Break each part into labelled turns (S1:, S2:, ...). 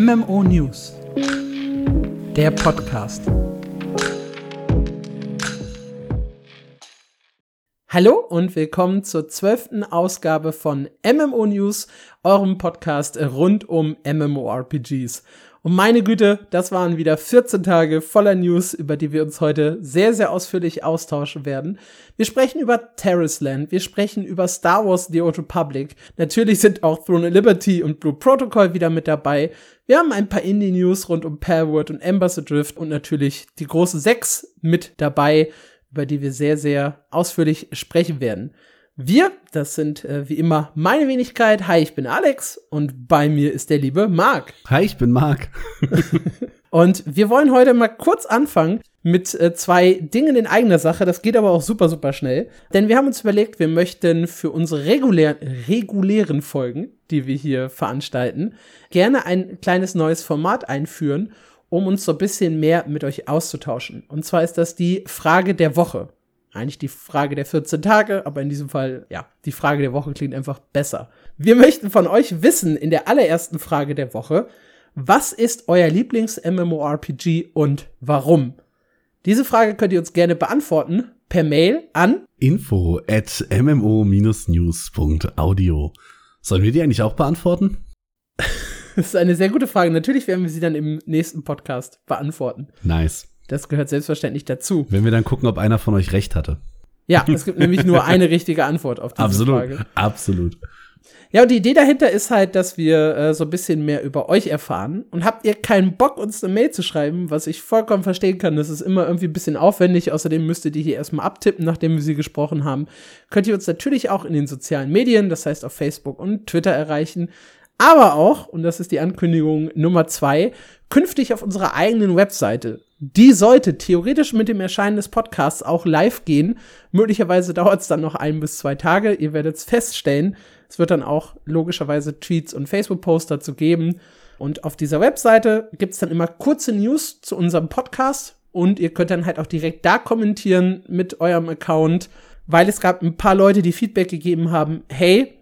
S1: MMO News, der Podcast. Hallo und willkommen zur zwölften Ausgabe von MMO News, eurem Podcast rund um MMORPGs. Und meine Güte, das waren wieder 14 Tage voller News, über die wir uns heute sehr, sehr ausführlich austauschen werden. Wir sprechen über Terraceland, wir sprechen über Star Wars The Old Republic. Natürlich sind auch Throne of Liberty und Blue Protocol wieder mit dabei. Wir haben ein paar Indie-News rund um Palworld und Embers Adrift und natürlich die große 6 mit dabei, über die wir sehr, sehr ausführlich sprechen werden. Wir, das sind äh, wie immer meine Wenigkeit. Hi, ich bin Alex und bei mir ist der liebe Marc.
S2: Hi, ich bin Marc.
S1: und wir wollen heute mal kurz anfangen mit äh, zwei Dingen in eigener Sache. Das geht aber auch super, super schnell. Denn wir haben uns überlegt, wir möchten für unsere regulär, regulären Folgen, die wir hier veranstalten, gerne ein kleines neues Format einführen, um uns so ein bisschen mehr mit euch auszutauschen. Und zwar ist das die Frage der Woche eigentlich die Frage der 14 Tage, aber in diesem Fall, ja, die Frage der Woche klingt einfach besser. Wir möchten von euch wissen in der allerersten Frage der Woche, was ist euer Lieblings-MMORPG und warum? Diese Frage könnt ihr uns gerne beantworten per Mail an
S2: info at mmo-news.audio. Sollen wir die eigentlich auch beantworten?
S1: das ist eine sehr gute Frage. Natürlich werden wir sie dann im nächsten Podcast beantworten.
S2: Nice.
S1: Das gehört selbstverständlich dazu.
S2: Wenn wir dann gucken, ob einer von euch recht hatte.
S1: Ja, es gibt nämlich nur eine richtige Antwort auf diese
S2: absolut,
S1: Frage.
S2: Absolut.
S1: Ja, und die Idee dahinter ist halt, dass wir äh, so ein bisschen mehr über euch erfahren. Und habt ihr keinen Bock, uns eine Mail zu schreiben, was ich vollkommen verstehen kann, das ist immer irgendwie ein bisschen aufwendig. Außerdem müsst ihr die hier erstmal abtippen, nachdem wir sie gesprochen haben. Könnt ihr uns natürlich auch in den sozialen Medien, das heißt auf Facebook und Twitter erreichen. Aber auch, und das ist die Ankündigung Nummer zwei, künftig auf unserer eigenen Webseite die sollte theoretisch mit dem Erscheinen des Podcasts auch live gehen. Möglicherweise dauert es dann noch ein bis zwei Tage. Ihr werdet es feststellen. Es wird dann auch logischerweise Tweets und Facebook-Posts dazu geben. Und auf dieser Webseite gibt es dann immer kurze News zu unserem Podcast. Und ihr könnt dann halt auch direkt da kommentieren mit eurem Account, weil es gab ein paar Leute, die Feedback gegeben haben, hey,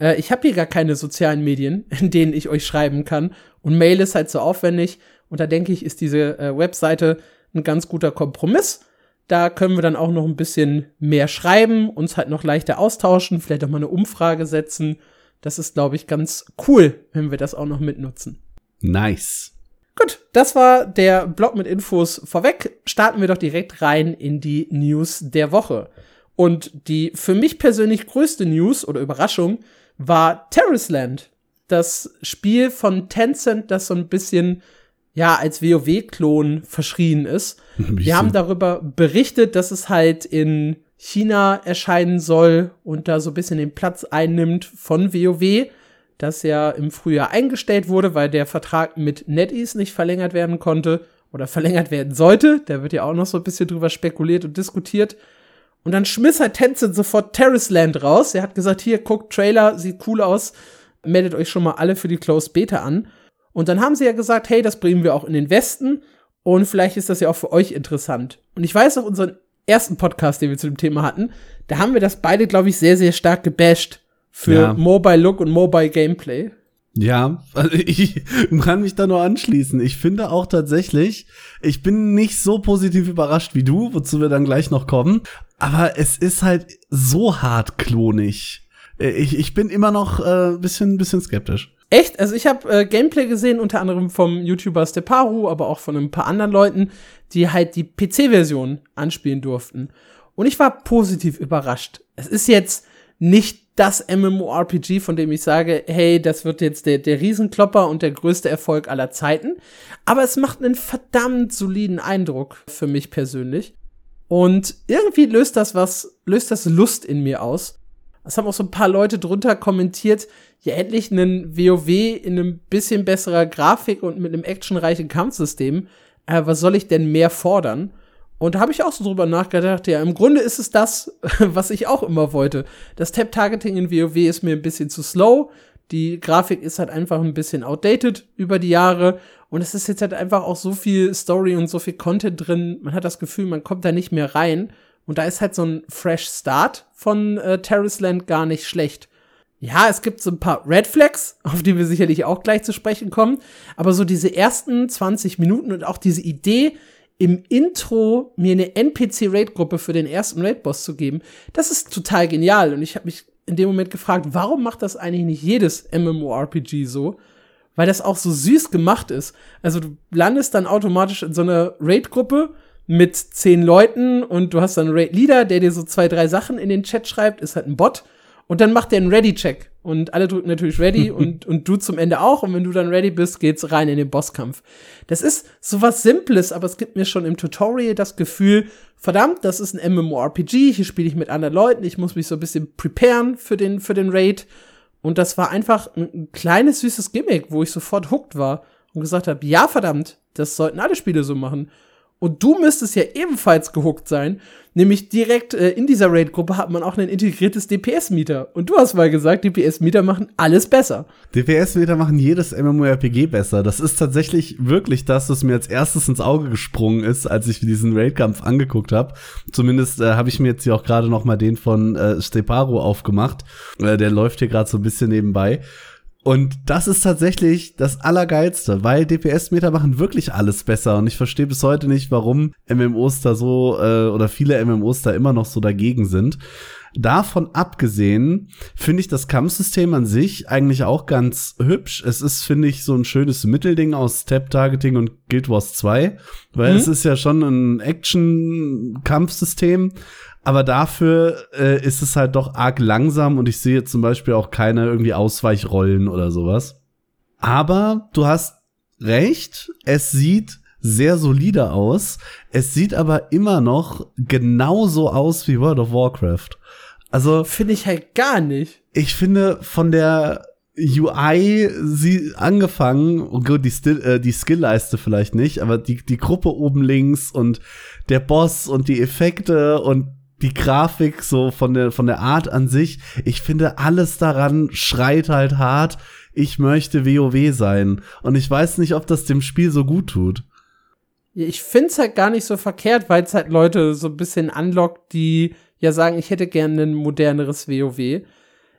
S1: äh, ich habe hier gar keine sozialen Medien, in denen ich euch schreiben kann. Und Mail ist halt so aufwendig. Und da denke ich, ist diese äh, Webseite ein ganz guter Kompromiss. Da können wir dann auch noch ein bisschen mehr schreiben, uns halt noch leichter austauschen, vielleicht auch mal eine Umfrage setzen. Das ist, glaube ich, ganz cool, wenn wir das auch noch mitnutzen.
S2: Nice.
S1: Gut, das war der Blog mit Infos vorweg. Starten wir doch direkt rein in die News der Woche. Und die für mich persönlich größte News oder Überraschung war Terraceland. Das Spiel von Tencent, das so ein bisschen ja, als WoW-Klon verschrien ist. Wir haben darüber berichtet, dass es halt in China erscheinen soll und da so ein bisschen den Platz einnimmt von WoW, das ja im Frühjahr eingestellt wurde, weil der Vertrag mit NetEase nicht verlängert werden konnte oder verlängert werden sollte. Da wird ja auch noch so ein bisschen drüber spekuliert und diskutiert. Und dann schmiss halt Tencent sofort Terraceland raus. Er hat gesagt, hier, guckt, Trailer, sieht cool aus. Meldet euch schon mal alle für die Closed Beta an. Und dann haben sie ja gesagt, hey, das bringen wir auch in den Westen und vielleicht ist das ja auch für euch interessant. Und ich weiß noch, unseren ersten Podcast, den wir zu dem Thema hatten, da haben wir das beide, glaube ich, sehr, sehr stark gebasht für ja. Mobile Look und Mobile Gameplay.
S2: Ja, also ich kann mich da nur anschließen. Ich finde auch tatsächlich, ich bin nicht so positiv überrascht wie du, wozu wir dann gleich noch kommen. Aber es ist halt so hart klonig. Ich, ich bin immer noch äh, bisschen, bisschen skeptisch.
S1: Echt? Also ich habe äh, Gameplay gesehen, unter anderem vom YouTuber Steparu, aber auch von ein paar anderen Leuten, die halt die PC-Version anspielen durften. Und ich war positiv überrascht. Es ist jetzt nicht das MMORPG, von dem ich sage, hey, das wird jetzt der, der Riesenklopper und der größte Erfolg aller Zeiten. Aber es macht einen verdammt soliden Eindruck für mich persönlich. Und irgendwie löst das was, löst das Lust in mir aus. Es haben auch so ein paar Leute drunter kommentiert, ja endlich einen WoW in einem bisschen besserer Grafik und mit einem actionreichen Kampfsystem. Äh, was soll ich denn mehr fordern? Und da habe ich auch so drüber nachgedacht, ja, im Grunde ist es das, was ich auch immer wollte. Das Tab-Targeting in WoW ist mir ein bisschen zu slow. Die Grafik ist halt einfach ein bisschen outdated über die Jahre. Und es ist jetzt halt einfach auch so viel Story und so viel Content drin. Man hat das Gefühl, man kommt da nicht mehr rein. Und da ist halt so ein Fresh Start von äh, Terraceland gar nicht schlecht ja, es gibt so ein paar Red Flags, auf die wir sicherlich auch gleich zu sprechen kommen. Aber so diese ersten 20 Minuten und auch diese Idee, im Intro mir eine NPC-Raid-Gruppe für den ersten Raid-Boss zu geben, das ist total genial. Und ich habe mich in dem Moment gefragt, warum macht das eigentlich nicht jedes MMORPG so? Weil das auch so süß gemacht ist. Also du landest dann automatisch in so einer Raid-Gruppe mit zehn Leuten und du hast dann einen Raid-Leader, der dir so zwei, drei Sachen in den Chat schreibt, ist halt ein Bot. Und dann macht der einen Ready-Check. Und alle drücken natürlich Ready und, und du zum Ende auch. Und wenn du dann ready bist, geht's rein in den Bosskampf. Das ist sowas Simples, aber es gibt mir schon im Tutorial das Gefühl, verdammt, das ist ein MMORPG, hier spiele ich mit anderen Leuten, ich muss mich so ein bisschen preparen für den, für den Raid. Und das war einfach ein kleines, süßes Gimmick, wo ich sofort hooked war und gesagt habe, ja, verdammt, das sollten alle Spiele so machen. Und du müsstest ja ebenfalls gehuckt sein. Nämlich direkt äh, in dieser Raid-Gruppe hat man auch ein integriertes DPS-Meter. Und du hast mal gesagt, DPS-Meter machen alles besser.
S2: DPS-Meter machen jedes MMORPG besser. Das ist tatsächlich wirklich das, was mir als erstes ins Auge gesprungen ist, als ich diesen Raid-Kampf angeguckt habe. Zumindest äh, habe ich mir jetzt hier auch gerade noch mal den von äh, Steparo aufgemacht. Äh, der läuft hier gerade so ein bisschen nebenbei. Und das ist tatsächlich das Allergeilste, weil DPS-Meter machen wirklich alles besser. Und ich verstehe bis heute nicht, warum MMOs da so äh, oder viele MMOs da immer noch so dagegen sind. Davon abgesehen finde ich das Kampfsystem an sich eigentlich auch ganz hübsch. Es ist, finde ich, so ein schönes Mittelding aus Tap-Targeting und Guild Wars 2, weil mhm. es ist ja schon ein Action-Kampfsystem, aber dafür äh, ist es halt doch arg langsam und ich sehe zum Beispiel auch keine irgendwie Ausweichrollen oder sowas. Aber du hast recht, es sieht sehr solide aus. Es sieht aber immer noch genauso aus wie World of Warcraft. Also
S1: finde ich halt gar nicht.
S2: Ich finde von der UI sie angefangen, und oh gut, die, Still, äh, die Skill-Leiste vielleicht nicht, aber die, die Gruppe oben links und der Boss und die Effekte und die Grafik so von der, von der Art an sich. Ich finde, alles daran schreit halt hart. Ich möchte WoW sein. Und ich weiß nicht, ob das dem Spiel so gut tut.
S1: Ich find's halt gar nicht so verkehrt, weil es halt Leute so ein bisschen anlockt, die ja sagen, ich hätte gerne ein moderneres WoW.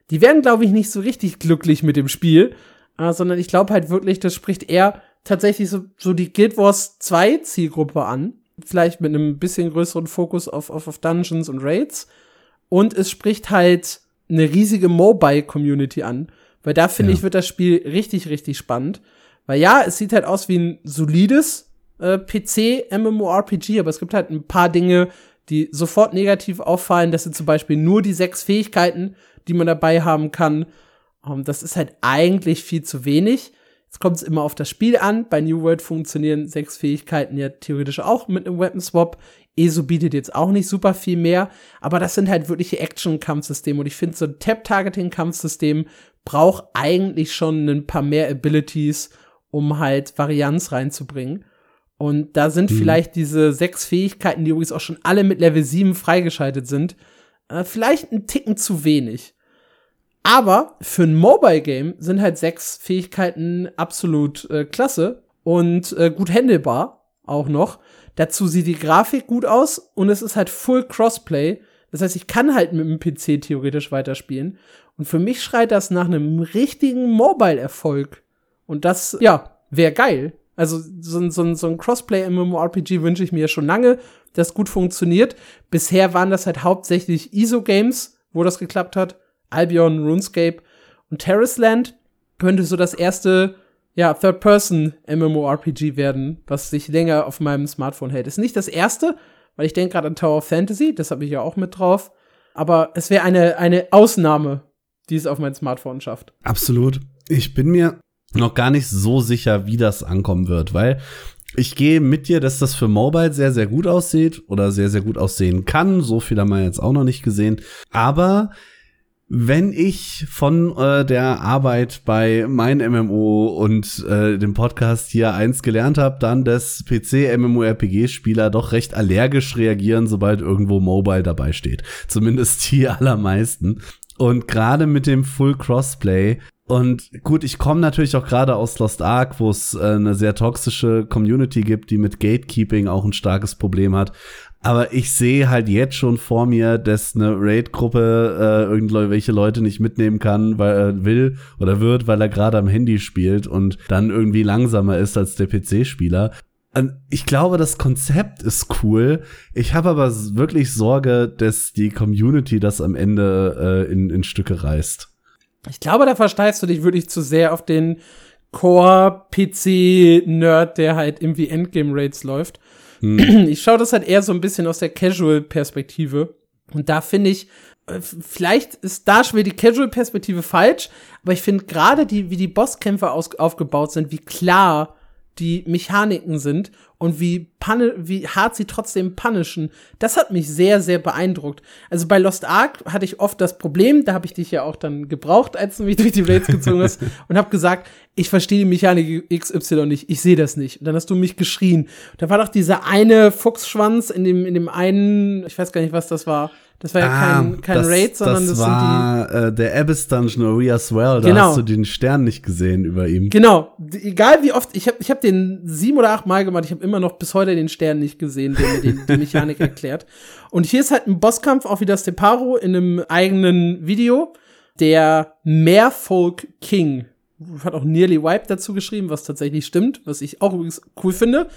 S1: Die werden, glaube ich, nicht so richtig glücklich mit dem Spiel, äh, sondern ich glaube halt wirklich, das spricht eher tatsächlich so, so die Guild Wars 2 Zielgruppe an vielleicht mit einem bisschen größeren Fokus auf, auf, auf Dungeons und Raids. Und es spricht halt eine riesige Mobile-Community an. Weil da finde ja. ich, wird das Spiel richtig, richtig spannend. Weil ja, es sieht halt aus wie ein solides äh, PC-MMORPG, aber es gibt halt ein paar Dinge, die sofort negativ auffallen. Das sind zum Beispiel nur die sechs Fähigkeiten, die man dabei haben kann. Um, ähm, das ist halt eigentlich viel zu wenig. Jetzt kommt es immer auf das Spiel an. Bei New World funktionieren sechs Fähigkeiten ja theoretisch auch mit einem Weapon Swap. ESO bietet jetzt auch nicht super viel mehr, aber das sind halt wirkliche Action-Kampfsysteme und ich finde, so ein Tap-Targeting-Kampfsystem braucht eigentlich schon ein paar mehr Abilities, um halt Varianz reinzubringen. Und da sind mhm. vielleicht diese sechs Fähigkeiten, die übrigens auch schon alle mit Level 7 freigeschaltet sind, äh, vielleicht ein Ticken zu wenig. Aber für ein Mobile Game sind halt sechs Fähigkeiten absolut äh, klasse und äh, gut handelbar auch noch. Dazu sieht die Grafik gut aus und es ist halt Full Crossplay. Das heißt, ich kann halt mit dem PC theoretisch weiterspielen. Und für mich schreit das nach einem richtigen Mobile-Erfolg. Und das, ja, wäre geil. Also so, so, so ein Crossplay-MMORPG wünsche ich mir schon lange, das gut funktioniert. Bisher waren das halt hauptsächlich ISO-Games, wo das geklappt hat. Albion, RuneScape und Terraceland könnte so das erste ja, Third-Person-MMORPG werden, was sich länger auf meinem Smartphone hält. Ist nicht das erste, weil ich denke gerade an Tower of Fantasy, das habe ich ja auch mit drauf. Aber es wäre eine, eine Ausnahme, die es auf mein Smartphone schafft.
S2: Absolut. Ich bin mir noch gar nicht so sicher, wie das ankommen wird, weil ich gehe mit dir, dass das für Mobile sehr, sehr gut aussieht oder sehr, sehr gut aussehen kann. So viel haben wir jetzt auch noch nicht gesehen. Aber wenn ich von äh, der Arbeit bei mein MMO und äh, dem Podcast hier eins gelernt habe, dann, dass PC-MMORPG-Spieler doch recht allergisch reagieren, sobald irgendwo Mobile dabei steht. Zumindest die allermeisten. Und gerade mit dem Full Crossplay und gut, ich komme natürlich auch gerade aus Lost Ark, wo es äh, eine sehr toxische Community gibt, die mit Gatekeeping auch ein starkes Problem hat. Aber ich sehe halt jetzt schon vor mir, dass eine Raid-Gruppe äh, irgendwelche Leute nicht mitnehmen kann, weil er will oder wird, weil er gerade am Handy spielt und dann irgendwie langsamer ist als der PC-Spieler. Ich glaube, das Konzept ist cool. Ich habe aber wirklich Sorge, dass die Community das am Ende äh, in, in Stücke reißt.
S1: Ich glaube, da versteifst du dich wirklich zu sehr auf den Core-PC-Nerd, der halt irgendwie Endgame-Raids läuft. Hm. Ich schaue das halt eher so ein bisschen aus der Casual-Perspektive. Und da finde ich, äh, vielleicht ist da schon wieder die Casual-Perspektive falsch, aber ich finde gerade die, wie die Bosskämpfe aus, aufgebaut sind, wie klar die Mechaniken sind und wie, punne, wie hart sie trotzdem punishen, das hat mich sehr, sehr beeindruckt. Also bei Lost Ark hatte ich oft das Problem, da habe ich dich ja auch dann gebraucht, als du mich durch die Raids gezogen hast und habe gesagt, ich verstehe die Mechanik XY nicht, ich sehe das nicht. Und dann hast du mich geschrien. Da war doch dieser eine Fuchsschwanz in dem, in dem einen, ich weiß gar nicht, was das war. Das war ja ah, kein, kein das, Raid, sondern das,
S2: das war sind die, äh, der Abyss Dungeon Area Swell. Da genau. hast du den Stern nicht gesehen über ihm.
S1: Genau. Egal wie oft, ich habe ich hab den sieben oder acht Mal gemacht, ich habe immer noch bis heute den Stern nicht gesehen, der mir den, die Mechanik erklärt. Und hier ist halt ein Bosskampf, auch wieder Steparo in einem eigenen Video. Der Meerfolk King hat auch Nearly Wipe dazu geschrieben, was tatsächlich stimmt, was ich auch übrigens cool finde.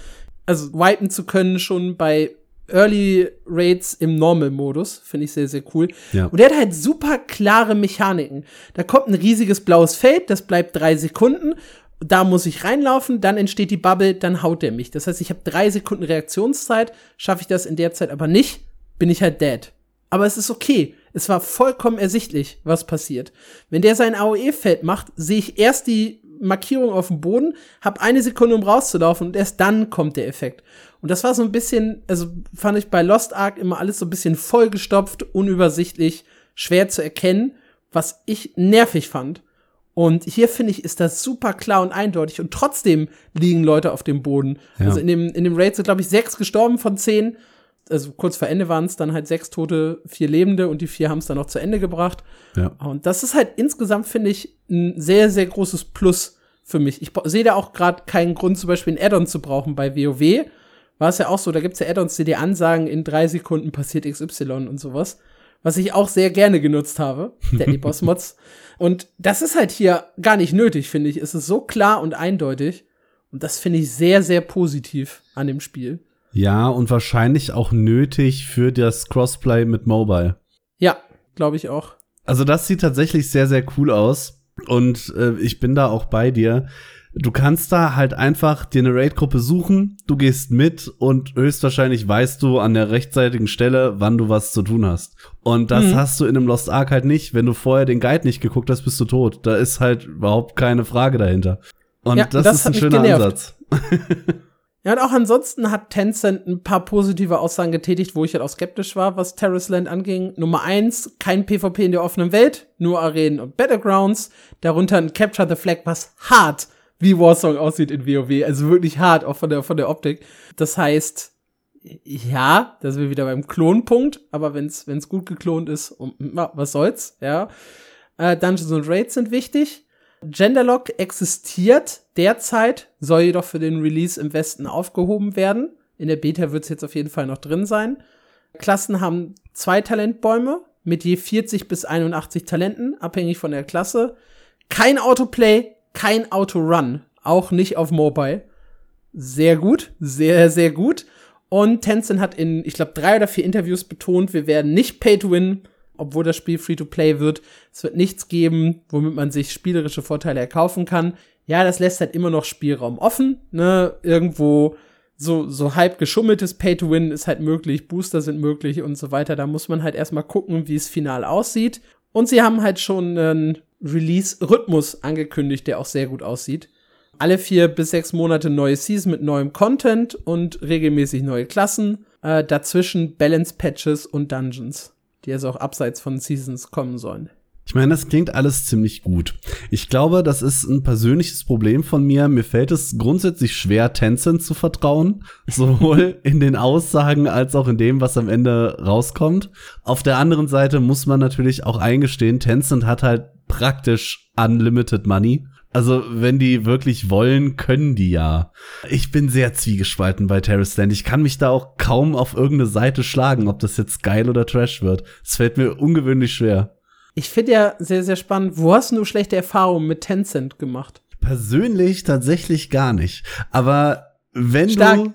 S1: Also wipen zu können schon bei Early Raids im Normal-Modus. Finde ich sehr, sehr cool. Ja. Und der hat halt super klare Mechaniken. Da kommt ein riesiges blaues Feld, das bleibt drei Sekunden. Da muss ich reinlaufen, dann entsteht die Bubble, dann haut der mich. Das heißt, ich habe drei Sekunden Reaktionszeit. Schaffe ich das in der Zeit aber nicht, bin ich halt dead. Aber es ist okay. Es war vollkommen ersichtlich, was passiert. Wenn der sein AOE-Feld macht, sehe ich erst die Markierung auf dem Boden, habe eine Sekunde, um rauszulaufen und erst dann kommt der Effekt. Und das war so ein bisschen, also fand ich bei Lost Ark immer alles so ein bisschen vollgestopft, unübersichtlich, schwer zu erkennen, was ich nervig fand. Und hier finde ich, ist das super klar und eindeutig. Und trotzdem liegen Leute auf dem Boden. Ja. Also in dem, in dem Raid sind, glaube ich, sechs gestorben von zehn. Also kurz vor Ende waren es dann halt sechs Tote, vier Lebende und die vier haben es dann noch zu Ende gebracht. Ja. Und das ist halt insgesamt, finde ich, ein sehr, sehr großes Plus für mich. Ich sehe da auch gerade keinen Grund, zum Beispiel ein Add-on zu brauchen bei WoW war es ja auch so, da gibt's ja Add-ons, die dir ansagen, in drei Sekunden passiert XY und sowas. Was ich auch sehr gerne genutzt habe, Deadly Boss Mods. Und das ist halt hier gar nicht nötig, finde ich. Es ist so klar und eindeutig. Und das finde ich sehr, sehr positiv an dem Spiel.
S2: Ja, und wahrscheinlich auch nötig für das Crossplay mit Mobile.
S1: Ja, glaube ich auch.
S2: Also das sieht tatsächlich sehr, sehr cool aus. Und äh, ich bin da auch bei dir du kannst da halt einfach dir eine Raid-Gruppe suchen, du gehst mit und höchstwahrscheinlich weißt du an der rechtzeitigen Stelle, wann du was zu tun hast. Und das mhm. hast du in einem Lost Ark halt nicht. Wenn du vorher den Guide nicht geguckt hast, bist du tot. Da ist halt überhaupt keine Frage dahinter. Und ja, das, das, ist ein schöner Ansatz.
S1: ja, und auch ansonsten hat Tencent ein paar positive Aussagen getätigt, wo ich halt auch skeptisch war, was Terrace Land anging. Nummer eins, kein PvP in der offenen Welt, nur Arenen und Battlegrounds. Darunter ein Capture the Flag, was hart wie Warsong aussieht in WoW. Also wirklich hart, auch von der, von der Optik. Das heißt, ja, da sind wir wieder beim Klonpunkt, aber wenn's, wenn's gut geklont ist, um, was soll's, ja. Äh, Dungeons und Raids sind wichtig. Genderlock existiert derzeit, soll jedoch für den Release im Westen aufgehoben werden. In der Beta wird es jetzt auf jeden Fall noch drin sein. Klassen haben zwei Talentbäume mit je 40 bis 81 Talenten, abhängig von der Klasse. Kein Autoplay, kein Auto-Run, auch nicht auf Mobile. Sehr gut, sehr, sehr gut. Und Tencent hat in, ich glaube, drei oder vier Interviews betont, wir werden nicht Pay-to-Win, obwohl das Spiel Free-to-Play wird. Es wird nichts geben, womit man sich spielerische Vorteile erkaufen kann. Ja, das lässt halt immer noch Spielraum offen. Ne? Irgendwo so, so halb geschummeltes Pay-to-Win ist halt möglich, Booster sind möglich und so weiter. Da muss man halt erstmal gucken, wie es final aussieht. Und sie haben halt schon einen Release-Rhythmus angekündigt, der auch sehr gut aussieht. Alle vier bis sechs Monate neue Season mit neuem Content und regelmäßig neue Klassen. Äh, dazwischen Balance-Patches und Dungeons, die also auch abseits von Seasons kommen sollen.
S2: Ich meine, das klingt alles ziemlich gut. Ich glaube, das ist ein persönliches Problem von mir. Mir fällt es grundsätzlich schwer, Tencent zu vertrauen. Sowohl in den Aussagen als auch in dem, was am Ende rauskommt. Auf der anderen Seite muss man natürlich auch eingestehen, Tencent hat halt praktisch unlimited money. Also, wenn die wirklich wollen, können die ja. Ich bin sehr zwiegespalten bei Terrace Land. Ich kann mich da auch kaum auf irgendeine Seite schlagen, ob das jetzt geil oder Trash wird. Es fällt mir ungewöhnlich schwer.
S1: Ich finde ja sehr, sehr spannend, wo hast du schlechte Erfahrungen mit Tencent gemacht?
S2: Persönlich tatsächlich gar nicht. Aber wenn
S1: Stark.
S2: du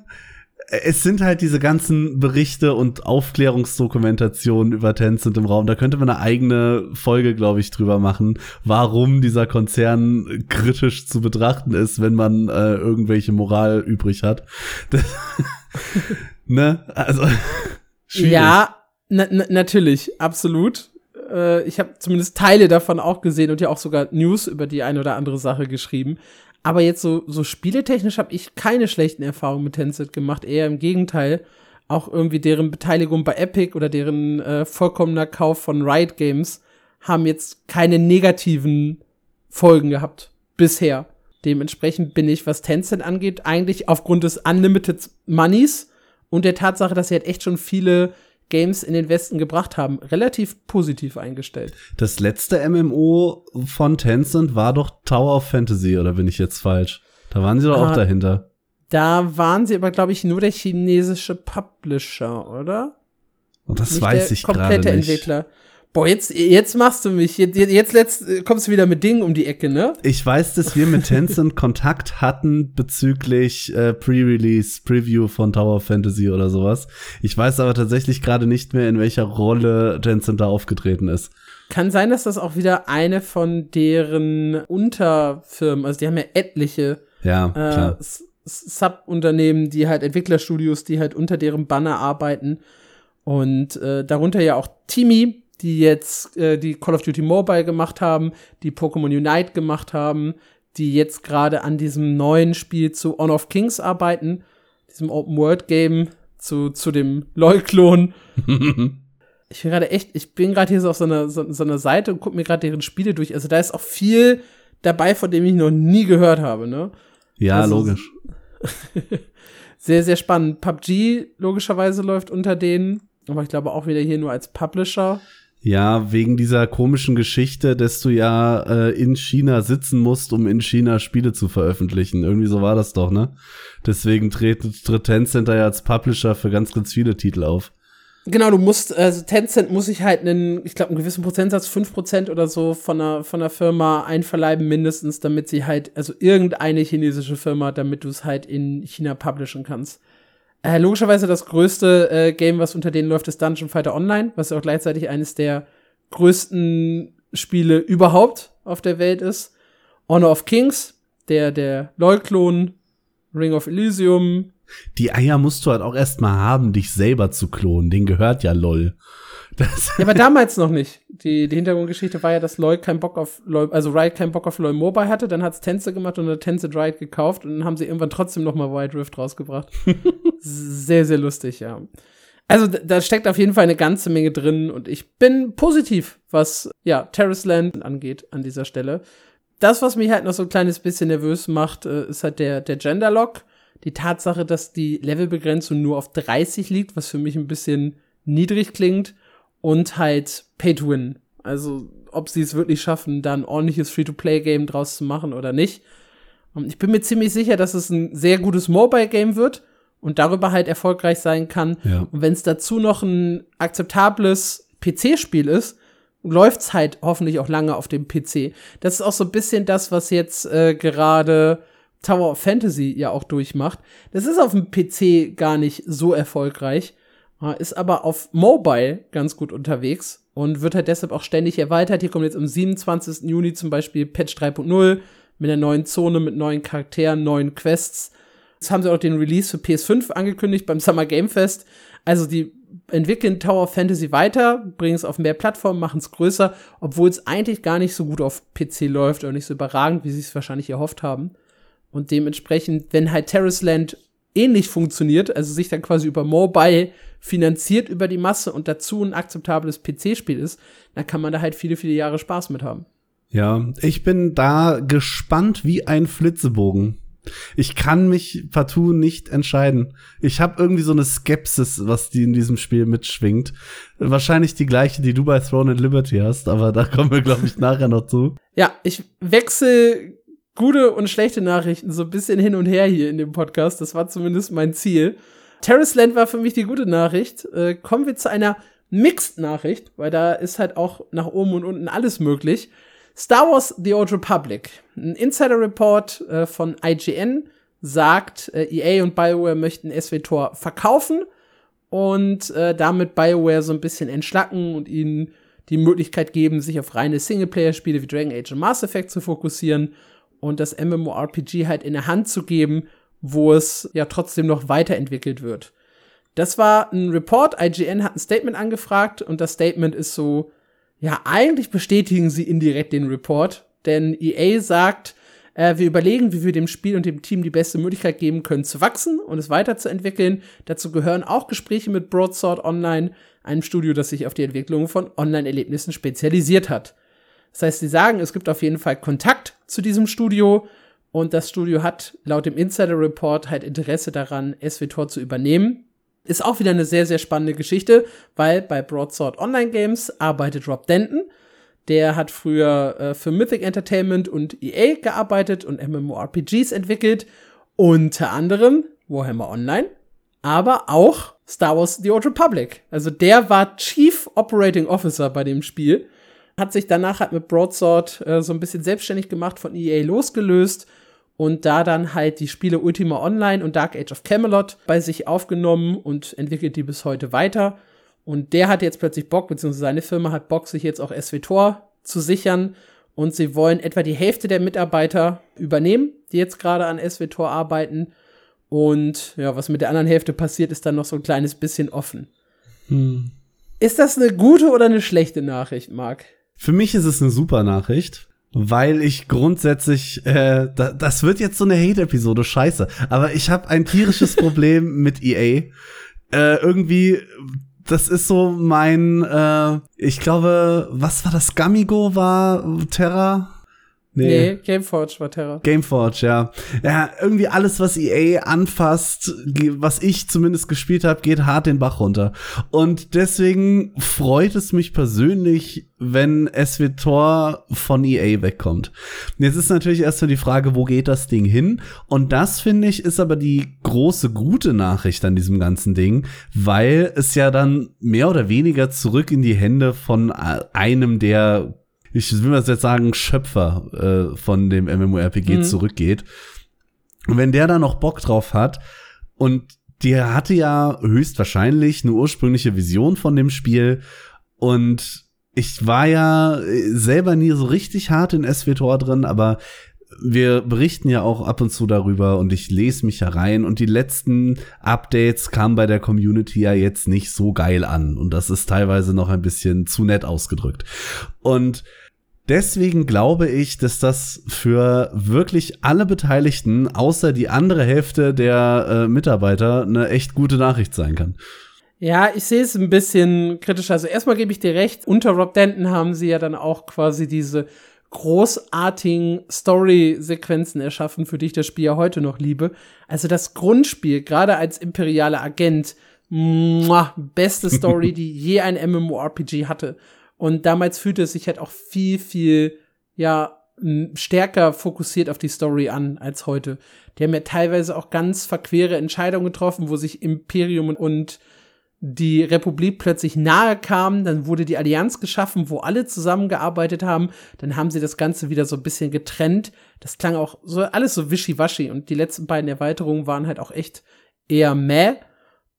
S2: es sind halt diese ganzen Berichte und Aufklärungsdokumentationen über Tencent im Raum. Da könnte man eine eigene Folge, glaube ich, drüber machen, warum dieser Konzern kritisch zu betrachten ist, wenn man äh, irgendwelche Moral übrig hat. ne? Also schwierig.
S1: Ja, na, na, natürlich, absolut. Äh, ich habe zumindest Teile davon auch gesehen und ja auch sogar News über die eine oder andere Sache geschrieben. Aber jetzt so, so spieletechnisch habe ich keine schlechten Erfahrungen mit Tencent gemacht, eher im Gegenteil. Auch irgendwie deren Beteiligung bei Epic oder deren äh, vollkommener Kauf von Riot Games haben jetzt keine negativen Folgen gehabt bisher. Dementsprechend bin ich, was Tencent angeht, eigentlich aufgrund des Unlimited Moneys und der Tatsache, dass sie halt echt schon viele Games in den Westen gebracht haben, relativ positiv eingestellt.
S2: Das letzte MMO von Tencent war doch Tower of Fantasy, oder bin ich jetzt falsch? Da waren sie doch
S1: Ah,
S2: auch dahinter.
S1: Da waren sie aber, glaube ich, nur der chinesische Publisher, oder?
S2: Und das
S1: Nicht
S2: weiß ich gerade
S1: komplette
S2: nicht.
S1: Entwickler. Boah, jetzt, jetzt machst du mich. Jetzt, jetzt letzt, kommst du wieder mit Dingen um die Ecke, ne?
S2: Ich weiß, dass wir mit Tencent Kontakt hatten bezüglich äh, Pre-Release, Preview von Tower of Fantasy oder sowas. Ich weiß aber tatsächlich gerade nicht mehr, in welcher Rolle Tencent da aufgetreten ist.
S1: Kann sein, dass das auch wieder eine von deren Unterfirmen, also die haben ja etliche
S2: Ja,
S1: äh,
S2: klar.
S1: S- Subunternehmen, die halt Entwicklerstudios, die halt unter deren Banner arbeiten. Und äh, darunter ja auch Timi, die jetzt äh, die Call of Duty Mobile gemacht haben, die Pokémon Unite gemacht haben, die jetzt gerade an diesem neuen Spiel zu Honor of Kings arbeiten, diesem Open World Game zu, zu dem LOL-Klon. Ich bin gerade echt, ich bin gerade hier so auf so einer, so, so einer Seite und gucke mir gerade deren Spiele durch. Also da ist auch viel dabei, von dem ich noch nie gehört habe, ne?
S2: ja,
S1: also-
S2: logisch.
S1: Sehr, sehr spannend. PUBG logischerweise läuft unter denen, aber ich glaube auch wieder hier nur als Publisher.
S2: Ja, wegen dieser komischen Geschichte, dass du ja äh, in China sitzen musst, um in China Spiele zu veröffentlichen. Irgendwie so war das doch, ne? Deswegen tritt, tritt Tencent da ja als Publisher für ganz, ganz viele Titel auf.
S1: Genau, du musst, also Tencent muss sich halt einen, ich glaube, einen gewissen Prozentsatz, 5% oder so von einer, von einer Firma einverleiben, mindestens, damit sie halt, also irgendeine chinesische Firma, damit du es halt in China publishen kannst. Äh, logischerweise das größte äh, Game, was unter denen läuft, ist Dungeon Fighter Online, was auch gleichzeitig eines der größten Spiele überhaupt auf der Welt ist. Honor of Kings, der, der LOL-Klon, Ring of Elysium,
S2: Die Eier musst du halt auch erstmal haben, dich selber zu klonen. Den gehört ja LOL. Das,
S1: Ja, aber damals noch nicht. Die, die Hintergrundgeschichte war ja, dass LOL keinen Bock auf LOL, also Riot keinen Bock auf LOL Mobile hatte, dann hat's Tänze gemacht und dann hat Tänze Riot gekauft und dann haben sie irgendwann trotzdem noch mal Wild Rift rausgebracht. sehr, sehr lustig, ja. Also da- da steckt auf jeden Fall eine ganze Menge drin und ich bin positiv, was ja Terrace Land angeht an dieser Stelle. Das, was mich halt noch so ein kleines bisschen nervös macht, äh, ist halt der, der Gender-Lock. Die Tatsache, dass die Levelbegrenzung nur auf 30 liegt, was für mich ein bisschen niedrig klingt. Und halt Pay to Win. Also, ob sie es wirklich schaffen, da ein ordentliches Free-to-Play-Game draus zu machen oder nicht. Und ich bin mir ziemlich sicher, dass es ein sehr gutes Mobile-Game wird und darüber halt erfolgreich sein kann.
S2: Ja.
S1: Und wenn es dazu noch ein akzeptables PC-Spiel ist, läuft's halt hoffentlich auch lange auf dem PC. Das ist auch so ein bisschen das, was jetzt äh, gerade Tower of Fantasy ja auch durchmacht. Das ist auf dem PC gar nicht so erfolgreich, ist aber auf Mobile ganz gut unterwegs und wird halt deshalb auch ständig erweitert. Hier kommt jetzt am 27. Juni zum Beispiel Patch 3.0 mit einer neuen Zone, mit neuen Charakteren, neuen Quests. Jetzt haben sie auch den Release für PS5 angekündigt beim Summer Game Fest. Also die entwickeln Tower of Fantasy weiter, bringen es auf mehr Plattformen, machen es größer, obwohl es eigentlich gar nicht so gut auf PC läuft oder nicht so überragend, wie sie es wahrscheinlich erhofft haben. Und dementsprechend, wenn halt Terrace Land ähnlich funktioniert, also sich dann quasi über Mobile finanziert über die Masse und dazu ein akzeptables PC-Spiel ist, dann kann man da halt viele, viele Jahre Spaß mit haben.
S2: Ja, ich bin da gespannt wie ein Flitzebogen. Ich kann mich partout nicht entscheiden. Ich habe irgendwie so eine Skepsis, was die in diesem Spiel mitschwingt. Wahrscheinlich die gleiche, die du bei Throne and Liberty hast, aber da kommen wir, glaube ich, nachher noch zu.
S1: Ja, ich wechsle gute und schlechte Nachrichten so ein bisschen hin und her hier in dem Podcast. Das war zumindest mein Ziel. Terrace Land war für mich die gute Nachricht. Äh, kommen wir zu einer Mixed-Nachricht, weil da ist halt auch nach oben und unten alles möglich. Star Wars The Old Republic. Ein Insider-Report äh, von IGN sagt, äh, EA und BioWare möchten SWTOR verkaufen und äh, damit BioWare so ein bisschen entschlacken und ihnen die Möglichkeit geben, sich auf reine Singleplayer-Spiele wie Dragon Age und Mass Effect zu fokussieren und das MMORPG halt in der Hand zu geben, wo es ja trotzdem noch weiterentwickelt wird. Das war ein Report. IGN hat ein Statement angefragt und das Statement ist so, ja, eigentlich bestätigen sie indirekt den Report, denn EA sagt, äh, wir überlegen, wie wir dem Spiel und dem Team die beste Möglichkeit geben können, zu wachsen und es weiterzuentwickeln. Dazu gehören auch Gespräche mit Broadsword Online, einem Studio, das sich auf die Entwicklung von Online-Erlebnissen spezialisiert hat. Das heißt, sie sagen, es gibt auf jeden Fall Kontakt zu diesem Studio und das Studio hat laut dem Insider Report halt Interesse daran, SWTOR zu übernehmen. Ist auch wieder eine sehr, sehr spannende Geschichte, weil bei Broadsword Online Games arbeitet Rob Denton. Der hat früher äh, für Mythic Entertainment und EA gearbeitet und MMORPGs entwickelt. Unter anderem Warhammer Online, aber auch Star Wars The Old Republic. Also der war Chief Operating Officer bei dem Spiel hat sich danach halt mit Broadsword äh, so ein bisschen selbstständig gemacht, von EA losgelöst und da dann halt die Spiele Ultima Online und Dark Age of Camelot bei sich aufgenommen und entwickelt die bis heute weiter. Und der hat jetzt plötzlich Bock, beziehungsweise seine Firma hat Bock, sich jetzt auch SWTOR zu sichern. Und sie wollen etwa die Hälfte der Mitarbeiter übernehmen, die jetzt gerade an SWTOR arbeiten. Und ja, was mit der anderen Hälfte passiert, ist dann noch so ein kleines bisschen offen. Hm. Ist das eine gute oder eine schlechte Nachricht, Marc?
S2: Für mich ist es eine super Nachricht, weil ich grundsätzlich, äh, da, das wird jetzt so eine Hate-Episode, scheiße. Aber ich habe ein tierisches Problem mit EA. Äh, irgendwie, das ist so mein, äh, ich glaube, was war das? Gamigo war Terra?
S1: Nee. nee, Gameforge war Terror.
S2: Gameforge, ja. Ja, irgendwie alles, was EA anfasst, was ich zumindest gespielt habe, geht hart den Bach runter. Und deswegen freut es mich persönlich, wenn SWTOR von EA wegkommt. Jetzt ist natürlich erstmal die Frage, wo geht das Ding hin? Und das, finde ich, ist aber die große gute Nachricht an diesem ganzen Ding, weil es ja dann mehr oder weniger zurück in die Hände von einem der ich will mal jetzt sagen, Schöpfer äh, von dem MMORPG mhm. zurückgeht. Und wenn der da noch Bock drauf hat und der hatte ja höchstwahrscheinlich eine ursprüngliche Vision von dem Spiel und ich war ja äh, selber nie so richtig hart in SWTOR drin, aber wir berichten ja auch ab und zu darüber und ich lese mich herein und die letzten Updates kamen bei der Community ja jetzt nicht so geil an und das ist teilweise noch ein bisschen zu nett ausgedrückt. Und deswegen glaube ich, dass das für wirklich alle Beteiligten, außer die andere Hälfte der äh, Mitarbeiter, eine echt gute Nachricht sein kann.
S1: Ja, ich sehe es ein bisschen kritisch. Also erstmal gebe ich dir recht, unter Rob Denton haben sie ja dann auch quasi diese großartigen Story-Sequenzen erschaffen, für die ich das Spiel ja heute noch liebe. Also das Grundspiel, gerade als imperialer Agent, muah, beste Story, die je ein MMORPG hatte. Und damals fühlte es sich halt auch viel, viel, ja, stärker fokussiert auf die Story an als heute. Die haben ja teilweise auch ganz verquere Entscheidungen getroffen, wo sich Imperium und die Republik plötzlich nahe kamen, dann wurde die Allianz geschaffen, wo alle zusammengearbeitet haben, dann haben sie das Ganze wieder so ein bisschen getrennt. Das klang auch so alles so wischiwaschi und die letzten beiden Erweiterungen waren halt auch echt eher meh.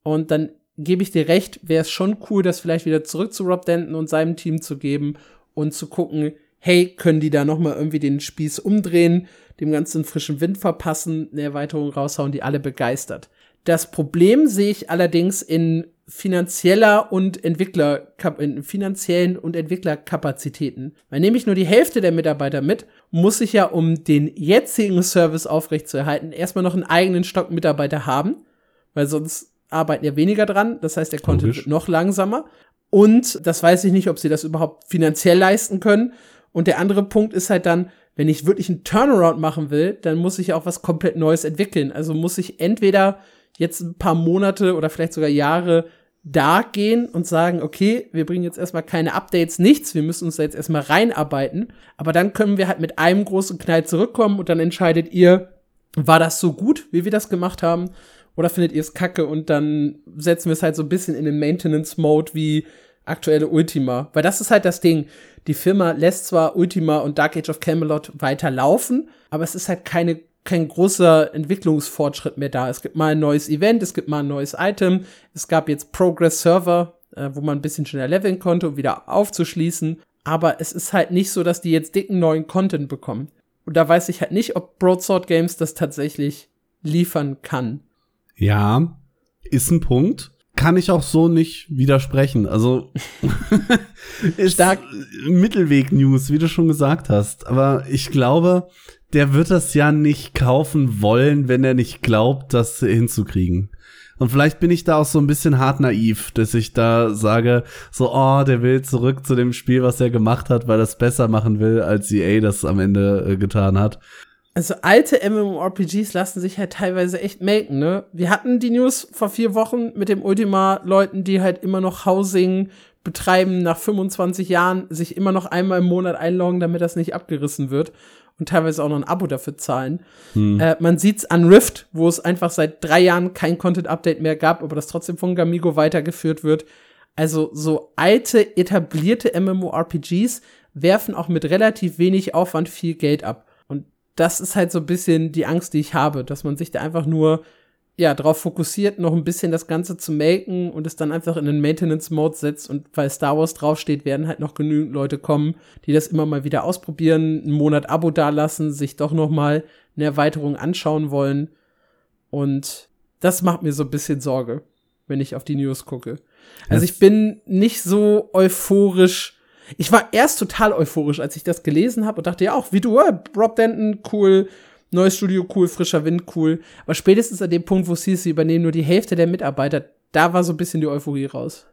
S1: Und dann gebe ich dir recht, wäre es schon cool, das vielleicht wieder zurück zu Rob Denton und seinem Team zu geben und zu gucken, hey, können die da noch mal irgendwie den Spieß umdrehen, dem ganzen frischen Wind verpassen, eine Erweiterung raushauen, die alle begeistert. Das Problem sehe ich allerdings in finanzieller und Entwickler, in finanziellen und Entwicklerkapazitäten. Weil nehme ich nur die Hälfte der Mitarbeiter mit, muss ich ja, um den jetzigen Service aufrechtzuerhalten, erstmal noch einen eigenen Stock Mitarbeiter haben, weil sonst arbeiten ja weniger dran. Das heißt, der Content wird noch langsamer. Und das weiß ich nicht, ob sie das überhaupt finanziell leisten können. Und der andere Punkt ist halt dann, wenn ich wirklich einen Turnaround machen will, dann muss ich auch was komplett Neues entwickeln. Also muss ich entweder jetzt ein paar Monate oder vielleicht sogar Jahre da gehen und sagen, okay, wir bringen jetzt erstmal keine Updates, nichts, wir müssen uns da jetzt erstmal reinarbeiten, aber dann können wir halt mit einem großen Knall zurückkommen und dann entscheidet ihr, war das so gut, wie wir das gemacht haben, oder findet ihr es kacke und dann setzen wir es halt so ein bisschen in den Maintenance-Mode wie aktuelle Ultima. Weil das ist halt das Ding. Die Firma lässt zwar Ultima und Dark Age of Camelot weiterlaufen, aber es ist halt keine kein großer Entwicklungsfortschritt mehr da. Es gibt mal ein neues Event, es gibt mal ein neues Item, es gab jetzt Progress Server, äh, wo man ein bisschen schneller leveln konnte, um wieder aufzuschließen. Aber es ist halt nicht so, dass die jetzt dicken neuen Content bekommen. Und da weiß ich halt nicht, ob Broadsword Games das tatsächlich liefern kann.
S2: Ja, ist ein Punkt. Kann ich auch so nicht widersprechen. Also ist Stark. Mittelweg-News, wie du schon gesagt hast. Aber ich glaube, der wird das ja nicht kaufen wollen, wenn er nicht glaubt, das hinzukriegen. Und vielleicht bin ich da auch so ein bisschen hart naiv, dass ich da sage, so, oh, der will zurück zu dem Spiel, was er gemacht hat, weil er es besser machen will, als EA das am Ende äh, getan hat.
S1: Also alte MMORPGs lassen sich halt teilweise echt melken, ne? Wir hatten die News vor vier Wochen mit dem Ultima-Leuten, die halt immer noch Housing betreiben, nach 25 Jahren sich immer noch einmal im Monat einloggen, damit das nicht abgerissen wird und teilweise auch noch ein Abo dafür zahlen. Hm. Äh, man sieht's an Rift, wo es einfach seit drei Jahren kein Content-Update mehr gab, aber das trotzdem von Gamigo weitergeführt wird. Also so alte, etablierte MMORPGs werfen auch mit relativ wenig Aufwand viel Geld ab das ist halt so ein bisschen die Angst, die ich habe, dass man sich da einfach nur ja, darauf fokussiert, noch ein bisschen das Ganze zu melken und es dann einfach in den Maintenance-Mode setzt und weil Star Wars draufsteht, werden halt noch genügend Leute kommen, die das immer mal wieder ausprobieren, einen Monat Abo dalassen, sich doch noch mal eine Erweiterung anschauen wollen und das macht mir so ein bisschen Sorge, wenn ich auf die News gucke. Also ich bin nicht so euphorisch ich war erst total euphorisch, als ich das gelesen habe und dachte ja auch, wie du, äh, Rob Denton, cool, neues Studio, cool, frischer Wind, cool. Aber spätestens an dem Punkt, wo es hieß, sie übernehmen nur die Hälfte der Mitarbeiter, da war so ein bisschen die Euphorie raus.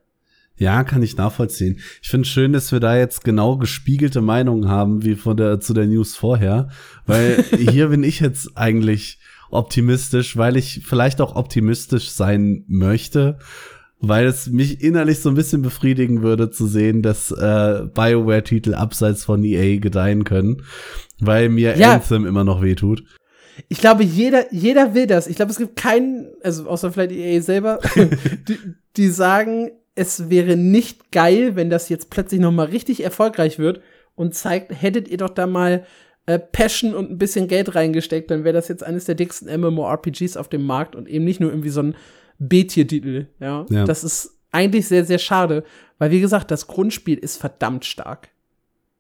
S2: Ja, kann ich nachvollziehen. Ich finde schön, dass wir da jetzt genau gespiegelte Meinungen haben, wie von der zu der News vorher, weil hier bin ich jetzt eigentlich optimistisch, weil ich vielleicht auch optimistisch sein möchte weil es mich innerlich so ein bisschen befriedigen würde zu sehen, dass äh, BioWare-Titel abseits von EA gedeihen können, weil mir ja. Anthem immer noch wehtut.
S1: Ich glaube, jeder, jeder will das. Ich glaube, es gibt keinen, also außer vielleicht EA selber, die, die sagen, es wäre nicht geil, wenn das jetzt plötzlich noch mal richtig erfolgreich wird und zeigt, hättet ihr doch da mal äh, Passion und ein bisschen Geld reingesteckt, dann wäre das jetzt eines der dicksten MMORPGs auf dem Markt und eben nicht nur irgendwie so ein B-Tier-Titel. Ja? ja. Das ist eigentlich sehr, sehr schade, weil wie gesagt, das Grundspiel ist verdammt stark.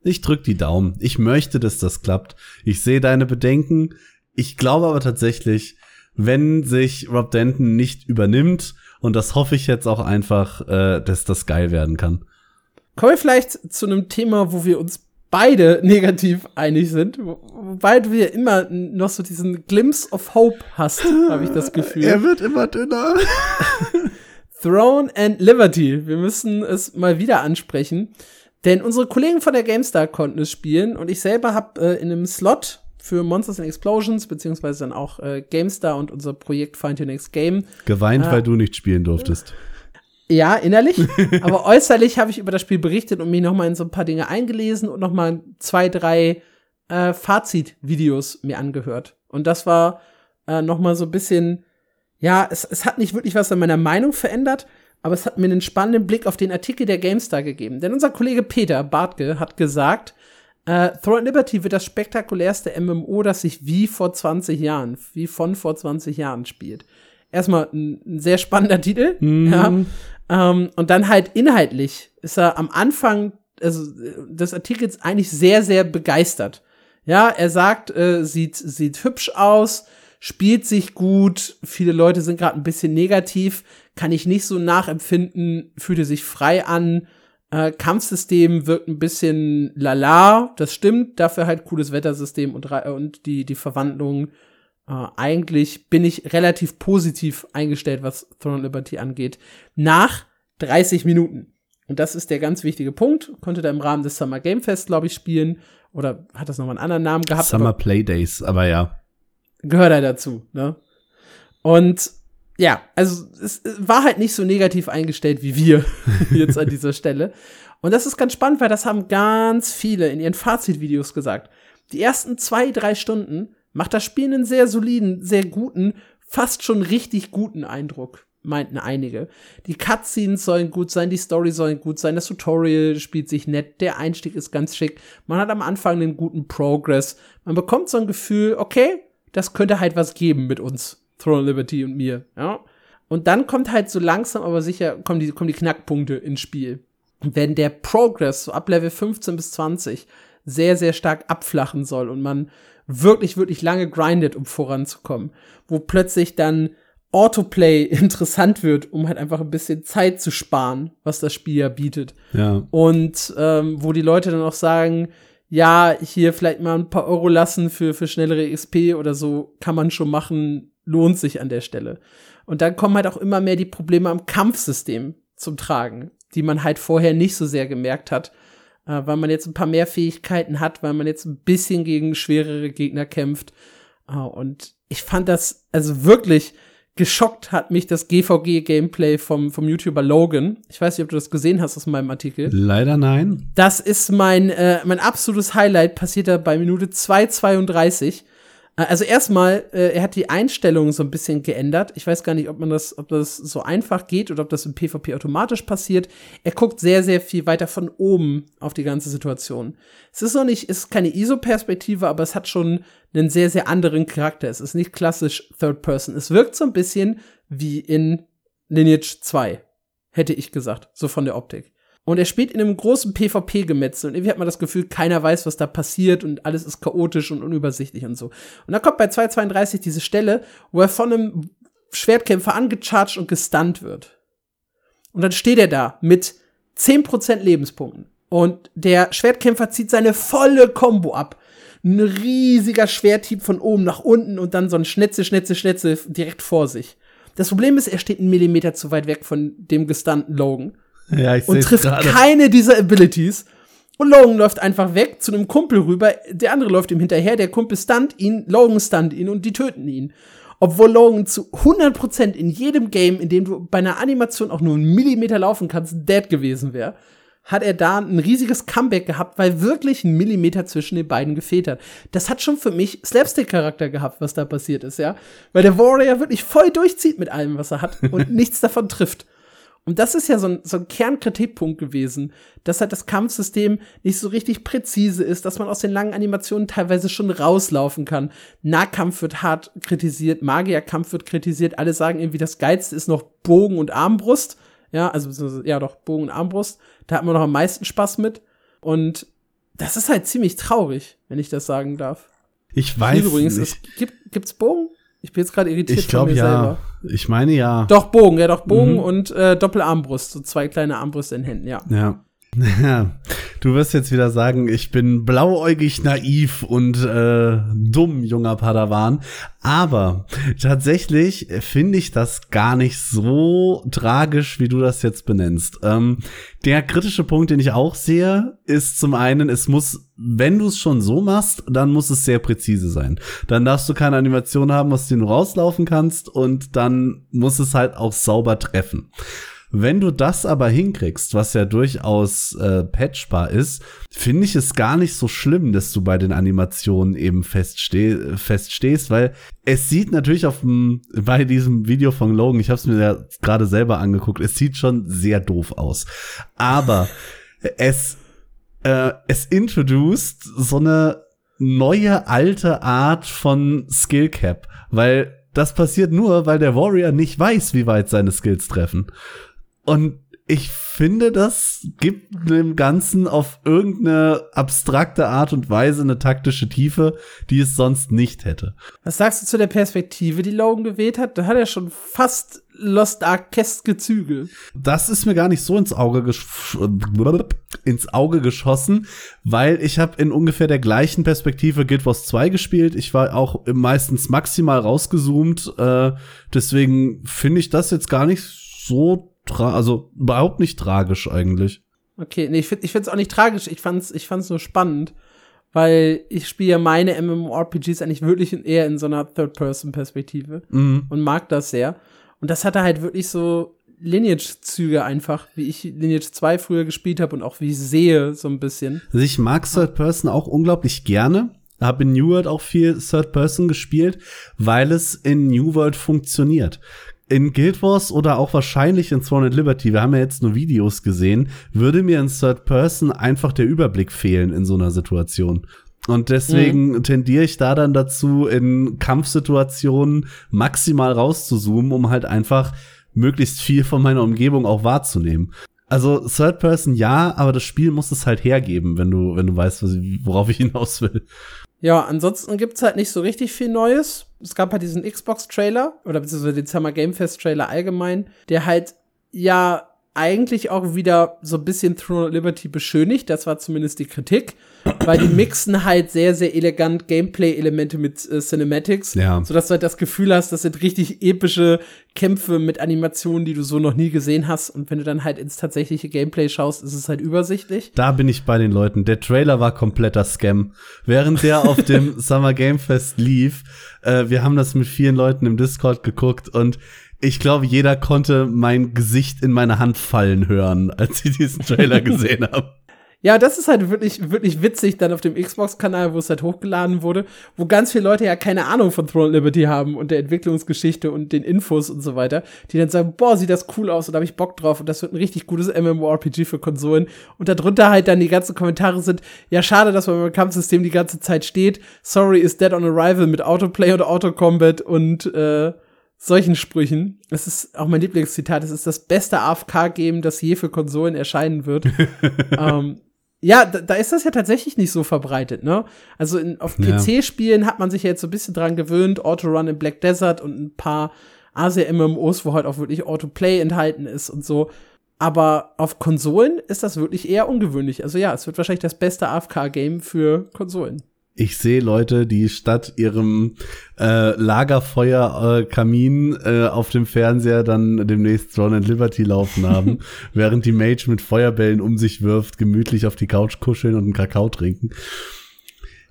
S2: Ich drück die Daumen. Ich möchte, dass das klappt. Ich sehe deine Bedenken. Ich glaube aber tatsächlich, wenn sich Rob Denton nicht übernimmt, und das hoffe ich jetzt auch einfach, äh, dass das geil werden kann.
S1: Kommen wir vielleicht zu einem Thema, wo wir uns beide negativ einig sind, wobei du ja immer noch so diesen Glimpse of Hope hast, habe ich das Gefühl.
S2: Er wird immer dünner.
S1: Throne and Liberty. Wir müssen es mal wieder ansprechen, denn unsere Kollegen von der GameStar konnten es spielen und ich selber habe äh, in einem Slot für Monsters and Explosions, beziehungsweise dann auch äh, GameStar und unser Projekt Find Your Next Game.
S2: Geweint, äh, weil du nicht spielen durftest.
S1: Ja, innerlich. aber äußerlich habe ich über das Spiel berichtet und mich noch mal in so ein paar Dinge eingelesen und noch mal zwei, drei äh, Fazit-Videos mir angehört. Und das war äh, noch mal so ein bisschen, ja, es, es hat nicht wirklich was an meiner Meinung verändert, aber es hat mir einen spannenden Blick auf den Artikel der GameStar gegeben. Denn unser Kollege Peter Bartke hat gesagt, äh, Throne Liberty wird das spektakulärste MMO, das sich wie vor 20 Jahren, wie von vor 20 Jahren spielt. Erstmal ein, ein sehr spannender Titel, mhm. ja. Ähm, und dann halt inhaltlich ist er am Anfang also, des Artikels eigentlich sehr, sehr begeistert. Ja, er sagt, äh, sieht, sieht hübsch aus, spielt sich gut, viele Leute sind gerade ein bisschen negativ, kann ich nicht so nachempfinden, fühlte sich frei an. Äh, Kampfsystem wirkt ein bisschen lala, das stimmt, dafür halt cooles Wettersystem und, und die, die Verwandlung äh, eigentlich bin ich relativ positiv eingestellt, was Throne Liberty angeht. Nach 30 Minuten. Und das ist der ganz wichtige Punkt. Konnte da im Rahmen des Summer Game Fest, glaube ich, spielen. Oder hat das nochmal einen anderen Namen gehabt?
S2: Summer Play Days, aber ja.
S1: Gehört er dazu, ne? Und ja, also es war halt nicht so negativ eingestellt wie wir jetzt an dieser Stelle. Und das ist ganz spannend, weil das haben ganz viele in ihren Fazitvideos gesagt. Die ersten zwei, drei Stunden macht das Spiel einen sehr soliden, sehr guten, fast schon richtig guten Eindruck, meinten einige. Die Cutscenes sollen gut sein, die Story soll gut sein, das Tutorial spielt sich nett, der Einstieg ist ganz schick, man hat am Anfang einen guten Progress, man bekommt so ein Gefühl, okay, das könnte halt was geben mit uns, Throne Liberty und mir, ja. Und dann kommt halt so langsam, aber sicher, kommen die, kommen die Knackpunkte ins Spiel. Wenn der Progress so ab Level 15 bis 20 sehr, sehr stark abflachen soll und man wirklich, wirklich lange grindet, um voranzukommen. Wo plötzlich dann Autoplay interessant wird, um halt einfach ein bisschen Zeit zu sparen, was das Spiel ja bietet.
S2: Ja.
S1: Und ähm, wo die Leute dann auch sagen, ja, hier vielleicht mal ein paar Euro lassen für, für schnellere XP oder so, kann man schon machen, lohnt sich an der Stelle. Und dann kommen halt auch immer mehr die Probleme am Kampfsystem zum Tragen, die man halt vorher nicht so sehr gemerkt hat äh, weil man jetzt ein paar mehr Fähigkeiten hat, weil man jetzt ein bisschen gegen schwerere Gegner kämpft. Äh, und ich fand das, also wirklich geschockt hat mich das GVG-Gameplay vom, vom YouTuber Logan. Ich weiß nicht, ob du das gesehen hast aus meinem Artikel.
S2: Leider nein.
S1: Das ist mein, äh, mein absolutes Highlight, passiert da bei Minute 2,32. Äh, also erstmal, äh, er hat die Einstellungen so ein bisschen geändert. Ich weiß gar nicht, ob man das, ob das so einfach geht oder ob das im PvP automatisch passiert. Er guckt sehr, sehr viel weiter von oben auf die ganze Situation. Es ist noch nicht, es ist keine ISO-Perspektive, aber es hat schon einen sehr, sehr anderen Charakter. Es ist nicht klassisch Third Person. Es wirkt so ein bisschen wie in Lineage 2, hätte ich gesagt, so von der Optik. Und er spielt in einem großen PvP-Gemetzel und irgendwie hat man das Gefühl, keiner weiß, was da passiert und alles ist chaotisch und unübersichtlich und so. Und dann kommt bei 232 diese Stelle, wo er von einem Schwertkämpfer angecharged und gestunt wird. Und dann steht er da mit 10% Lebenspunkten. Und der Schwertkämpfer zieht seine volle Combo ab. Ein riesiger Schwerthieb von oben nach unten und dann so ein Schnetze, Schnetze, Schnetze direkt vor sich. Das Problem ist, er steht einen Millimeter zu weit weg von dem gestunnten Logan.
S2: Ja, ich
S1: und trifft
S2: grade.
S1: keine dieser Abilities. Und Logan läuft einfach weg zu einem Kumpel rüber. Der andere läuft ihm hinterher. Der Kumpel stunt ihn, Logan stunt ihn und die töten ihn. Obwohl Logan zu 100% in jedem Game, in dem du bei einer Animation auch nur einen Millimeter laufen kannst, dead gewesen wäre, hat er da ein riesiges Comeback gehabt, weil wirklich ein Millimeter zwischen den beiden gefehlt hat. Das hat schon für mich Slapstick-Charakter gehabt, was da passiert ist, ja. Weil der Warrior wirklich voll durchzieht mit allem, was er hat und nichts davon trifft. Und das ist ja so ein, so ein Kernkritikpunkt gewesen, dass halt das Kampfsystem nicht so richtig präzise ist, dass man aus den langen Animationen teilweise schon rauslaufen kann. Nahkampf wird hart kritisiert, Magierkampf wird kritisiert, alle sagen irgendwie, das Geilste ist noch Bogen und Armbrust. Ja, also, ja doch, Bogen und Armbrust. Da hat man noch am meisten Spaß mit. Und das ist halt ziemlich traurig, wenn ich das sagen darf.
S2: Ich weiß
S1: Übrigens,
S2: nicht.
S1: Es gibt, gibt's Bogen? Ich bin jetzt gerade irritiert
S2: Ich glaube
S1: von mir
S2: ja.
S1: selber.
S2: Ich meine ja.
S1: Doch, Bogen, ja, doch, Bogen
S2: Mhm.
S1: und äh, Doppelarmbrust, so zwei kleine Armbrüste in Händen, ja.
S2: Ja. Ja, du wirst jetzt wieder sagen, ich bin blauäugig naiv und äh, dumm, junger Padawan. Aber tatsächlich finde ich das gar nicht so tragisch, wie du das jetzt benennst. Ähm, der kritische Punkt, den ich auch sehe, ist zum einen, es muss, wenn du es schon so machst, dann muss es sehr präzise sein. Dann darfst du keine Animation haben, aus der du rauslaufen kannst und dann muss es halt auch sauber treffen. Wenn du das aber hinkriegst, was ja durchaus äh, patchbar ist, finde ich es gar nicht so schlimm, dass du bei den Animationen eben feststeh feststehst, weil es sieht natürlich auf dem, bei diesem Video von Logan, ich habe es mir ja gerade selber angeguckt, es sieht schon sehr doof aus. Aber es, äh, es introduced so eine neue alte Art von Skill Cap, weil das passiert nur, weil der Warrior nicht weiß, wie weit seine Skills treffen. Und ich finde, das gibt dem Ganzen auf irgendeine abstrakte Art und Weise eine taktische Tiefe, die es sonst nicht hätte.
S1: Was sagst du zu der Perspektive, die Logan gewählt hat? Da hat er schon fast Lost Ark-keske Züge.
S2: Das ist mir gar nicht so ins Auge, gesch ins Auge geschossen, weil ich habe in ungefähr der gleichen Perspektive Guild Wars 2 gespielt. Ich war auch meistens maximal rausgezoomt. Äh, deswegen finde ich das jetzt gar nicht so, also überhaupt nicht tragisch eigentlich.
S1: Okay, nee, ich finde find's auch nicht tragisch. Ich fand's, ich fand's nur spannend, weil ich spiele ja meine MMORPGs eigentlich wirklich in, eher in so einer Third-Person-Perspektive
S2: Mhm.
S1: und mag das sehr. Und das hatte halt wirklich so Lineage-Züge einfach, wie ich Lineage 2 früher gespielt habe und auch wie ich sehe, so ein bisschen.
S2: Also ich mag Third Person auch unglaublich gerne. Habe in New World auch viel Third Person gespielt, weil es in New World funktioniert. In Guild Wars oder auch wahrscheinlich in Throne and Liberty, wir haben ja jetzt nur Videos gesehen, würde mir in Third Person einfach der Überblick fehlen in so einer Situation. Und deswegen mhm. tendiere ich da dann dazu, in Kampfsituationen maximal rauszuzoomen, um halt einfach möglichst viel von meiner Umgebung auch wahrzunehmen. Also Third Person ja, aber das Spiel muss es halt hergeben, wenn du, wenn du weißt, worauf ich hinaus will.
S1: Ja, ansonsten gibt's halt nicht so richtig viel Neues. Es gab halt diesen Xbox-Trailer oder beziehungsweise den Summer Game Fest-Trailer allgemein, der halt ja eigentlich auch wieder so ein bisschen Throne of Liberty beschönigt. Das war zumindest die Kritik. Weil die mixen halt sehr, sehr elegant Gameplay-Elemente mit äh, Cinematics. Ja. Sodass du halt das Gefühl hast, das sind richtig epische Kämpfe mit Animationen, die du so noch nie gesehen hast. Und wenn du dann halt ins tatsächliche Gameplay schaust, ist es halt übersichtlich.
S2: Da bin ich bei den Leuten. Der Trailer war kompletter Scam. Während der auf dem Summer Game Fest lief, äh, wir haben das mit vielen Leuten im Discord geguckt und ich glaube, jeder konnte mein Gesicht in meine Hand fallen hören, als sie diesen Trailer gesehen haben.
S1: Ja, das ist halt wirklich, wirklich witzig dann auf dem Xbox-Kanal, wo es halt hochgeladen wurde, wo ganz viele Leute ja keine Ahnung von Throne Liberty haben und der Entwicklungsgeschichte und den Infos und so weiter, die dann sagen, boah, sieht das cool aus und da habe ich Bock drauf und das wird ein richtig gutes MMORPG für Konsolen. Und darunter halt dann die ganzen Kommentare sind, ja, schade, dass man beim Kampfsystem die ganze Zeit steht. Sorry is dead on arrival mit Autoplay oder Autocombat und äh, solchen Sprüchen. Es ist auch mein Lieblingszitat. Es ist das beste AFK-Game, das je für Konsolen erscheinen wird. ähm, ja, da, da, ist das ja tatsächlich nicht so verbreitet, ne? Also in, auf PC-Spielen hat man sich ja jetzt so ein bisschen dran gewöhnt, Auto-Run in Black Desert und ein paar Asia-MMOs, wo halt auch wirklich Autoplay enthalten ist und so. Aber auf Konsolen ist das wirklich eher ungewöhnlich. Also ja, es wird wahrscheinlich das beste AFK-Game für Konsolen
S2: ich sehe Leute, die statt ihrem äh, Lagerfeuer-Kamin äh, äh, auf dem Fernseher dann demnächst Throne and Liberty laufen haben, während die Mage mit Feuerbällen um sich wirft, gemütlich auf die Couch kuscheln und einen Kakao trinken.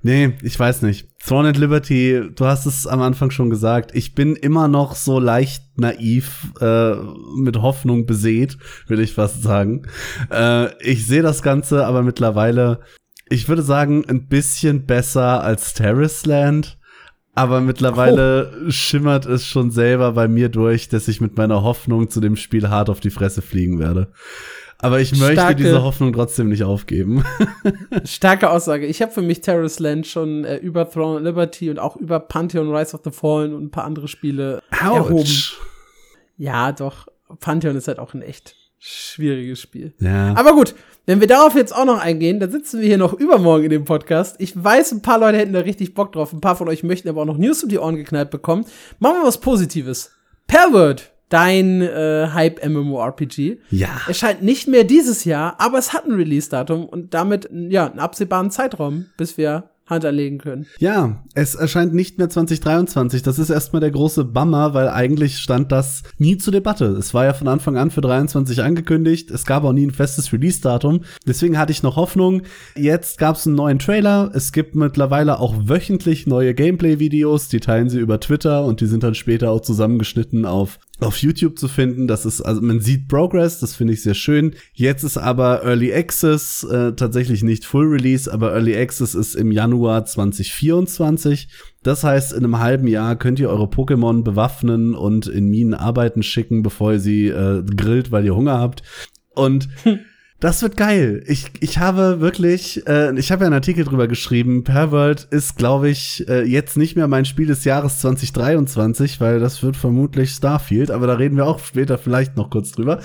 S2: Nee, ich weiß nicht. Throne and Liberty, du hast es am Anfang schon gesagt, ich bin immer noch so leicht naiv, äh, mit Hoffnung besät, will ich fast sagen. Äh, ich sehe das Ganze aber mittlerweile ich würde sagen, ein bisschen besser als Terrace Land. Aber mittlerweile oh. schimmert es schon selber bei mir durch, dass ich mit meiner Hoffnung zu dem Spiel hart auf die Fresse fliegen werde. Aber ich möchte Starke, diese Hoffnung trotzdem nicht aufgeben.
S1: Starke Aussage. Ich habe für mich Terrace Land schon äh, über Throne Liberty und auch über Pantheon Rise of the Fallen und ein paar andere Spiele Ouch. erhoben. Ja, doch. Pantheon ist halt auch ein echt schwieriges Spiel. Ja. Aber gut, wenn wir darauf jetzt auch noch eingehen, dann sitzen wir hier noch übermorgen in dem Podcast. Ich weiß, ein paar Leute hätten da richtig Bock drauf. Ein paar von euch möchten aber auch noch News um die Ohren geknallt bekommen. Machen wir was Positives. Pervert, dein äh, Hype-MMORPG, ja. erscheint nicht mehr dieses Jahr, aber es hat ein Release-Datum und damit ja einen absehbaren Zeitraum, bis wir Hand anlegen können.
S2: Ja, es erscheint nicht mehr 2023. Das ist erstmal der große Bummer, weil eigentlich stand das nie zur Debatte. Es war ja von Anfang an für 23 angekündigt. Es gab auch nie ein festes Release-Datum. Deswegen hatte ich noch Hoffnung. Jetzt gab es einen neuen Trailer. Es gibt mittlerweile auch wöchentlich neue Gameplay-Videos. Die teilen sie über Twitter und die sind dann später auch zusammengeschnitten auf auf YouTube zu finden. Das ist, also man sieht Progress, das finde ich sehr schön. Jetzt ist aber Early Access, äh, tatsächlich nicht Full Release, aber Early Access ist im Januar 2024. Das heißt, in einem halben Jahr könnt ihr eure Pokémon bewaffnen und in Minen arbeiten schicken, bevor ihr sie äh, grillt, weil ihr Hunger habt. Und Das wird geil. Ich, ich habe wirklich, äh, ich habe ja einen Artikel drüber geschrieben. Perworld ist, glaube ich, äh, jetzt nicht mehr mein Spiel des Jahres 2023, weil das wird vermutlich Starfield, aber da reden wir auch später vielleicht noch kurz drüber.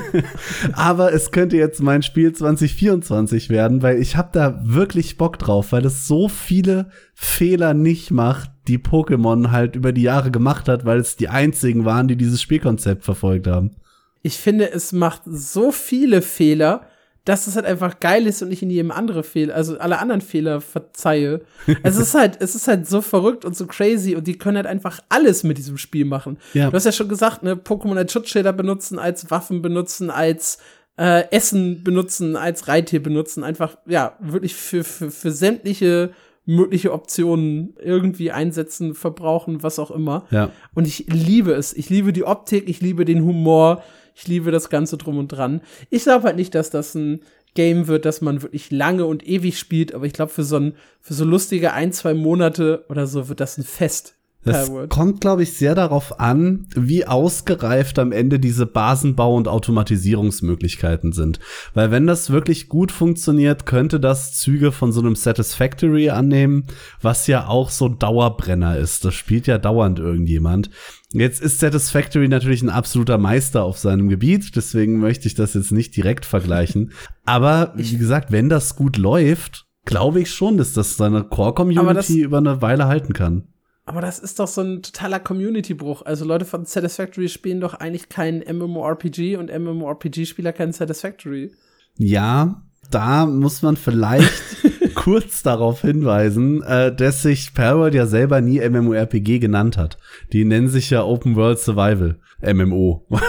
S2: aber es könnte jetzt mein Spiel 2024 werden, weil ich habe da wirklich Bock drauf, weil es so viele Fehler nicht macht, die Pokémon halt über die Jahre gemacht hat, weil es die einzigen waren, die dieses Spielkonzept verfolgt haben
S1: ich finde, es macht so viele Fehler, dass es halt einfach geil ist und ich in jedem andere Fehler, also alle anderen Fehler verzeihe. es ist halt, es ist halt so verrückt und so crazy und die können halt einfach alles mit diesem Spiel machen. Ja. Du hast ja schon gesagt, ne, Pokémon als Schutzschilder benutzen, als Waffen benutzen, als äh, Essen benutzen, als Reittier benutzen, einfach, ja, wirklich für, für, für sämtliche mögliche Optionen irgendwie einsetzen, verbrauchen, was auch immer.
S2: Ja.
S1: Und ich liebe es. Ich liebe die Optik, ich liebe den Humor, ich liebe das Ganze drum und dran. Ich glaube halt nicht, dass das ein Game wird, das man wirklich lange und ewig spielt, aber ich glaube, für so ein, für so lustige ein, zwei Monate oder so wird das ein Fest.
S2: Das kommt, glaube ich, sehr darauf an, wie ausgereift am Ende diese Basenbau- und Automatisierungsmöglichkeiten sind. Weil wenn das wirklich gut funktioniert, könnte das Züge von so einem Satisfactory annehmen, was ja auch so Dauerbrenner ist. Das spielt ja dauernd irgendjemand. Jetzt ist Satisfactory natürlich ein absoluter Meister auf seinem Gebiet, deswegen möchte ich das jetzt nicht direkt vergleichen. Aber wie gesagt, wenn das gut läuft, glaube ich schon, dass das seine Core-Community über eine Weile halten kann.
S1: Aber das ist doch so ein totaler Community-Bruch. Also Leute von Satisfactory spielen doch eigentlich kein MMORPG und MMORPG-Spieler kein Satisfactory.
S2: Ja, da muss man vielleicht kurz darauf hinweisen, äh, dass sich Palworld ja selber nie MMORPG genannt hat. Die nennen sich ja Open World Survival, MMO.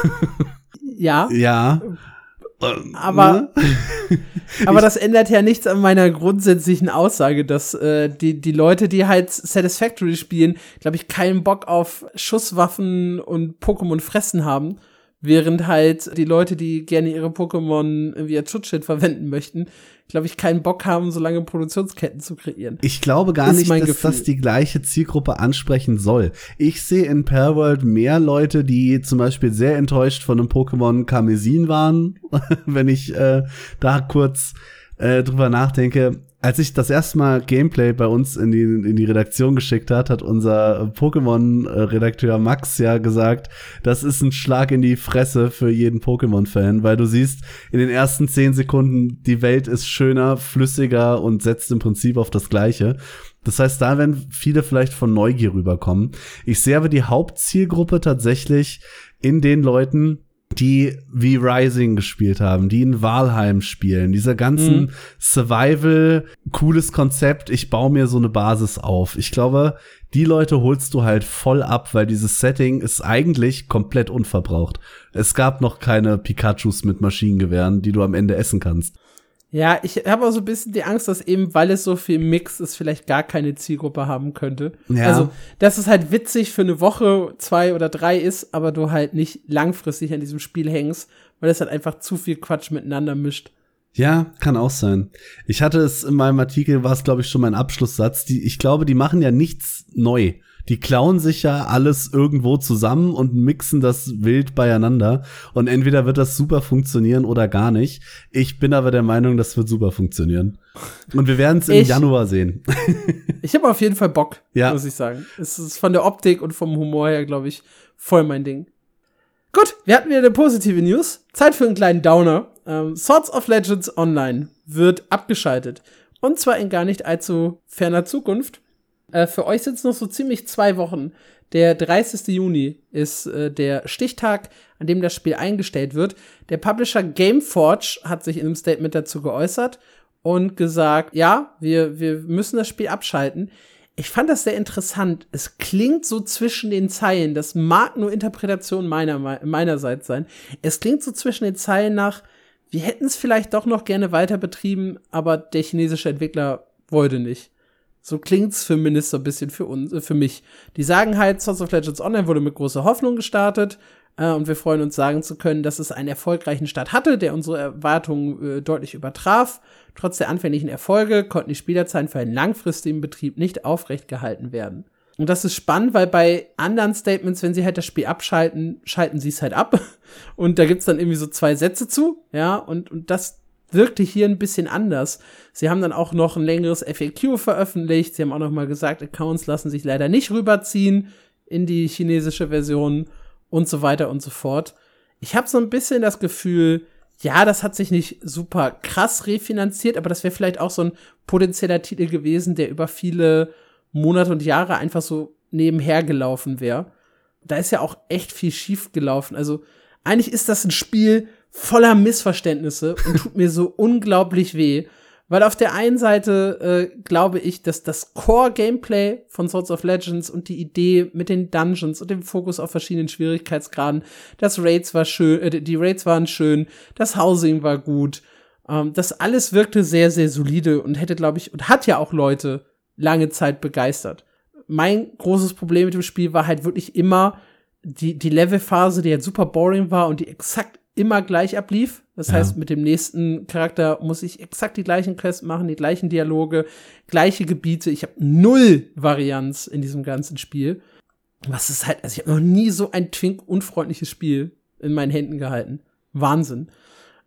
S1: Ja,
S2: ja. Ähm,
S1: Aber-
S2: ne?
S1: aber das ändert ja nichts an meiner grundsätzlichen Aussage, dass äh, die, die Leute, die halt Satisfactory spielen, glaube ich, keinen Bock auf Schusswaffen und Pokémon fressen haben. Während halt die Leute, die gerne ihre Pokémon irgendwie als Schutzschild verwenden möchten, glaube ich, keinen Bock haben, so lange Produktionsketten zu kreieren.
S2: Ich glaube gar
S1: Ist
S2: nicht, dass
S1: Gefühl.
S2: das die gleiche Zielgruppe ansprechen soll. Ich sehe in Palworld mehr Leute, die zum Beispiel sehr enttäuscht von einem Pokémon Karmesin waren, wenn ich äh, da kurz äh, drüber nachdenke. Als ich das erste Mal Gameplay bei uns in die, in die Redaktion geschickt hat, hat unser Pokémon-Redakteur Max ja gesagt, das ist ein Schlag in die Fresse für jeden Pokémon-Fan, weil du siehst, in den ersten zehn Sekunden, die Welt ist schöner, flüssiger und setzt im Prinzip auf das Gleiche. Das heißt, da werden viele vielleicht von Neugier rüberkommen. Ich sehe aber die Hauptzielgruppe tatsächlich in den Leuten, die wie Rising gespielt haben, die in Valheim spielen. Dieser ganzen
S1: Mhm.
S2: Survival, cooles Konzept, ich baue mir so eine Basis auf. Ich glaube, die Leute holst du halt voll ab, weil dieses Setting ist eigentlich komplett unverbraucht. Es gab noch keine Pikachus mit Maschinengewehren, die du am Ende essen kannst.
S1: Ja, ich habe auch so ein bisschen die Angst, dass eben, weil es so viel Mix ist, vielleicht gar keine Zielgruppe haben könnte.
S2: Ja.
S1: Also, dass es halt witzig für eine Woche, zwei oder drei ist, aber du halt nicht langfristig an diesem Spiel hängst, weil es halt einfach zu viel Quatsch miteinander mischt.
S2: Ja, kann auch sein. Ich hatte es in meinem Artikel, war es glaube ich schon mein Abschlusssatz. Die, ich glaube, die machen ja nichts neu. Die klauen sich ja alles irgendwo zusammen und mixen das wild beieinander. Und entweder wird das super funktionieren oder gar nicht. Ich bin aber der Meinung, das wird super funktionieren. Und wir werden es im
S1: Ich-
S2: Januar sehen.
S1: Ich habe auf jeden Fall Bock,
S2: Ja.
S1: muss ich sagen. Es ist von der Optik und vom Humor her, glaube ich, voll mein Ding. Gut, wir hatten wieder eine positive News. Zeit für einen kleinen Downer. Ähm, Swords of Legends Online wird abgeschaltet. Und zwar in gar nicht allzu ferner Zukunft. Äh, für euch sind es noch so ziemlich zwei Wochen. Der 30. Juni ist äh, der Stichtag, an dem das Spiel eingestellt wird. Der Publisher Gameforge hat sich in einem Statement dazu geäußert und gesagt, ja, wir, wir müssen das Spiel abschalten. Ich fand das sehr interessant. Es klingt so zwischen den Zeilen. Das mag nur Interpretation meiner, meinerseits sein. Es klingt so zwischen den Zeilen nach, wir hätten es vielleicht doch noch gerne weiter betrieben, aber der chinesische Entwickler wollte nicht. So klingt's zumindest so ein bisschen für uns, äh, für mich. Die sagen halt, Swords of Legends Online wurde mit großer Hoffnung gestartet äh, und wir freuen uns sagen zu können, dass es einen erfolgreichen Start hatte, der unsere Erwartungen äh, deutlich übertraf. Trotz der anfänglichen Erfolge konnten die Spielerzahlen für einen langfristigen Betrieb nicht aufrecht gehalten werden. Und das ist spannend, weil bei anderen Statements, wenn sie halt das Spiel abschalten, schalten sie es halt ab. Und da gibt's dann irgendwie so zwei Sätze zu, ja, und, und das wirkte hier ein bisschen anders. Sie haben dann auch noch ein längeres FAQ veröffentlicht. Sie haben auch noch mal gesagt, Accounts lassen sich leider nicht rüberziehen in die chinesische Version und so weiter und so fort. Ich habe so ein bisschen das Gefühl, ja, das hat sich nicht super krass refinanziert, aber das wäre vielleicht auch so ein potenzieller Titel gewesen, der über viele Monate und Jahre einfach so nebenher gelaufen wäre. Da ist ja auch echt viel schief gelaufen. Also eigentlich ist das ein Spiel voller Missverständnisse und tut mir so unglaublich weh. Weil auf der einen Seite äh, glaube ich, dass das Core-Gameplay von Swords of Legends und die Idee mit den Dungeons und dem Fokus auf verschiedenen Schwierigkeitsgraden, das Raids war schön, äh, die Raids waren schön, das Housing war gut, ähm, das alles wirkte sehr, sehr solide und hätte, glaube ich, und hat ja auch Leute lange Zeit begeistert. Mein großes Problem mit dem Spiel war halt wirklich immer die, die Levelphase, die halt super boring war und die exakt immer gleich ablief. Das ja. heißt, mit dem nächsten Charakter muss ich exakt die gleichen Quests machen, die gleichen Dialoge, gleiche Gebiete. Ich habe null Varianz in diesem ganzen Spiel. Was ist halt, also ich habe noch nie so ein twink-unfreundliches Spiel in meinen Händen gehalten. Wahnsinn.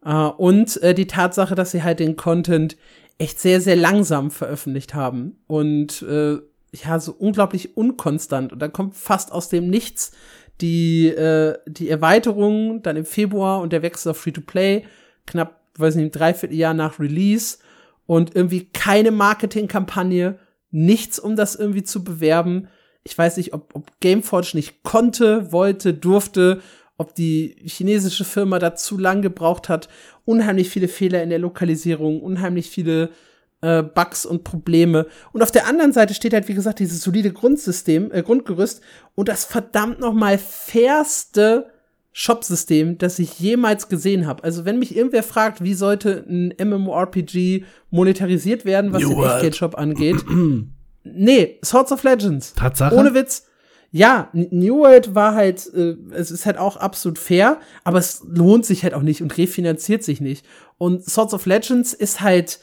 S1: Uh, und äh, die Tatsache, dass sie halt den Content echt sehr, sehr langsam veröffentlicht haben und äh, ja, so unglaublich unkonstant. Und da kommt fast aus dem Nichts die, äh, die Erweiterung dann im Februar und der Wechsel auf Free-to-Play, knapp, weiß nicht, ein Dreivierteljahr nach Release und irgendwie keine Marketingkampagne, nichts, um das irgendwie zu bewerben. Ich weiß nicht, ob, ob Gameforge nicht konnte, wollte, durfte, ob die chinesische Firma da zu lang gebraucht hat. Unheimlich viele Fehler in der Lokalisierung, unheimlich viele äh, Bugs und Probleme. Und auf der anderen Seite steht halt, wie gesagt, dieses solide Grundsystem, äh, Grundgerüst und das verdammt noch mal fairste Shop-System, das ich jemals gesehen habe. Also wenn mich irgendwer fragt, wie sollte ein MMORPG monetarisiert werden, was New den Echtgeld-Shop angeht, nee, Swords of Legends.
S2: Tatsache.
S1: Ohne Witz. Ja, New World war halt, äh, es ist halt auch absolut fair, aber es lohnt sich halt auch nicht und refinanziert sich nicht. Und Swords of Legends ist halt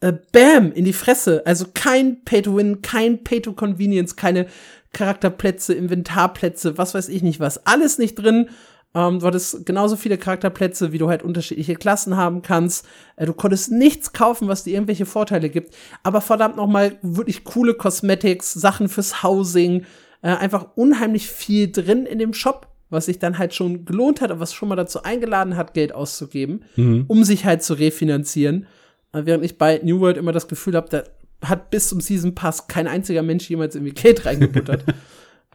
S1: äh, Bam in die Fresse. Also kein Pay-to-Win, kein Pay-to-Convenience, keine Charakterplätze, Inventarplätze, was weiß ich nicht was. Alles nicht drin. Ähm, du hattest genauso viele Charakterplätze, wie du halt unterschiedliche Klassen haben kannst. Äh, du konntest nichts kaufen, was dir irgendwelche Vorteile gibt. Aber verdammt noch mal wirklich coole Cosmetics, Sachen fürs Housing. Äh, einfach unheimlich viel drin in dem Shop was sich dann halt schon gelohnt hat und was schon mal dazu eingeladen hat, Geld auszugeben, mhm. um sich halt zu refinanzieren. Während ich bei New World immer das Gefühl habe, da hat bis zum Season Pass kein einziger Mensch jemals irgendwie Geld reingebuttert.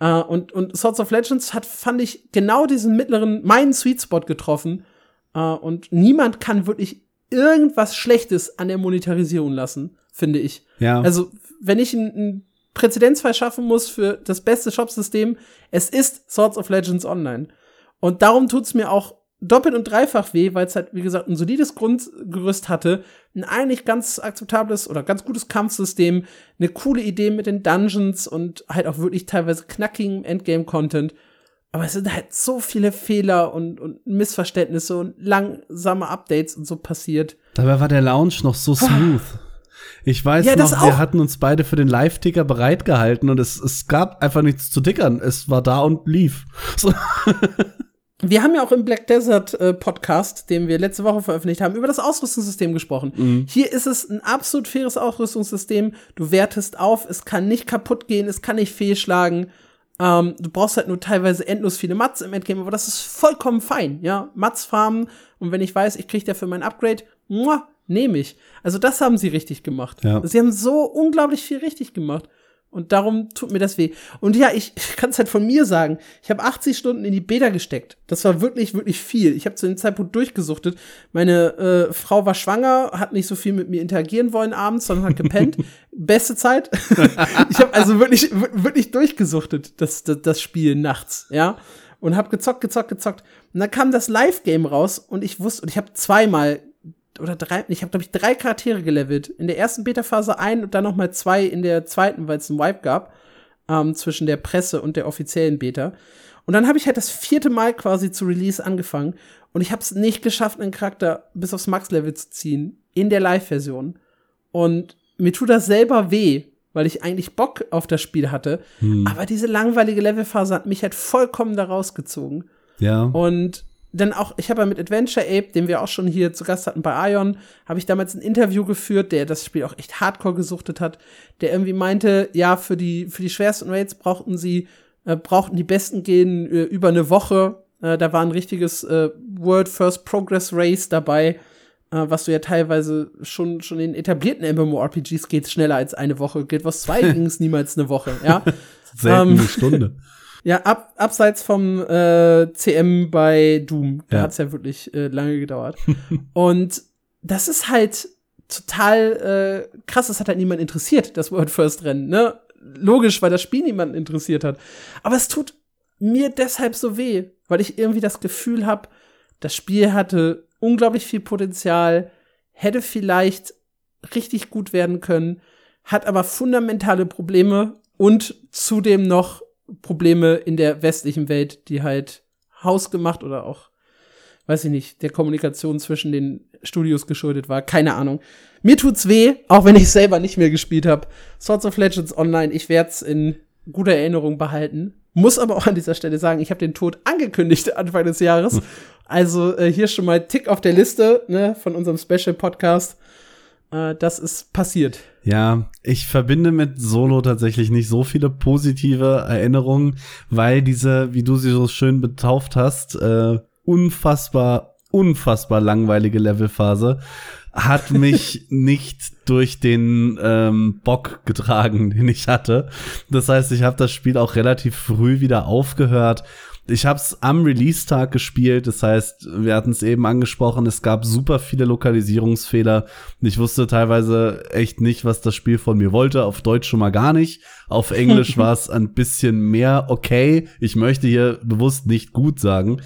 S1: uh, und, und Swords of Legends hat, fand ich, genau diesen mittleren, meinen Sweet Spot getroffen. Uh, und niemand kann wirklich irgendwas Schlechtes an der Monetarisierung lassen, finde ich.
S2: Ja.
S1: Also, wenn ich einen Präzedenzfall schaffen muss für das beste Shopsystem, es ist Swords of Legends Online. Und darum tut's mir auch doppelt und dreifach weh, weil es halt, wie gesagt, ein solides Grundgerüst hatte, ein eigentlich ganz akzeptables oder ganz gutes Kampfsystem, eine coole Idee mit den Dungeons und halt auch wirklich teilweise knackigem Endgame-Content. Aber es sind halt so viele Fehler und, und Missverständnisse und langsame Updates und so passiert.
S2: Dabei war der Lounge noch so smooth. Ich weiß ja, noch, wir hatten uns beide für den Live-Ticker bereitgehalten und es, es gab einfach nichts zu tickern. Es war da und lief. So.
S1: Wir haben ja auch im Black Desert äh, Podcast, den wir letzte Woche veröffentlicht haben, über das Ausrüstungssystem gesprochen. Mhm. Hier ist es ein absolut faires Ausrüstungssystem. Du wertest auf, es kann nicht kaputt gehen, es kann nicht fehlschlagen. Ähm, du brauchst halt nur teilweise endlos viele Mats im Endgame, aber das ist vollkommen fein, ja. Mats farmen und wenn ich weiß, ich krieg dafür mein Upgrade, nehme ich. Also das haben sie richtig gemacht. Ja. Sie haben so unglaublich viel richtig gemacht. Und darum tut mir das weh. Und ja, ich, ich kann es halt von mir sagen. Ich habe 80 Stunden in die Beta gesteckt. Das war wirklich, wirklich viel. Ich habe zu dem Zeitpunkt durchgesuchtet. Meine äh, Frau war schwanger, hat nicht so viel mit mir interagieren wollen abends, sondern hat gepennt. Beste Zeit. ich habe also wirklich, wirklich durchgesuchtet, das, das, das Spiel nachts, ja. Und habe gezockt, gezockt, gezockt. Und dann kam das Live-Game raus und ich wusste, und ich habe zweimal oder drei, ich habe glaube ich drei Charaktere gelevelt. In der ersten Beta-Phase ein und dann noch mal zwei in der zweiten, weil es einen Wipe gab ähm, zwischen der Presse und der offiziellen Beta. Und dann habe ich halt das vierte Mal quasi zu Release angefangen und ich habe es nicht geschafft, einen Charakter bis aufs Max-Level zu ziehen in der Live-Version. Und mir tut das selber weh, weil ich eigentlich Bock auf das Spiel hatte. Hm. Aber diese langweilige Levelphase hat mich halt vollkommen da rausgezogen.
S2: Ja.
S1: Und denn auch, ich habe ja mit Adventure Ape, den wir auch schon hier zu Gast hatten bei Ion, habe ich damals ein Interview geführt, der das Spiel auch echt hardcore gesuchtet hat, der irgendwie meinte, ja, für die, für die schwersten Raids brauchten sie, äh, brauchten die besten gehen äh, über eine Woche. Äh, da war ein richtiges äh, World First Progress Race dabei, äh, was du ja teilweise schon, schon in etablierten MMORPGs geht schneller als eine Woche. 2 ging es niemals eine Woche, ja.
S2: Selten ähm, eine Stunde.
S1: Ja, ab, abseits vom äh, CM bei Doom. Da ja. hat's ja wirklich äh, lange gedauert. und das ist halt total äh, krass. Das hat halt niemand interessiert, das World First Rennen. Ne? Logisch, weil das Spiel niemanden interessiert hat. Aber es tut mir deshalb so weh, weil ich irgendwie das Gefühl habe, das Spiel hatte unglaublich viel Potenzial, hätte vielleicht richtig gut werden können. hat aber fundamentale Probleme und zudem noch Probleme in der westlichen Welt, die halt hausgemacht oder auch, weiß ich nicht, der Kommunikation zwischen den Studios geschuldet war. Keine Ahnung. Mir tut's weh, auch wenn ich selber nicht mehr gespielt habe. Swords of Legends Online, ich werde es in guter Erinnerung behalten. Muss aber auch an dieser Stelle sagen, ich habe den Tod angekündigt Anfang des Jahres. Also äh, hier schon mal Tick auf der Liste ne, von unserem Special Podcast. Äh, das ist passiert.
S2: Ja, ich verbinde mit Solo tatsächlich nicht so viele positive Erinnerungen, weil diese, wie du sie so schön betauft hast, äh, unfassbar, unfassbar langweilige Levelphase hat mich nicht durch den ähm, Bock getragen, den ich hatte. Das heißt, ich habe das Spiel auch relativ früh wieder aufgehört ich habe es am Release-Tag gespielt, das heißt, wir hatten es eben angesprochen, es gab super viele Lokalisierungsfehler. Ich wusste teilweise echt nicht, was das Spiel von mir wollte. Auf Deutsch schon mal gar nicht. Auf Englisch war es ein bisschen mehr okay. Ich möchte hier bewusst nicht gut sagen.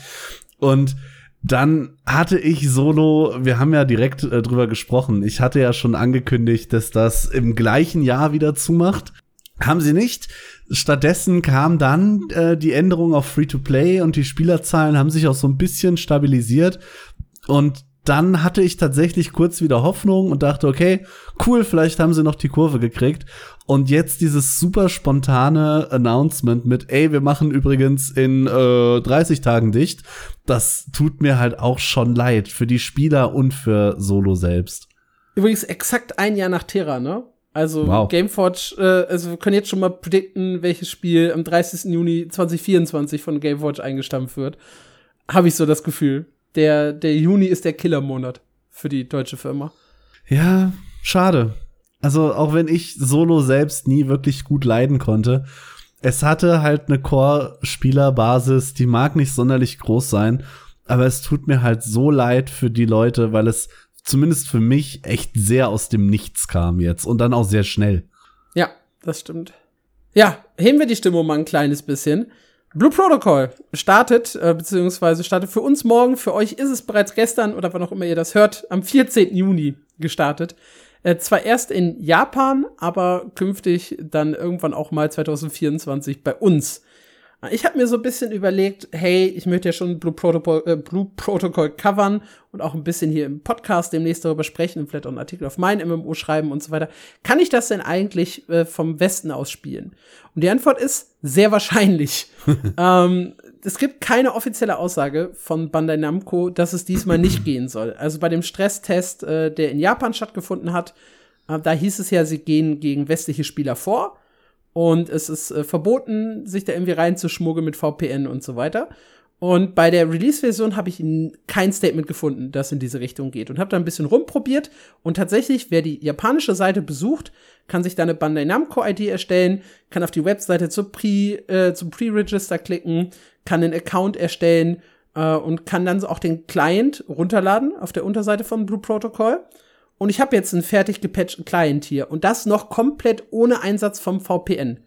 S2: Und dann hatte ich Solo, wir haben ja direkt äh, drüber gesprochen. Ich hatte ja schon angekündigt, dass das im gleichen Jahr wieder zumacht. Haben sie nicht. Stattdessen kam dann äh, die Änderung auf Free-to-Play und die Spielerzahlen haben sich auch so ein bisschen stabilisiert. Und dann hatte ich tatsächlich kurz wieder Hoffnung und dachte, okay, cool, vielleicht haben sie noch die Kurve gekriegt. Und jetzt dieses super spontane Announcement mit, ey, wir machen übrigens in äh, 30 Tagen dicht. Das tut mir halt auch schon leid für die Spieler und für Solo selbst.
S1: Übrigens exakt ein Jahr nach Terra, ne? Also wow. Gameforge, äh, also wir können jetzt schon mal predikten, welches Spiel am 30. Juni 2024 von Gameforge eingestampft wird. Habe ich so das Gefühl. Der, der Juni ist der Killermonat für die deutsche Firma.
S2: Ja, schade. Also auch wenn ich Solo selbst nie wirklich gut leiden konnte, es hatte halt eine Core-Spielerbasis, die mag nicht sonderlich groß sein, aber es tut mir halt so leid für die Leute, weil es zumindest für mich echt sehr aus dem Nichts kam jetzt und dann auch sehr schnell.
S1: Ja, das stimmt. Ja, heben wir die Stimmung mal ein kleines bisschen. Blue Protocol startet, äh, beziehungsweise startet für uns morgen, für euch ist es bereits gestern oder wann auch immer ihr das hört, am 14. Juni gestartet. Äh, zwar erst in Japan, aber künftig dann irgendwann auch mal 2024 bei uns. Ich habe mir so ein bisschen überlegt, hey, ich möchte ja schon Blue Protocol, äh, Blue Protocol covern und auch ein bisschen hier im Podcast demnächst darüber sprechen und vielleicht auch einen Artikel auf mein MMO schreiben und so weiter. Kann ich das denn eigentlich äh, vom Westen aus spielen? Und die Antwort ist sehr wahrscheinlich. ähm, es gibt keine offizielle Aussage von Bandai Namco, dass es diesmal nicht gehen soll. Also bei dem Stresstest, äh, der in Japan stattgefunden hat, äh, da hieß es ja, sie gehen gegen westliche Spieler vor und es ist äh, verboten, sich da irgendwie reinzuschmuggeln mit VPN und so weiter. Und bei der Release-Version habe ich kein Statement gefunden, das in diese Richtung geht. Und habe da ein bisschen rumprobiert. Und tatsächlich, wer die japanische Seite besucht, kann sich da eine Bandai Namco-ID erstellen, kann auf die Webseite zur Pre, äh, zum Pre-Register klicken, kann einen Account erstellen äh, und kann dann auch den Client runterladen auf der Unterseite von Blue Protocol. Und ich habe jetzt einen fertig gepatchten Client hier. Und das noch komplett ohne Einsatz vom VPN.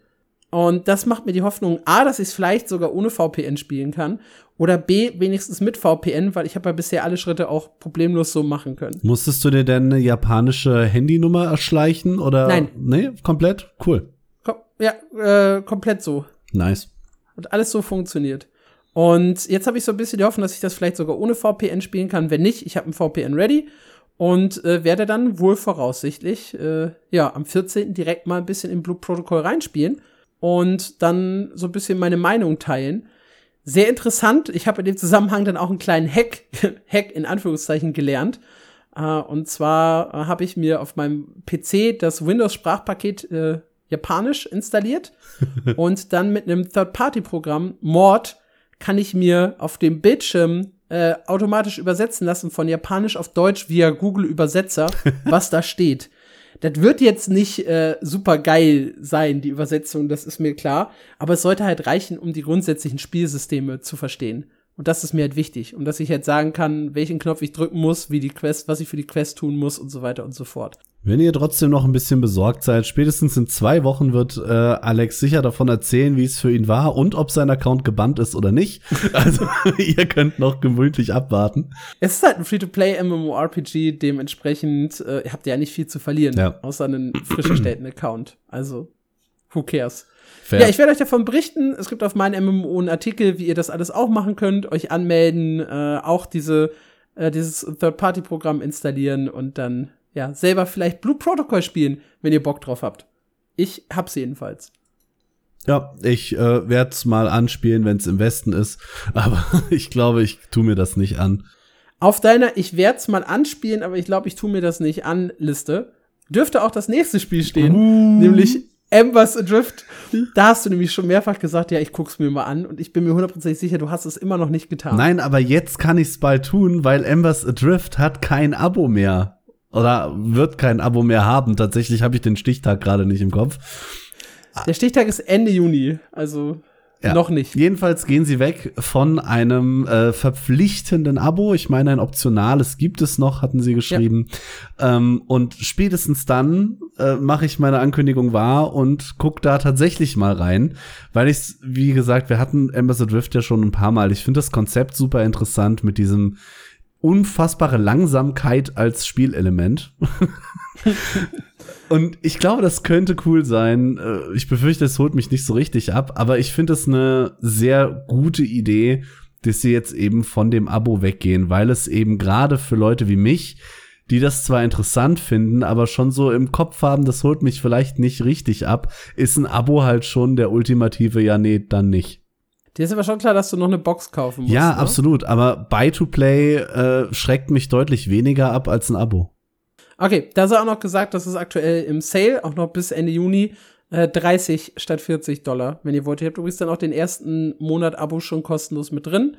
S1: Und das macht mir die Hoffnung, A, dass ich es vielleicht sogar ohne VPN spielen kann. Oder B, wenigstens mit VPN, weil ich habe ja bisher alle Schritte auch problemlos so machen können.
S2: Musstest du dir denn eine japanische Handynummer erschleichen? Oder?
S1: Nein.
S2: Nee, komplett? Cool.
S1: Kom ja, äh, komplett so.
S2: Nice.
S1: Hat alles so funktioniert. Und jetzt habe ich so ein bisschen die Hoffnung, dass ich das vielleicht sogar ohne VPN spielen kann. Wenn nicht, ich habe ein VPN ready und äh, werde dann wohl voraussichtlich äh, ja am 14. direkt mal ein bisschen im Blue Protocol reinspielen und dann so ein bisschen meine Meinung teilen. Sehr interessant. Ich habe in dem Zusammenhang dann auch einen kleinen Hack, Hack in Anführungszeichen gelernt. Äh, und zwar äh, habe ich mir auf meinem PC das Windows-Sprachpaket äh, japanisch installiert und dann mit einem Third-Party-Programm Mord kann ich mir auf dem Bildschirm äh, automatisch übersetzen lassen von Japanisch auf Deutsch via Google Übersetzer, was da steht. Das wird jetzt nicht äh, super geil sein, die Übersetzung, das ist mir klar. Aber es sollte halt reichen, um die grundsätzlichen Spielsysteme zu verstehen. Und das ist mir halt wichtig. Und dass ich jetzt sagen kann, welchen Knopf ich drücken muss, wie die Quest, was ich für die Quest tun muss und so weiter und so fort.
S2: Wenn ihr trotzdem noch ein bisschen besorgt seid, spätestens in zwei Wochen wird äh, Alex sicher davon erzählen, wie es für ihn war und ob sein Account gebannt ist oder nicht. Also ihr könnt noch gemütlich abwarten.
S1: Es ist halt ein Free-to-Play MMORPG, dementsprechend äh, habt ihr ja nicht viel zu verlieren,
S2: Ja.
S1: außer einen frisch erstellten Account. Also, who cares?
S2: Fair.
S1: Ja, ich werde euch davon berichten. Es gibt auf meinem MMO einen Artikel, wie ihr das alles auch machen könnt, euch anmelden, äh, auch diese, äh, dieses Third-Party-Programm installieren und dann ja selber vielleicht Blue Protocol spielen, wenn ihr Bock drauf habt. Ich hab's jedenfalls.
S2: Ja, ich äh, werde es mal anspielen, wenn es im Westen ist. Aber ich glaube, ich tu mir das nicht an.
S1: Auf deiner Ich werd's mal anspielen, aber ich glaube, ich tu mir das nicht an Liste. Dürfte auch das nächste Spiel stehen, nämlich Embers Adrift. Da hast du nämlich schon mehrfach gesagt, ja, ich guck's mir mal an und ich bin mir hundertprozentig sicher, du hast es immer noch nicht getan.
S2: Nein, aber jetzt kann ich's bald tun, weil Embers Adrift hat kein Abo mehr. Oder wird kein Abo mehr haben. Tatsächlich habe ich den Stichtag gerade nicht im Kopf.
S1: Der Stichtag ist Ende Juni, also
S2: Ja.
S1: noch nicht.
S2: Jedenfalls gehen sie weg von einem äh, verpflichtenden Abo. Ich meine, ein optionales gibt es noch, hatten sie geschrieben. Ähm, und spätestens dann äh, mache ich meine Ankündigung wahr und guck da tatsächlich mal rein. Weil ich, wie gesagt, wir hatten Embassy Drift ja schon ein paar Mal. Ich finde das Konzept super interessant mit diesem unfassbare Langsamkeit als Spielelement. Und ich glaube, das könnte cool sein. Äh, Ich befürchte, es holt mich nicht so richtig ab, aber ich finde es eine sehr gute Idee, dass sie jetzt eben von dem Abo weggehen, weil es eben gerade für Leute wie mich, die das zwar interessant finden, aber schon so im Kopf haben, das holt mich vielleicht nicht richtig ab, ist ein Abo halt schon der ultimative, ja, nee, dann nicht.
S1: Dir ist aber schon klar, dass du noch eine Box kaufen musst.
S2: ja,
S1: ne?
S2: absolut, aber Buy-to-Play äh, schreckt mich deutlich weniger ab als ein Abo.
S1: Okay, da sei auch noch gesagt, das ist aktuell im Sale, auch noch bis Ende Juni, äh, 30 statt 40 Dollar, wenn ihr wollt. Ihr habt übrigens dann auch den ersten Monat Abo schon kostenlos mit drin.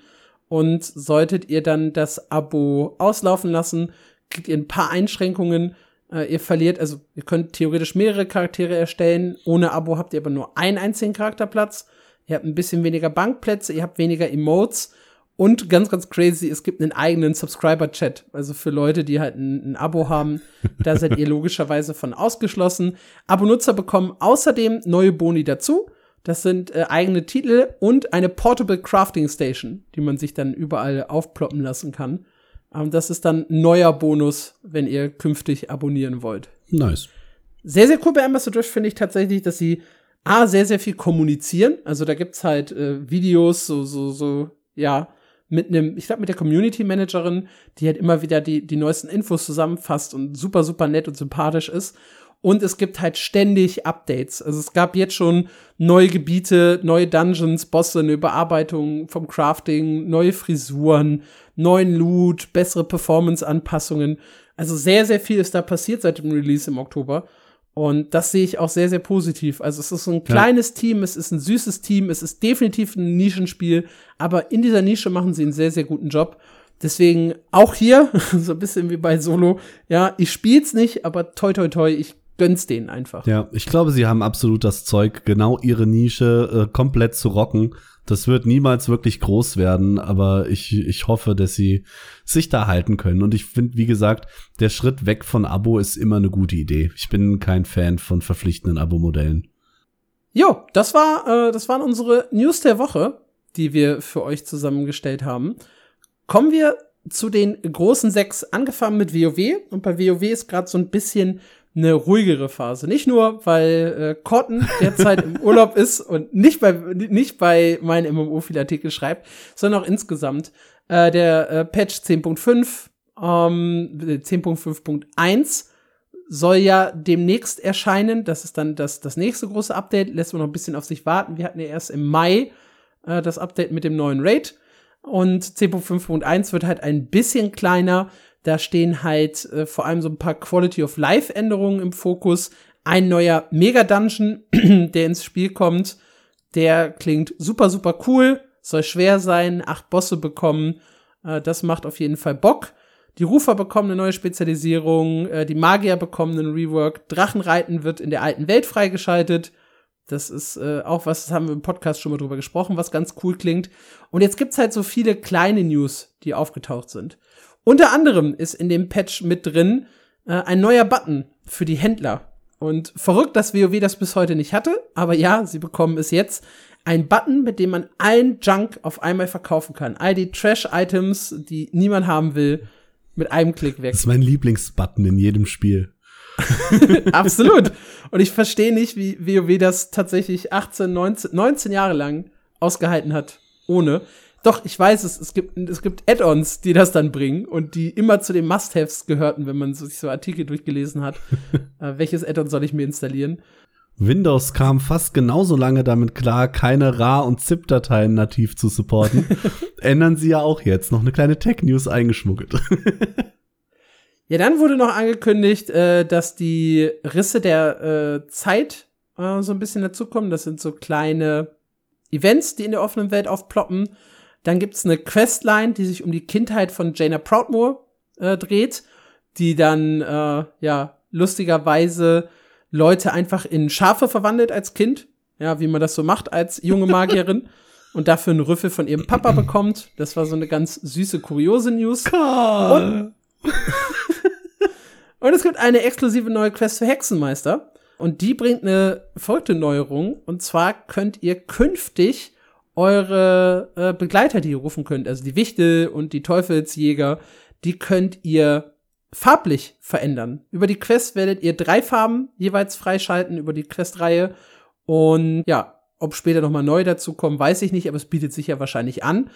S1: Und solltet ihr dann das Abo auslaufen lassen, kriegt ihr ein paar Einschränkungen. Äh, ihr verliert, also ihr könnt theoretisch mehrere Charaktere erstellen. Ohne Abo habt ihr aber nur einen einzigen Charakterplatz. Ihr habt ein bisschen weniger Bankplätze, ihr habt weniger Emotes. Und ganz, ganz crazy, es gibt einen eigenen Subscriber-Chat. Also für Leute, die halt ein, ein Abo haben, da seid ihr logischerweise von ausgeschlossen. Abo-Nutzer bekommen außerdem neue Boni dazu. Das sind äh, eigene Titel und eine Portable Crafting Station, die man sich dann überall aufploppen lassen kann. Ähm, das ist dann ein neuer Bonus, wenn ihr künftig abonnieren wollt.
S2: Nice.
S1: Sehr, sehr cool bei Drift finde ich tatsächlich, dass sie A, sehr, sehr viel kommunizieren. Also da gibt's halt äh, Videos, so, so, so, ja, mit einem, ich glaube, mit der Community Managerin, die halt immer wieder die, die neuesten Infos zusammenfasst und super, super nett und sympathisch ist. Und es gibt halt ständig Updates. Also es gab jetzt schon neue Gebiete, neue Dungeons, Bosse, eine Überarbeitung vom Crafting, neue Frisuren, neuen Loot, bessere Performance-Anpassungen. Also sehr, sehr viel ist da passiert seit dem Release im Oktober. Und das sehe ich auch sehr, sehr positiv. Also es ist so ein kleines Team, es ist ein süßes Team, es ist definitiv ein Nischenspiel, aber in dieser Nische machen sie einen sehr, sehr guten Job. Deswegen auch hier, so ein bisschen wie bei Solo, ja, ich spiel's nicht, aber toi toi toi, ich gönn's denen einfach.
S2: Ja, ich glaube, sie haben absolut das Zeug, genau ihre Nische äh, komplett zu rocken. Das wird niemals wirklich groß werden, aber ich, ich hoffe, dass sie sich da halten können. Und ich finde, wie gesagt, der Schritt weg von Abo ist immer eine gute Idee. Ich bin kein Fan von verpflichtenden Abo-Modellen.
S1: Jo, das war, äh, das waren unsere News der Woche, die wir für euch zusammengestellt haben. Kommen wir zu den großen sechs, angefangen mit WoW. Und bei WoW ist gerade so ein bisschen eine ruhigere Phase. Nicht nur, weil äh, Cotton derzeit im Urlaub ist und nicht bei, nicht bei meinen MMO viel Artikel schreibt, sondern auch insgesamt. Äh, der äh, Patch 10.5, ähm, 10.5.1 soll ja demnächst erscheinen. Das ist dann das, das nächste große Update. Lässt man noch ein bisschen auf sich warten. Wir hatten ja erst im Mai äh, das Update mit dem neuen Raid. Und 10.5.1 wird halt ein bisschen kleiner. Da stehen halt äh, vor allem so ein paar Quality of Life Änderungen im Fokus. Ein neuer Mega Dungeon, der ins Spiel kommt. Der klingt super, super cool. Soll schwer sein. Acht Bosse bekommen. Äh, das macht auf jeden Fall Bock. Die Rufer bekommen eine neue Spezialisierung. Äh, die Magier bekommen einen Rework. Drachenreiten wird in der alten Welt freigeschaltet. Das ist äh, auch was, das haben wir im Podcast schon mal drüber gesprochen, was ganz cool klingt. Und jetzt gibt's halt so viele kleine News, die aufgetaucht sind. Unter anderem ist in dem Patch mit drin äh, ein neuer Button für die Händler. Und verrückt, dass WoW das bis heute nicht hatte, aber ja, sie bekommen es jetzt. Ein Button, mit dem man allen Junk auf einmal verkaufen kann. All die Trash-Items, die niemand haben will, mit einem Klick weg.
S2: Das ist mein Lieblingsbutton in jedem Spiel.
S1: Absolut. Und ich verstehe nicht, wie WoW das tatsächlich 18, 19, 19 Jahre lang ausgehalten hat. Ohne. Doch, ich weiß es, es gibt, es gibt Add-ons, die das dann bringen und die immer zu den Must-Haves gehörten, wenn man sich so Artikel durchgelesen hat. äh, welches Add-on soll ich mir installieren?
S2: Windows kam fast genauso lange damit klar, keine RAR- und ZIP-Dateien nativ zu supporten. Ändern sie ja auch jetzt. Noch eine kleine Tech-News eingeschmuggelt.
S1: ja, dann wurde noch angekündigt, äh, dass die Risse der äh, Zeit äh, so ein bisschen dazukommen. Das sind so kleine Events, die in der offenen Welt aufploppen. Dann gibt's eine Questline, die sich um die Kindheit von Jaina Proudmoore äh, dreht, die dann äh, ja lustigerweise Leute einfach in Schafe verwandelt als Kind. Ja, wie man das so macht als junge Magierin. und dafür einen Rüffel von ihrem Papa bekommt. Das war so eine ganz süße, kuriose News. Und, und es gibt eine exklusive neue Quest für Hexenmeister. Und die bringt eine verrückte Neuerung. Und zwar könnt ihr künftig eure äh, Begleiter, die ihr rufen könnt, also die Wichtel und die Teufelsjäger, die könnt ihr farblich verändern. Über die Quest werdet ihr drei Farben jeweils freischalten über die Questreihe. Und ja, ob später noch mal neu dazu kommen, weiß ich nicht, aber es bietet sich ja wahrscheinlich an.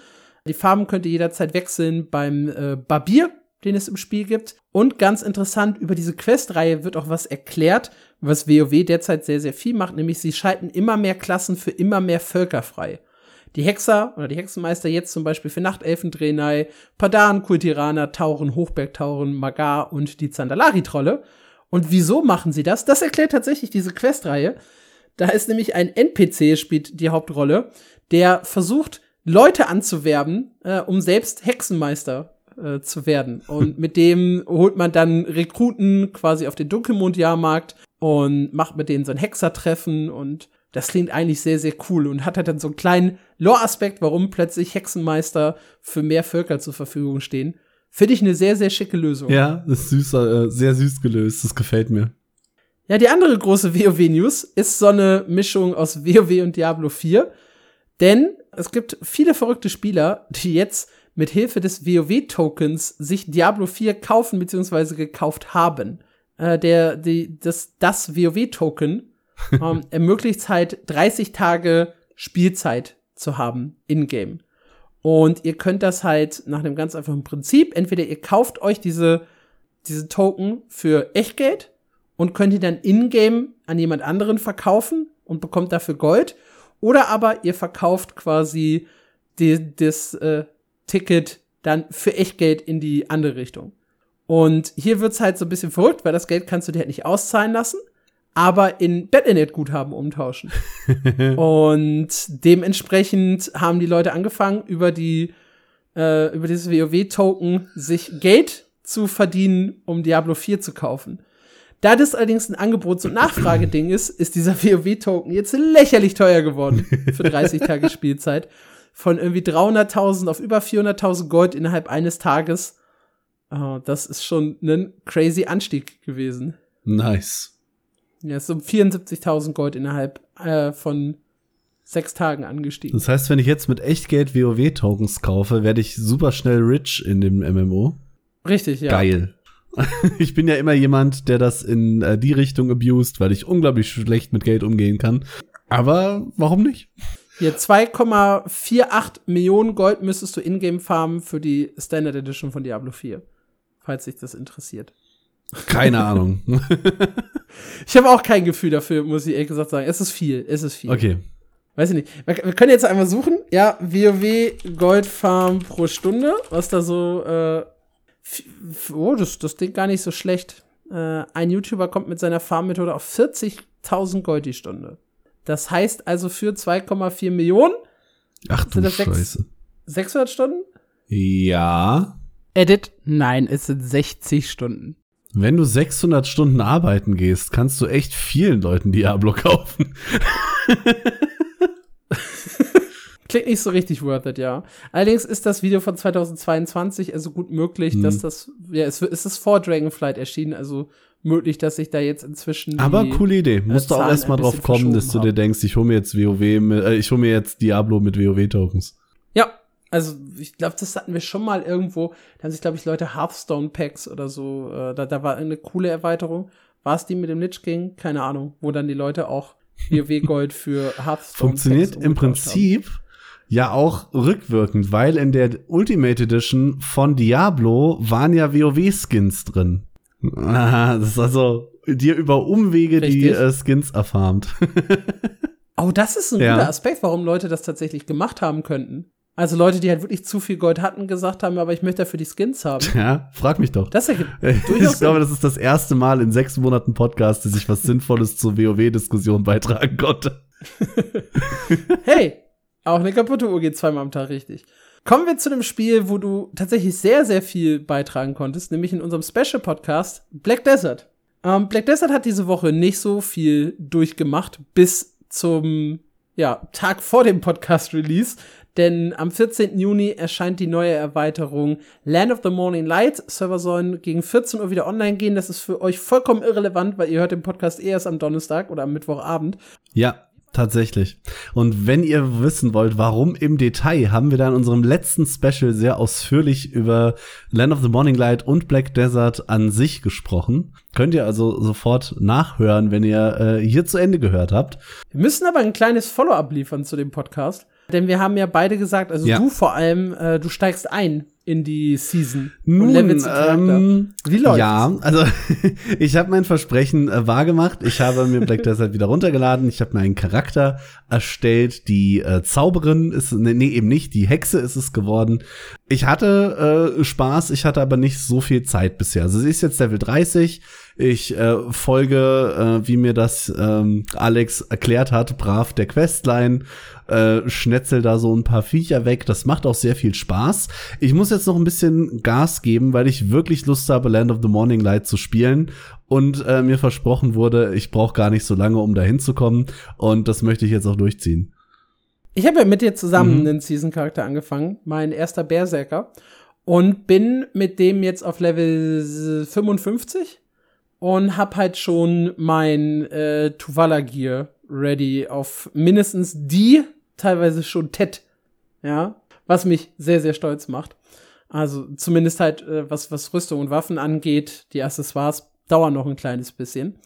S1: Die Farben könnt ihr jederzeit wechseln beim äh, Barbier, den es im Spiel gibt. Und ganz interessant, über diese Questreihe wird auch was erklärt, was WoW derzeit sehr, sehr viel macht, nämlich sie schalten immer mehr Klassen für immer mehr Völker frei die Hexer oder die Hexenmeister jetzt zum Beispiel für Nachtelfen, Drenai, Padan, Kultiraner, Tauren, Hochbergtauren, Magar und die Zandalari-Trolle. Und wieso machen sie das? Das erklärt tatsächlich diese Questreihe. Da ist nämlich ein NPC, spielt die Hauptrolle, der versucht, Leute anzuwerben, äh, um selbst Hexenmeister äh, zu werden. Und mit dem holt man dann Rekruten quasi auf den Dunkelmond-Jahrmarkt und macht mit denen so ein Hexertreffen und das klingt eigentlich sehr, sehr cool und hat halt dann so einen kleinen Lore-Aspekt, warum plötzlich Hexenmeister für mehr Völker zur Verfügung stehen. Finde ich eine sehr, sehr schicke Lösung.
S2: Ja, das ist süß, äh, sehr süß gelöst. Das gefällt mir.
S1: Ja, die andere große WoW-News ist so eine Mischung aus WoW und Diablo 4. Denn es gibt viele verrückte Spieler, die jetzt mit Hilfe des WoW-Tokens sich Diablo 4 kaufen bzw. gekauft haben. Äh, der, die, das, das WoW-Token ähm, ermöglicht es halt 30 Tage Spielzeit zu haben in-game. Und ihr könnt das halt nach einem ganz einfachen Prinzip, entweder ihr kauft euch diese, diese Token für Echtgeld und könnt die dann in-game an jemand anderen verkaufen und bekommt dafür Gold. Oder aber ihr verkauft quasi die, das äh, Ticket dann für Echtgeld in die andere Richtung. Und hier wird's halt so ein bisschen verrückt, weil das Geld kannst du dir halt nicht auszahlen lassen aber in Battle.net-Guthaben umtauschen. und dementsprechend haben die Leute angefangen, über die äh, über dieses WoW-Token sich Geld zu verdienen, um Diablo 4 zu kaufen. Da das allerdings ein Angebots- und Nachfrageding ist, ist dieser WoW-Token jetzt lächerlich teuer geworden für 30 Tage Spielzeit. Von irgendwie 300.000 auf über 400.000 Gold innerhalb eines Tages. Oh, das ist schon ein crazy Anstieg gewesen.
S2: Nice.
S1: Ja, ist um 74.000 Gold innerhalb äh, von sechs Tagen angestiegen.
S2: Das heißt, wenn ich jetzt mit Echtgeld WoW-Tokens kaufe, werde ich super schnell rich in dem MMO.
S1: Richtig, ja.
S2: Geil. ich bin ja immer jemand, der das in äh, die Richtung abused, weil ich unglaublich schlecht mit Geld umgehen kann. Aber warum nicht?
S1: Hier 2,48 Millionen Gold müsstest du in-game farmen für die Standard Edition von Diablo 4. Falls sich das interessiert.
S2: Keine Ahnung.
S1: ich habe auch kein Gefühl dafür, muss ich ehrlich gesagt sagen. Es ist viel, es ist viel.
S2: Okay.
S1: Weiß ich nicht. Wir können jetzt einmal suchen. Ja, WoW Goldfarm pro Stunde, was da so, äh, oh, das, das klingt gar nicht so schlecht. Äh, ein YouTuber kommt mit seiner Farmmethode auf 40.000 Gold die Stunde. Das heißt also für 2,4 Millionen.
S2: Ach du Scheiße.
S1: 600 Stunden?
S2: Ja.
S1: Edit? Nein, es sind 60 Stunden.
S2: Wenn du 600 Stunden arbeiten gehst, kannst du echt vielen Leuten Diablo kaufen.
S1: Klingt nicht so richtig worth it, ja. Allerdings ist das Video von 2022 also gut möglich, hm. dass das, ja, es, es ist vor Dragonflight erschienen, also möglich, dass sich da jetzt inzwischen.
S2: Aber coole Idee. Musst du auch erstmal drauf kommen, dass du dir denkst, ich hole mir jetzt WoW, mit, äh, ich hole mir jetzt Diablo mit WoW-Tokens.
S1: Also ich glaube, das hatten wir schon mal irgendwo. Da haben sich, glaube ich, Leute Hearthstone Packs oder so. Äh, da, da war eine coole Erweiterung. War es die mit dem Lich King? Keine Ahnung. Wo dann die Leute auch WoW Gold für Hearthstone
S2: Funktioniert im Prinzip haben. ja auch rückwirkend, weil in der Ultimate Edition von Diablo waren ja WoW Skins drin. Ah, das ist also dir über Umwege Richtig. die äh, Skins erfarmt.
S1: oh, das ist ein ja. guter Aspekt, warum Leute das tatsächlich gemacht haben könnten. Also Leute, die halt wirklich zu viel Gold hatten, gesagt haben, aber ich möchte dafür die Skins haben.
S2: Ja, frag mich doch. Das ergibt ich glaube, das ist das erste Mal in sechs Monaten Podcast, dass ich was Sinnvolles zur WoW-Diskussion beitragen konnte.
S1: hey, auch eine kaputte Uhr geht zweimal am Tag richtig. Kommen wir zu dem Spiel, wo du tatsächlich sehr, sehr viel beitragen konntest, nämlich in unserem Special-Podcast Black Desert. Ähm, Black Desert hat diese Woche nicht so viel durchgemacht bis zum ja, Tag vor dem Podcast-Release, denn am 14. Juni erscheint die neue Erweiterung Land of the Morning Light. Server sollen gegen 14 Uhr wieder online gehen. Das ist für euch vollkommen irrelevant, weil ihr hört den Podcast erst am Donnerstag oder am Mittwochabend.
S2: Ja, Tatsächlich. Und wenn ihr wissen wollt, warum im Detail, haben wir da in unserem letzten Special sehr ausführlich über Land of the Morning Light und Black Desert an sich gesprochen. Könnt ihr also sofort nachhören, wenn ihr äh, hier zu Ende gehört habt.
S1: Wir müssen aber ein kleines Follow-up liefern zu dem Podcast. Denn wir haben ja beide gesagt, also ja. du vor allem, äh, du steigst ein in die Season
S2: Nun, ähm, Wie läuft's? Ja, also ich habe mein Versprechen äh, wahrgemacht. Ich habe mir Black Desert wieder runtergeladen. Ich habe mir einen Charakter erstellt. Die äh, Zauberin ist, nee, nee, eben nicht, die Hexe ist es geworden. Ich hatte äh, Spaß, ich hatte aber nicht so viel Zeit bisher. Also sie ist jetzt Level 30. Ich äh, folge, äh, wie mir das ähm, Alex erklärt hat, brav der Questline, äh, schnetzel da so ein paar Viecher weg. Das macht auch sehr viel Spaß. Ich muss jetzt noch ein bisschen Gas geben, weil ich wirklich Lust habe, Land of the Morning Light zu spielen. Und äh, mir versprochen wurde, ich brauche gar nicht so lange, um da hinzukommen. Und das möchte ich jetzt auch durchziehen.
S1: Ich habe ja mit dir zusammen mhm. einen Season-Charakter angefangen, mein erster Berserker. Und bin mit dem jetzt auf Level 55 und hab halt schon mein äh, Tuvala Gear ready auf mindestens die, teilweise schon Tet, ja, was mich sehr, sehr stolz macht. Also zumindest halt, äh, was, was Rüstung und Waffen angeht, die Accessoires dauern noch ein kleines bisschen.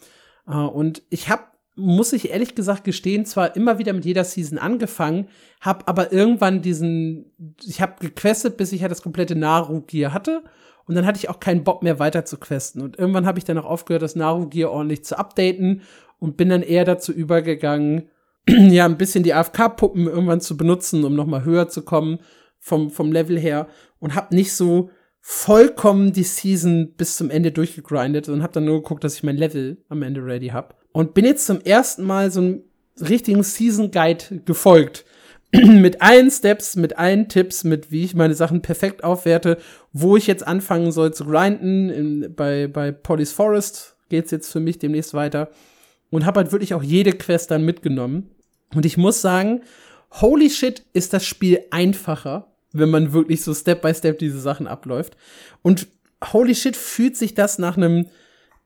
S1: Äh, und ich hab, muss ich ehrlich gesagt gestehen, zwar immer wieder mit jeder Season angefangen, hab aber irgendwann diesen, ich hab gequestet, bis ich halt das komplette Naru-Gear hatte und dann hatte ich auch keinen Bock mehr weiter zu questen. Und irgendwann habe ich dann auch aufgehört, das Naru-Gear ordentlich zu updaten und bin dann eher dazu übergegangen, ja, ein bisschen die AFK-Puppen irgendwann zu benutzen, um noch mal höher zu kommen vom, vom Level her und habe nicht so vollkommen die Season bis zum Ende durchgegrindet und habe dann nur geguckt, dass ich mein Level am Ende ready habe. Und bin jetzt zum ersten Mal so einem richtigen Season Guide gefolgt. mit allen Steps, mit allen Tipps, mit wie ich meine Sachen perfekt aufwerte, wo ich jetzt anfangen soll zu grinden. In, bei, bei Polly's Forest geht's jetzt für mich demnächst weiter. Und habe halt wirklich auch jede Quest dann mitgenommen. Und ich muss sagen, holy shit, ist das Spiel einfacher, wenn man wirklich so Step by Step diese Sachen abläuft. Und holy shit, fühlt sich das nach einem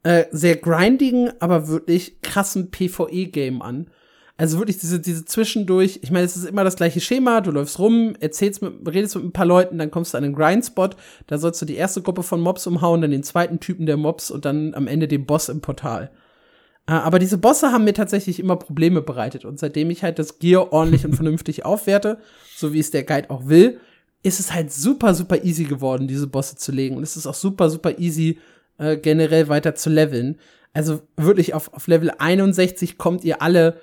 S1: äh, sehr grindigen, aber wirklich krassen PvE-Game an. Also wirklich diese, diese zwischendurch, ich meine, es ist immer das gleiche Schema, du läufst rum, erzählst mit, redest mit ein paar Leuten, dann kommst du an einen Grindspot, da sollst du die erste Gruppe von Mobs umhauen, dann den zweiten Typen der Mobs und dann am Ende den Boss im Portal. Äh, aber diese Bosse haben mir tatsächlich immer Probleme bereitet und seitdem ich halt das Gear ordentlich und vernünftig aufwerte, so wie es der Guide auch will, ist es halt super, super easy geworden, diese Bosse zu legen und es ist auch super, super easy, äh, generell weiter zu leveln. Also wirklich auf, auf Level 61 kommt ihr alle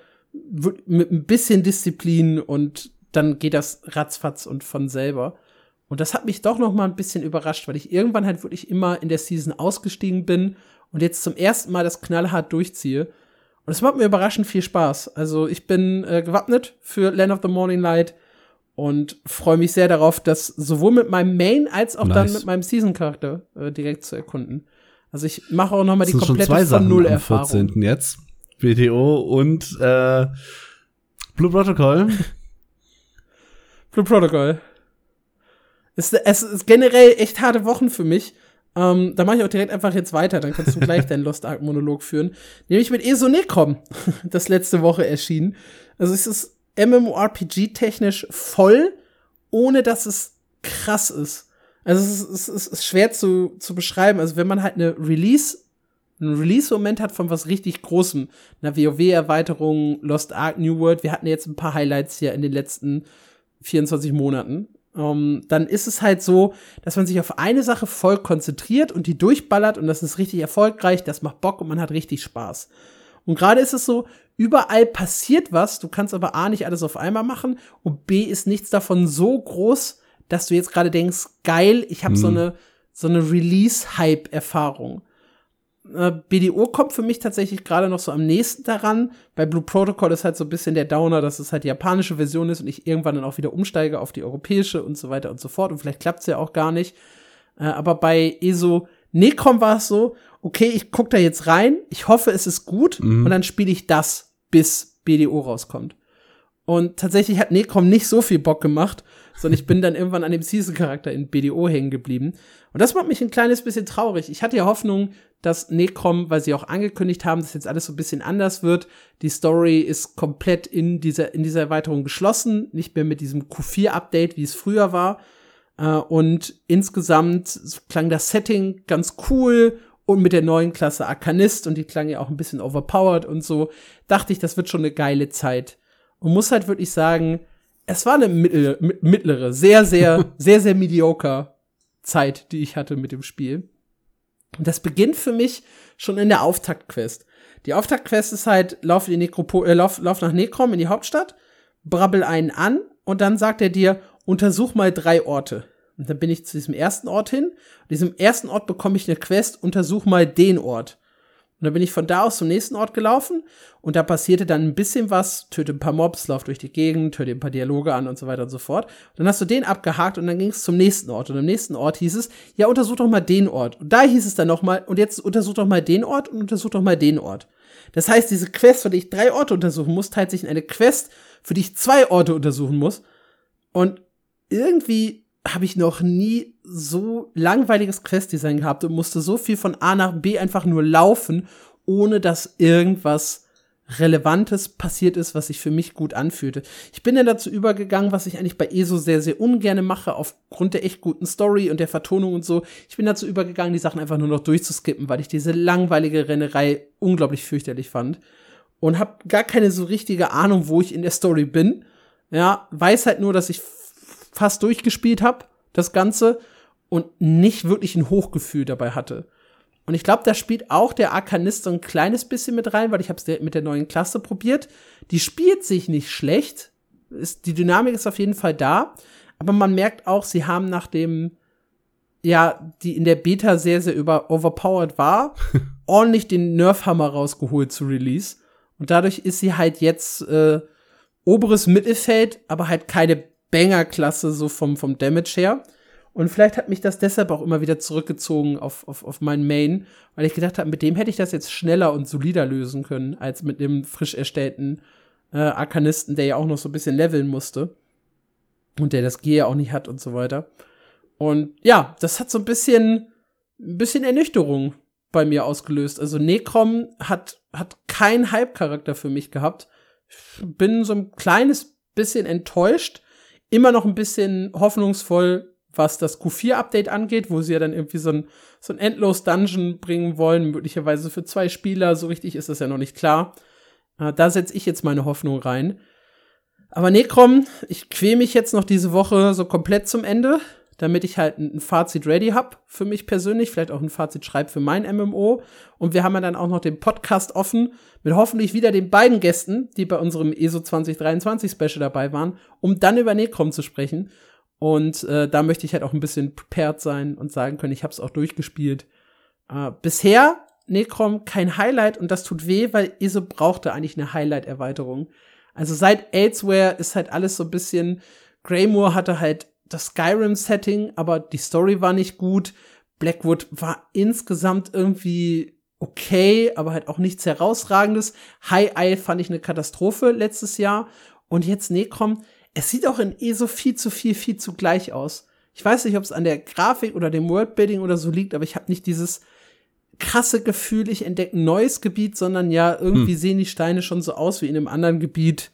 S1: mit ein bisschen Disziplin und dann geht das ratzfatz und von selber. Und das hat mich doch noch mal ein bisschen überrascht, weil ich irgendwann halt wirklich immer in der Season ausgestiegen bin und jetzt zum ersten Mal das knallhart durchziehe. Und es macht mir überraschend viel Spaß. Also ich bin äh, gewappnet für Land of the Morning Light und freue mich sehr darauf, das sowohl mit meinem Main als auch nice. dann mit meinem Season-Charakter äh, direkt zu erkunden. Also ich mache auch noch mal die komplette von Null Erfahrung. 14.
S2: jetzt. BTO und äh, Blue Protocol.
S1: Blue Protocol. Es, es ist generell echt harte Wochen für mich. Ähm, da mache ich auch direkt einfach jetzt weiter, dann kannst du gleich deinen Lost Ark Monolog führen. Nämlich mit Esonecrom, das letzte Woche erschienen. Also es ist MMORPG-technisch voll, ohne dass es krass ist. Also es ist, es ist schwer zu, zu beschreiben. Also wenn man halt eine Release, einen Release-Moment hat von was richtig Großem, einer WoW-Erweiterung, Lost Ark New World, wir hatten jetzt ein paar Highlights hier in den letzten 24 Monaten ähm, dann ist es halt so, dass man sich auf eine Sache voll konzentriert und die durchballert und das ist richtig erfolgreich, das macht Bock und man hat richtig Spaß. Und gerade ist es so, überall passiert was, du kannst aber A nicht alles auf einmal machen und B ist nichts davon so groß, dass du jetzt gerade denkst, geil, ich habe mhm. so eine so eine Release-Hype-Erfahrung. Äh, BDO kommt für mich tatsächlich gerade noch so am nächsten daran. Bei Blue Protocol ist halt so ein bisschen der Downer, dass es halt die japanische Version ist und ich irgendwann dann auch wieder umsteige auf die europäische und so weiter und so fort. Und vielleicht klappt es ja auch gar nicht. Äh, aber bei ESO Necrom war es so, okay, ich guck da jetzt rein, ich hoffe, es ist gut mhm. und dann spiele ich das, bis BDO rauskommt. Und tatsächlich hat Necrom nicht so viel Bock gemacht, sondern ich bin dann irgendwann an dem Season-Charakter in BDO hängen geblieben. Und das macht mich ein kleines bisschen traurig. Ich hatte ja Hoffnung, dass Necrom, weil sie auch angekündigt haben, dass jetzt alles so ein bisschen anders wird. Die Story ist komplett in dieser, in dieser Erweiterung geschlossen, nicht mehr mit diesem Q4-Update, wie es früher war. Äh, und insgesamt klang das Setting ganz cool und mit der neuen Klasse Arkanist und die klang ja auch ein bisschen overpowered und so, dachte ich, das wird schon eine geile Zeit. Und muss halt wirklich sagen, es war eine mittlere, mittlere sehr, sehr, sehr, sehr mediocre Zeit, die ich hatte mit dem Spiel. Und das beginnt für mich schon in der Auftaktquest. Die Auftaktquest ist halt, lauf, in Nekropo äh, lauf, lauf nach Nekrom in die Hauptstadt, brabbel einen an und dann sagt er dir, untersuch mal drei Orte. Und dann bin ich zu diesem ersten Ort hin. Und diesem ersten Ort bekomme ich eine Quest, untersuch mal den Ort. Und dann bin ich von da aus zum nächsten Ort gelaufen und da passierte dann ein bisschen was, töte ein paar Mobs, lauf durch die Gegend, töte ein paar Dialoge an und so weiter und so fort. Und dann hast du den abgehakt und dann ging es zum nächsten Ort. Und am nächsten Ort hieß es, ja, untersuch doch mal den Ort. Und da hieß es dann noch mal, und jetzt untersuch doch mal den Ort und untersuch doch mal den Ort. Das heißt, diese Quest, für die ich drei Orte untersuchen muss, teilt sich in eine Quest, für die ich zwei Orte untersuchen muss. Und irgendwie habe ich noch nie so langweiliges Questdesign gehabt und musste so viel von A nach B einfach nur laufen, ohne dass irgendwas Relevantes passiert ist, was sich für mich gut anfühlte. Ich bin dann dazu übergegangen, was ich eigentlich bei ESO sehr, sehr ungern mache, aufgrund der echt guten Story und der Vertonung und so. Ich bin dazu übergegangen, die Sachen einfach nur noch durchzuskippen, weil ich diese langweilige Rennerei unglaublich fürchterlich fand. Und habe gar keine so richtige Ahnung, wo ich in der Story bin. Ja, weiß halt nur, dass ich fast durchgespielt habe, das Ganze, und nicht wirklich ein Hochgefühl dabei hatte. Und ich glaube, da spielt auch der Arkanist so ein kleines bisschen mit rein, weil ich habe es mit der neuen Klasse probiert. Die spielt sich nicht schlecht. Ist, die Dynamik ist auf jeden Fall da. Aber man merkt auch, sie haben nach dem, ja, die in der Beta sehr, sehr über overpowered war, ordentlich den Nerfhammer rausgeholt zu Release. Und dadurch ist sie halt jetzt äh, oberes Mittelfeld, aber halt keine Banger-Klasse so vom, vom Damage her. Und vielleicht hat mich das deshalb auch immer wieder zurückgezogen auf, auf, auf meinen Main, weil ich gedacht habe, mit dem hätte ich das jetzt schneller und solider lösen können, als mit dem frisch erstellten äh, Arkanisten, der ja auch noch so ein bisschen leveln musste. Und der das G ja auch nicht hat und so weiter. Und ja, das hat so ein bisschen, ein bisschen Ernüchterung bei mir ausgelöst. Also Necrom hat, hat keinen Hype-Charakter für mich gehabt. Ich bin so ein kleines bisschen enttäuscht, immer noch ein bisschen hoffnungsvoll, was das Q4-Update angeht, wo sie ja dann irgendwie so ein, so ein Endlos-Dungeon bringen wollen, möglicherweise für zwei Spieler. So richtig ist das ja noch nicht klar. Äh, da setze ich jetzt meine Hoffnung rein. Aber Necrom, ich quäle mich jetzt noch diese Woche so komplett zum Ende, damit ich halt ein, Fazit ready hab für mich persönlich, vielleicht auch ein Fazit schreibe für mein MMO. Und wir haben ja dann auch noch den Podcast offen mit hoffentlich wieder den beiden Gästen, die bei unserem ESO 2023 Special dabei waren, um dann über Necrom zu sprechen. Und äh, da möchte ich halt auch ein bisschen prepared sein und sagen können, ich habe es auch durchgespielt. Äh, bisher Necrom kein Highlight und das tut weh, weil ESO brauchte eigentlich eine Highlight-Erweiterung. Also seit Elsewhere ist halt alles so ein bisschen. Greymoor hatte halt das Skyrim-Setting, aber die Story war nicht gut. Blackwood war insgesamt irgendwie okay, aber halt auch nichts herausragendes. High Isle fand ich eine Katastrophe letztes Jahr. Und jetzt Necrom, es sieht auch in ESO viel zu viel, viel zu gleich aus. Ich weiß nicht, ob es an der Grafik oder dem Worldbuilding oder so liegt, aber ich habe nicht dieses krasse Gefühl, ich entdecke ein neues Gebiet, sondern ja, irgendwie hm. sehen die Steine schon so aus wie in einem anderen Gebiet.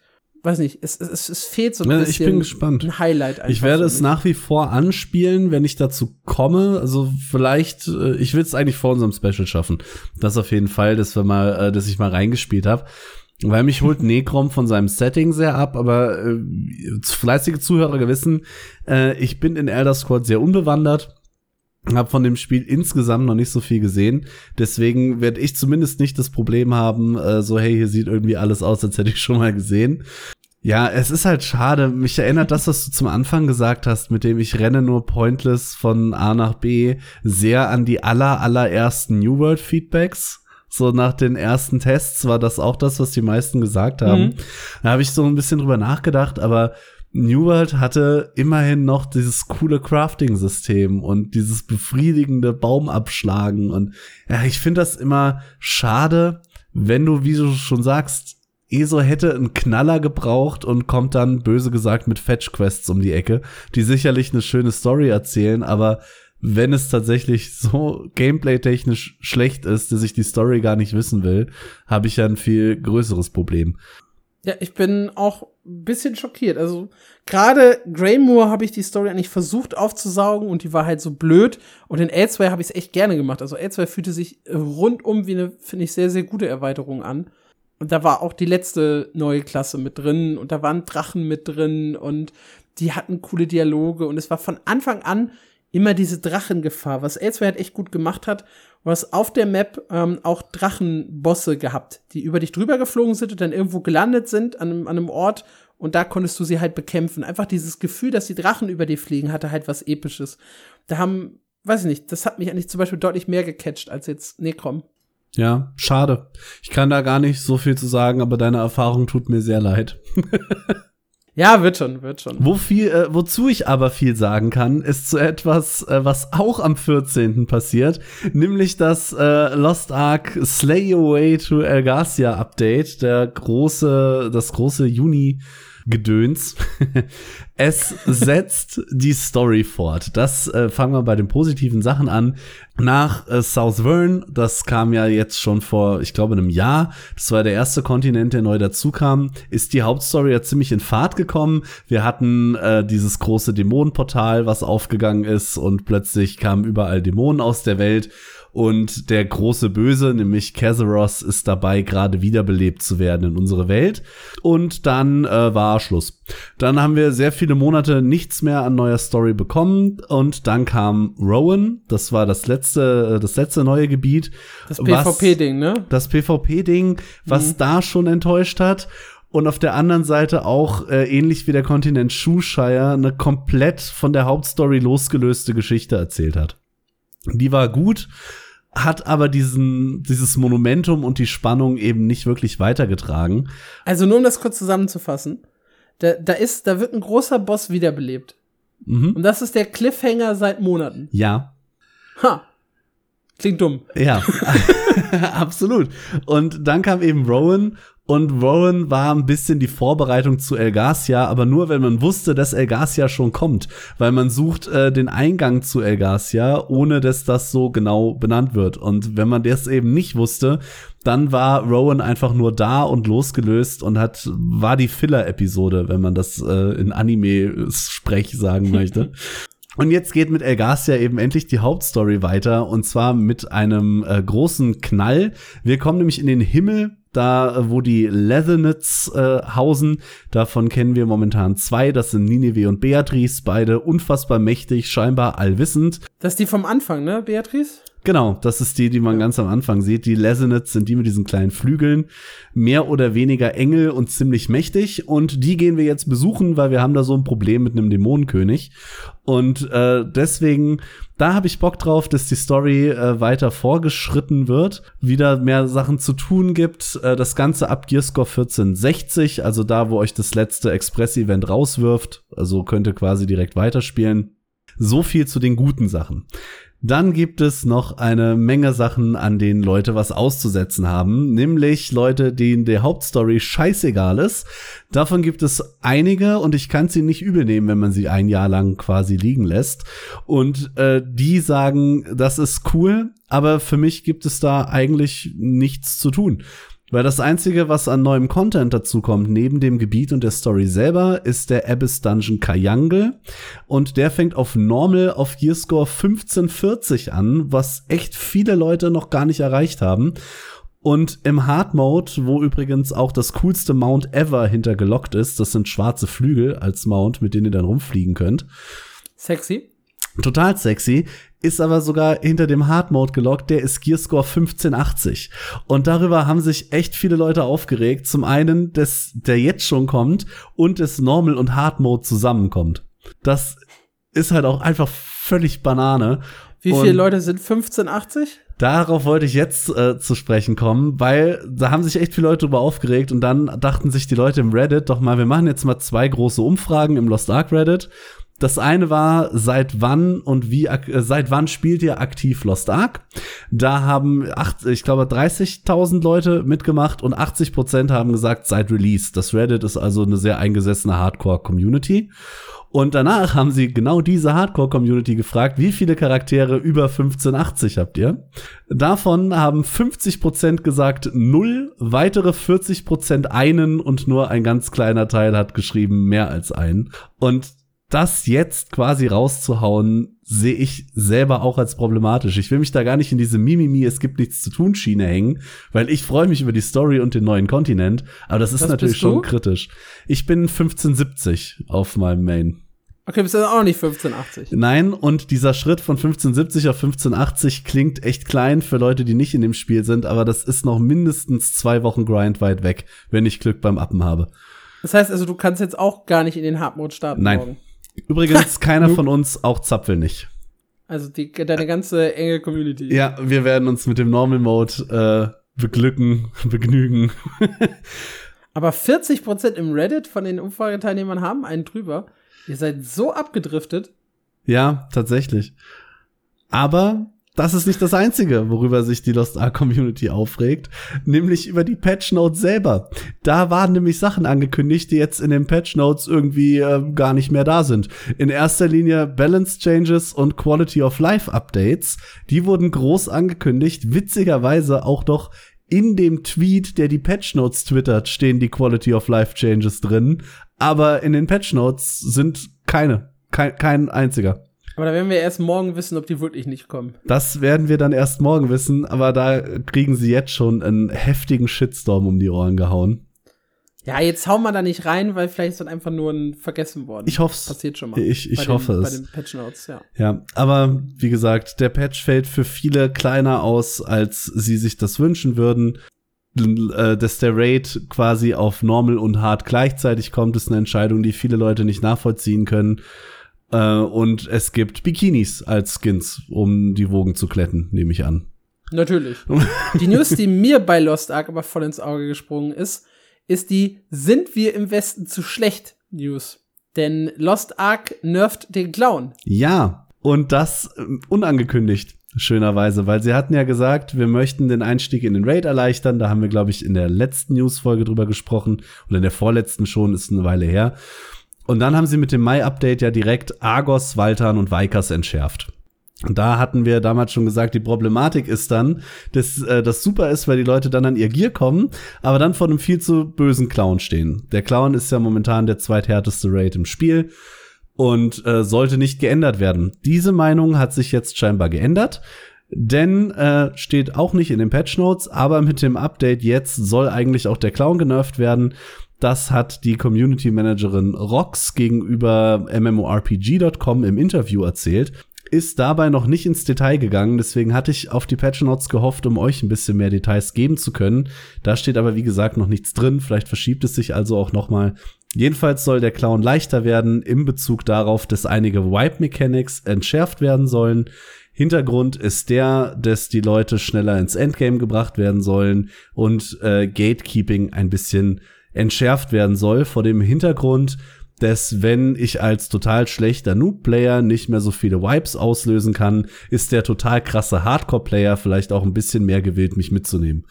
S1: Weiß nicht, es, es, es fehlt so ein
S2: ja, bisschen ich bin gespannt.
S1: ein Highlight.
S2: Ich werde es nach wie vor anspielen, wenn ich dazu komme. Also vielleicht, äh, ich will es eigentlich vor unserem Special schaffen. Das auf jeden Fall, dass wir mal, äh, dass ich mal reingespielt habe. Weil mich holt Necrom von seinem Setting sehr ab, aber äh, fleißige Zuhörer gewissen, äh, ich bin in Elder Scrolls sehr unbewandert habe von dem Spiel insgesamt noch nicht so viel gesehen. Deswegen werde ich zumindest nicht das Problem haben, äh, so hey, hier sieht irgendwie alles aus, als hätte ich schon mal gesehen. Ja, es ist halt schade. Mich erinnert das, was du zum Anfang gesagt hast, mit dem ich renne nur pointless von A nach B, sehr an die aller, allerersten New World Feedbacks. So nach den ersten Tests war das auch das, was die meisten gesagt haben. Mhm. Da habe ich so ein bisschen drüber nachgedacht, aber New World hatte immerhin noch dieses coole Crafting-System und dieses befriedigende Baumabschlagen. Und ja, ich finde das immer schade, wenn du, wie du schon sagst, ESO hätte einen Knaller gebraucht und kommt dann, böse gesagt, mit Fetch-Quests um die Ecke, die sicherlich eine schöne Story erzählen, aber wenn es tatsächlich so gameplay-technisch schlecht ist, dass ich die Story gar nicht wissen will, habe ich ja ein viel größeres Problem.
S1: Ja, ich bin auch ein bisschen schockiert. Also gerade Greymoor habe ich die Story eigentlich versucht aufzusaugen und die war halt so blöd. Und in L2 habe ich es echt gerne gemacht. Also L2 fühlte sich rundum wie eine, finde ich, sehr, sehr gute Erweiterung an. Und da war auch die letzte neue Klasse mit drin und da waren Drachen mit drin und die hatten coole Dialoge und es war von Anfang an immer diese Drachengefahr, was L2 halt echt gut gemacht hat hast auf der Map ähm, auch Drachenbosse gehabt, die über dich drüber geflogen sind und dann irgendwo gelandet sind an an einem Ort und da konntest du sie halt bekämpfen. Einfach dieses Gefühl, dass die Drachen über dir fliegen, hatte halt was Episches. Da haben, weiß ich nicht, das hat mich eigentlich zum Beispiel deutlich mehr gecatcht als jetzt Necrom.
S2: Ja, schade. Ich kann da gar nicht so viel zu sagen, aber deine Erfahrung tut mir sehr leid.
S1: Ja, wird schon, wird schon.
S2: Wo viel, äh, wozu ich aber viel sagen kann, ist zu etwas, äh, was auch am 14. passiert, nämlich das äh, Lost Ark Slay Your Way to Elgasia Update, der große, das große Juni Gedöns. es setzt die Story fort. Das äh, fangen wir bei den positiven Sachen an. Nach äh, South Vern, das kam ja jetzt schon vor, ich glaube, einem Jahr. Das war der erste Kontinent, der neu dazu kam. Ist die Hauptstory ja ziemlich in Fahrt gekommen. Wir hatten äh, dieses große Dämonenportal, was aufgegangen ist und plötzlich kamen überall Dämonen aus der Welt und der große Böse, nämlich Kazaros, ist dabei, gerade wiederbelebt zu werden in unsere Welt. Und dann äh, war Schluss. Dann haben wir sehr viele Monate nichts mehr an neuer Story bekommen. Und dann kam Rowan. Das war das letzte, das letzte neue Gebiet.
S1: Das PvP-Ding, ne?
S2: Das PvP-Ding, was mhm. da schon enttäuscht hat und auf der anderen Seite auch äh, ähnlich wie der Kontinent Shoeshire eine komplett von der Hauptstory losgelöste Geschichte erzählt hat. Die war gut, hat aber diesen, dieses Monumentum und die Spannung eben nicht wirklich weitergetragen.
S1: Also nur um das kurz zusammenzufassen, da, da ist, da wird ein großer Boss wiederbelebt. Mhm. Und das ist der Cliffhanger seit Monaten.
S2: Ja.
S1: Ha. Klingt dumm.
S2: Ja, absolut. Und dann kam eben Rowan und Rowan war ein bisschen die Vorbereitung zu Elgasia, aber nur, wenn man wusste, dass Elgasia schon kommt. Weil man sucht äh, den Eingang zu Elgasia, ohne dass das so genau benannt wird. Und wenn man das eben nicht wusste, dann war Rowan einfach nur da und losgelöst und hat, war die Filler-Episode, wenn man das äh, in Anime-Sprech sagen möchte. Und jetzt geht mit Elgasia eben endlich die Hauptstory weiter und zwar mit einem äh, großen Knall. Wir kommen nämlich in den Himmel da wo die Leathernets äh, hausen. Davon kennen wir momentan zwei. Das sind Nineveh und Beatrice, beide unfassbar mächtig, scheinbar allwissend.
S1: Das ist die vom Anfang, ne, Beatrice?
S2: Genau, das ist die, die man ganz am Anfang sieht. Die Lesenets sind die mit diesen kleinen Flügeln. Mehr oder weniger Engel und ziemlich mächtig. Und die gehen wir jetzt besuchen, weil wir haben da so ein Problem mit einem Dämonenkönig. Und äh, deswegen, da habe ich Bock drauf, dass die Story äh, weiter vorgeschritten wird, wieder mehr Sachen zu tun gibt. Äh, das Ganze ab Gearscore 1460, also da, wo euch das letzte Express-Event rauswirft. Also könnt ihr quasi direkt weiterspielen. So viel zu den guten Sachen. Dann gibt es noch eine Menge Sachen, an denen Leute was auszusetzen haben, nämlich Leute, denen der Hauptstory scheißegal ist. Davon gibt es einige und ich kann sie nicht übel nehmen, wenn man sie ein Jahr lang quasi liegen lässt. Und äh, die sagen, das ist cool, aber für mich gibt es da eigentlich nichts zu tun. Weil das Einzige, was an neuem Content dazukommt, neben dem Gebiet und der Story selber, ist der Abyss Dungeon Kayangle. Und der fängt auf Normal auf Gearscore 1540 an, was echt viele Leute noch gar nicht erreicht haben. Und im Hard Mode, wo übrigens auch das coolste Mount ever hintergelockt ist, das sind schwarze Flügel als Mount, mit denen ihr dann rumfliegen könnt.
S1: Sexy.
S2: Total sexy ist aber sogar hinter dem Hard Mode gelockt, der ist Gearscore 1580. Und darüber haben sich echt viele Leute aufgeregt. Zum einen, dass der jetzt schon kommt und das Normal und Hard Mode zusammenkommt. Das ist halt auch einfach völlig Banane.
S1: Wie viele Leute sind 1580?
S2: Darauf wollte ich jetzt äh, zu sprechen kommen, weil da haben sich echt viele Leute drüber aufgeregt und dann dachten sich die Leute im Reddit doch mal, wir machen jetzt mal zwei große Umfragen im Lost Ark Reddit das eine war, seit wann und wie, äh, seit wann spielt ihr aktiv Lost Ark? Da haben acht, ich glaube 30.000 Leute mitgemacht und 80 Prozent haben gesagt seit Release. Das Reddit ist also eine sehr eingesessene Hardcore-Community. Und danach haben sie genau diese Hardcore-Community gefragt, wie viele Charaktere über 1580 habt ihr? Davon haben 50 Prozent gesagt null, weitere 40 Prozent einen und nur ein ganz kleiner Teil hat geschrieben mehr als einen. Und das jetzt quasi rauszuhauen, sehe ich selber auch als problematisch. Ich will mich da gar nicht in diese Mimimi, es gibt nichts zu tun Schiene hängen, weil ich freue mich über die Story und den neuen Kontinent, aber das ist Was natürlich schon kritisch. Ich bin 1570 auf meinem Main.
S1: Okay, bist du auch nicht 1580?
S2: Nein, und dieser Schritt von 1570 auf 1580 klingt echt klein für Leute, die nicht in dem Spiel sind, aber das ist noch mindestens zwei Wochen Grind weit weg, wenn ich Glück beim Appen habe.
S1: Das heißt also, du kannst jetzt auch gar nicht in den Hard Mode starten
S2: Nein. morgen. Übrigens, keiner von uns, auch Zapfel nicht.
S1: Also die, deine ganze enge Community.
S2: Ja, wir werden uns mit dem Normal Mode äh, beglücken, begnügen.
S1: Aber 40% im Reddit von den Umfrageteilnehmern haben einen drüber. Ihr seid so abgedriftet.
S2: Ja, tatsächlich. Aber das ist nicht das Einzige, worüber sich die Lost Ark Community aufregt, nämlich über die Patch Notes selber. Da waren nämlich Sachen angekündigt, die jetzt in den Patch Notes irgendwie äh, gar nicht mehr da sind. In erster Linie Balance Changes und Quality of Life Updates. Die wurden groß angekündigt, witzigerweise auch doch in dem Tweet, der die Patch Notes twittert, stehen die Quality of Life Changes drin, aber in den Patch Notes sind keine, kein, kein einziger.
S1: Aber da werden wir erst morgen wissen, ob die wirklich nicht kommen.
S2: Das werden wir dann erst morgen wissen, aber da kriegen sie jetzt schon einen heftigen Shitstorm um die Ohren gehauen.
S1: Ja, jetzt hauen wir da nicht rein, weil vielleicht ist das einfach nur ein vergessen worden.
S2: Ich hoffe es.
S1: Passiert schon mal.
S2: Ich, ich hoffe
S1: den,
S2: es.
S1: Bei den Patch Notes, ja.
S2: Ja, aber wie gesagt, der Patch fällt für viele kleiner aus, als sie sich das wünschen würden. Äh, dass der Raid quasi auf Normal und Hard gleichzeitig kommt, ist eine Entscheidung, die viele Leute nicht nachvollziehen können. Äh, und es gibt Bikinis als Skins, um die Wogen zu kletten, nehme ich an.
S1: Natürlich. die News, die mir bei Lost Ark aber voll ins Auge gesprungen ist, ist die Sind wir im Westen zu schlecht News. Denn Lost Ark nervt den Clown.
S2: Ja, und das äh, unangekündigt schönerweise, weil sie hatten ja gesagt, wir möchten den Einstieg in den Raid erleichtern. Da haben wir, glaube ich, in der letzten News-Folge drüber gesprochen oder in der vorletzten schon, ist eine Weile her. Und dann haben sie mit dem Mai-Update ja direkt Argos, Waltan und Vaikas entschärft. Und da hatten wir damals schon gesagt, die Problematik ist dann, dass äh, das super ist, weil die Leute dann an ihr Gear kommen, aber dann vor einem viel zu bösen Clown stehen. Der Clown ist ja momentan der zweithärteste Raid im Spiel und äh, sollte nicht geändert werden. Diese Meinung hat sich jetzt scheinbar geändert. Denn äh, steht auch nicht in den Patch Notes, aber mit dem Update jetzt soll eigentlich auch der Clown genervt werden. Das hat die Community Managerin Rox gegenüber MMORPG.com im Interview erzählt. Ist dabei noch nicht ins Detail gegangen, deswegen hatte ich auf die Patch Notes gehofft, um euch ein bisschen mehr Details geben zu können. Da steht aber wie gesagt noch nichts drin, vielleicht verschiebt es sich also auch noch mal. Jedenfalls soll der Clown leichter werden im Bezug darauf, dass einige Wipe Mechanics entschärft werden sollen. Hintergrund ist der, dass die Leute schneller ins Endgame gebracht werden sollen und äh, Gatekeeping ein bisschen entschärft werden soll, vor dem Hintergrund, dass wenn ich als total schlechter Noob-Player nicht mehr so viele Wipes auslösen kann, ist der total krasse Hardcore-Player vielleicht auch ein bisschen mehr gewillt, mich mitzunehmen.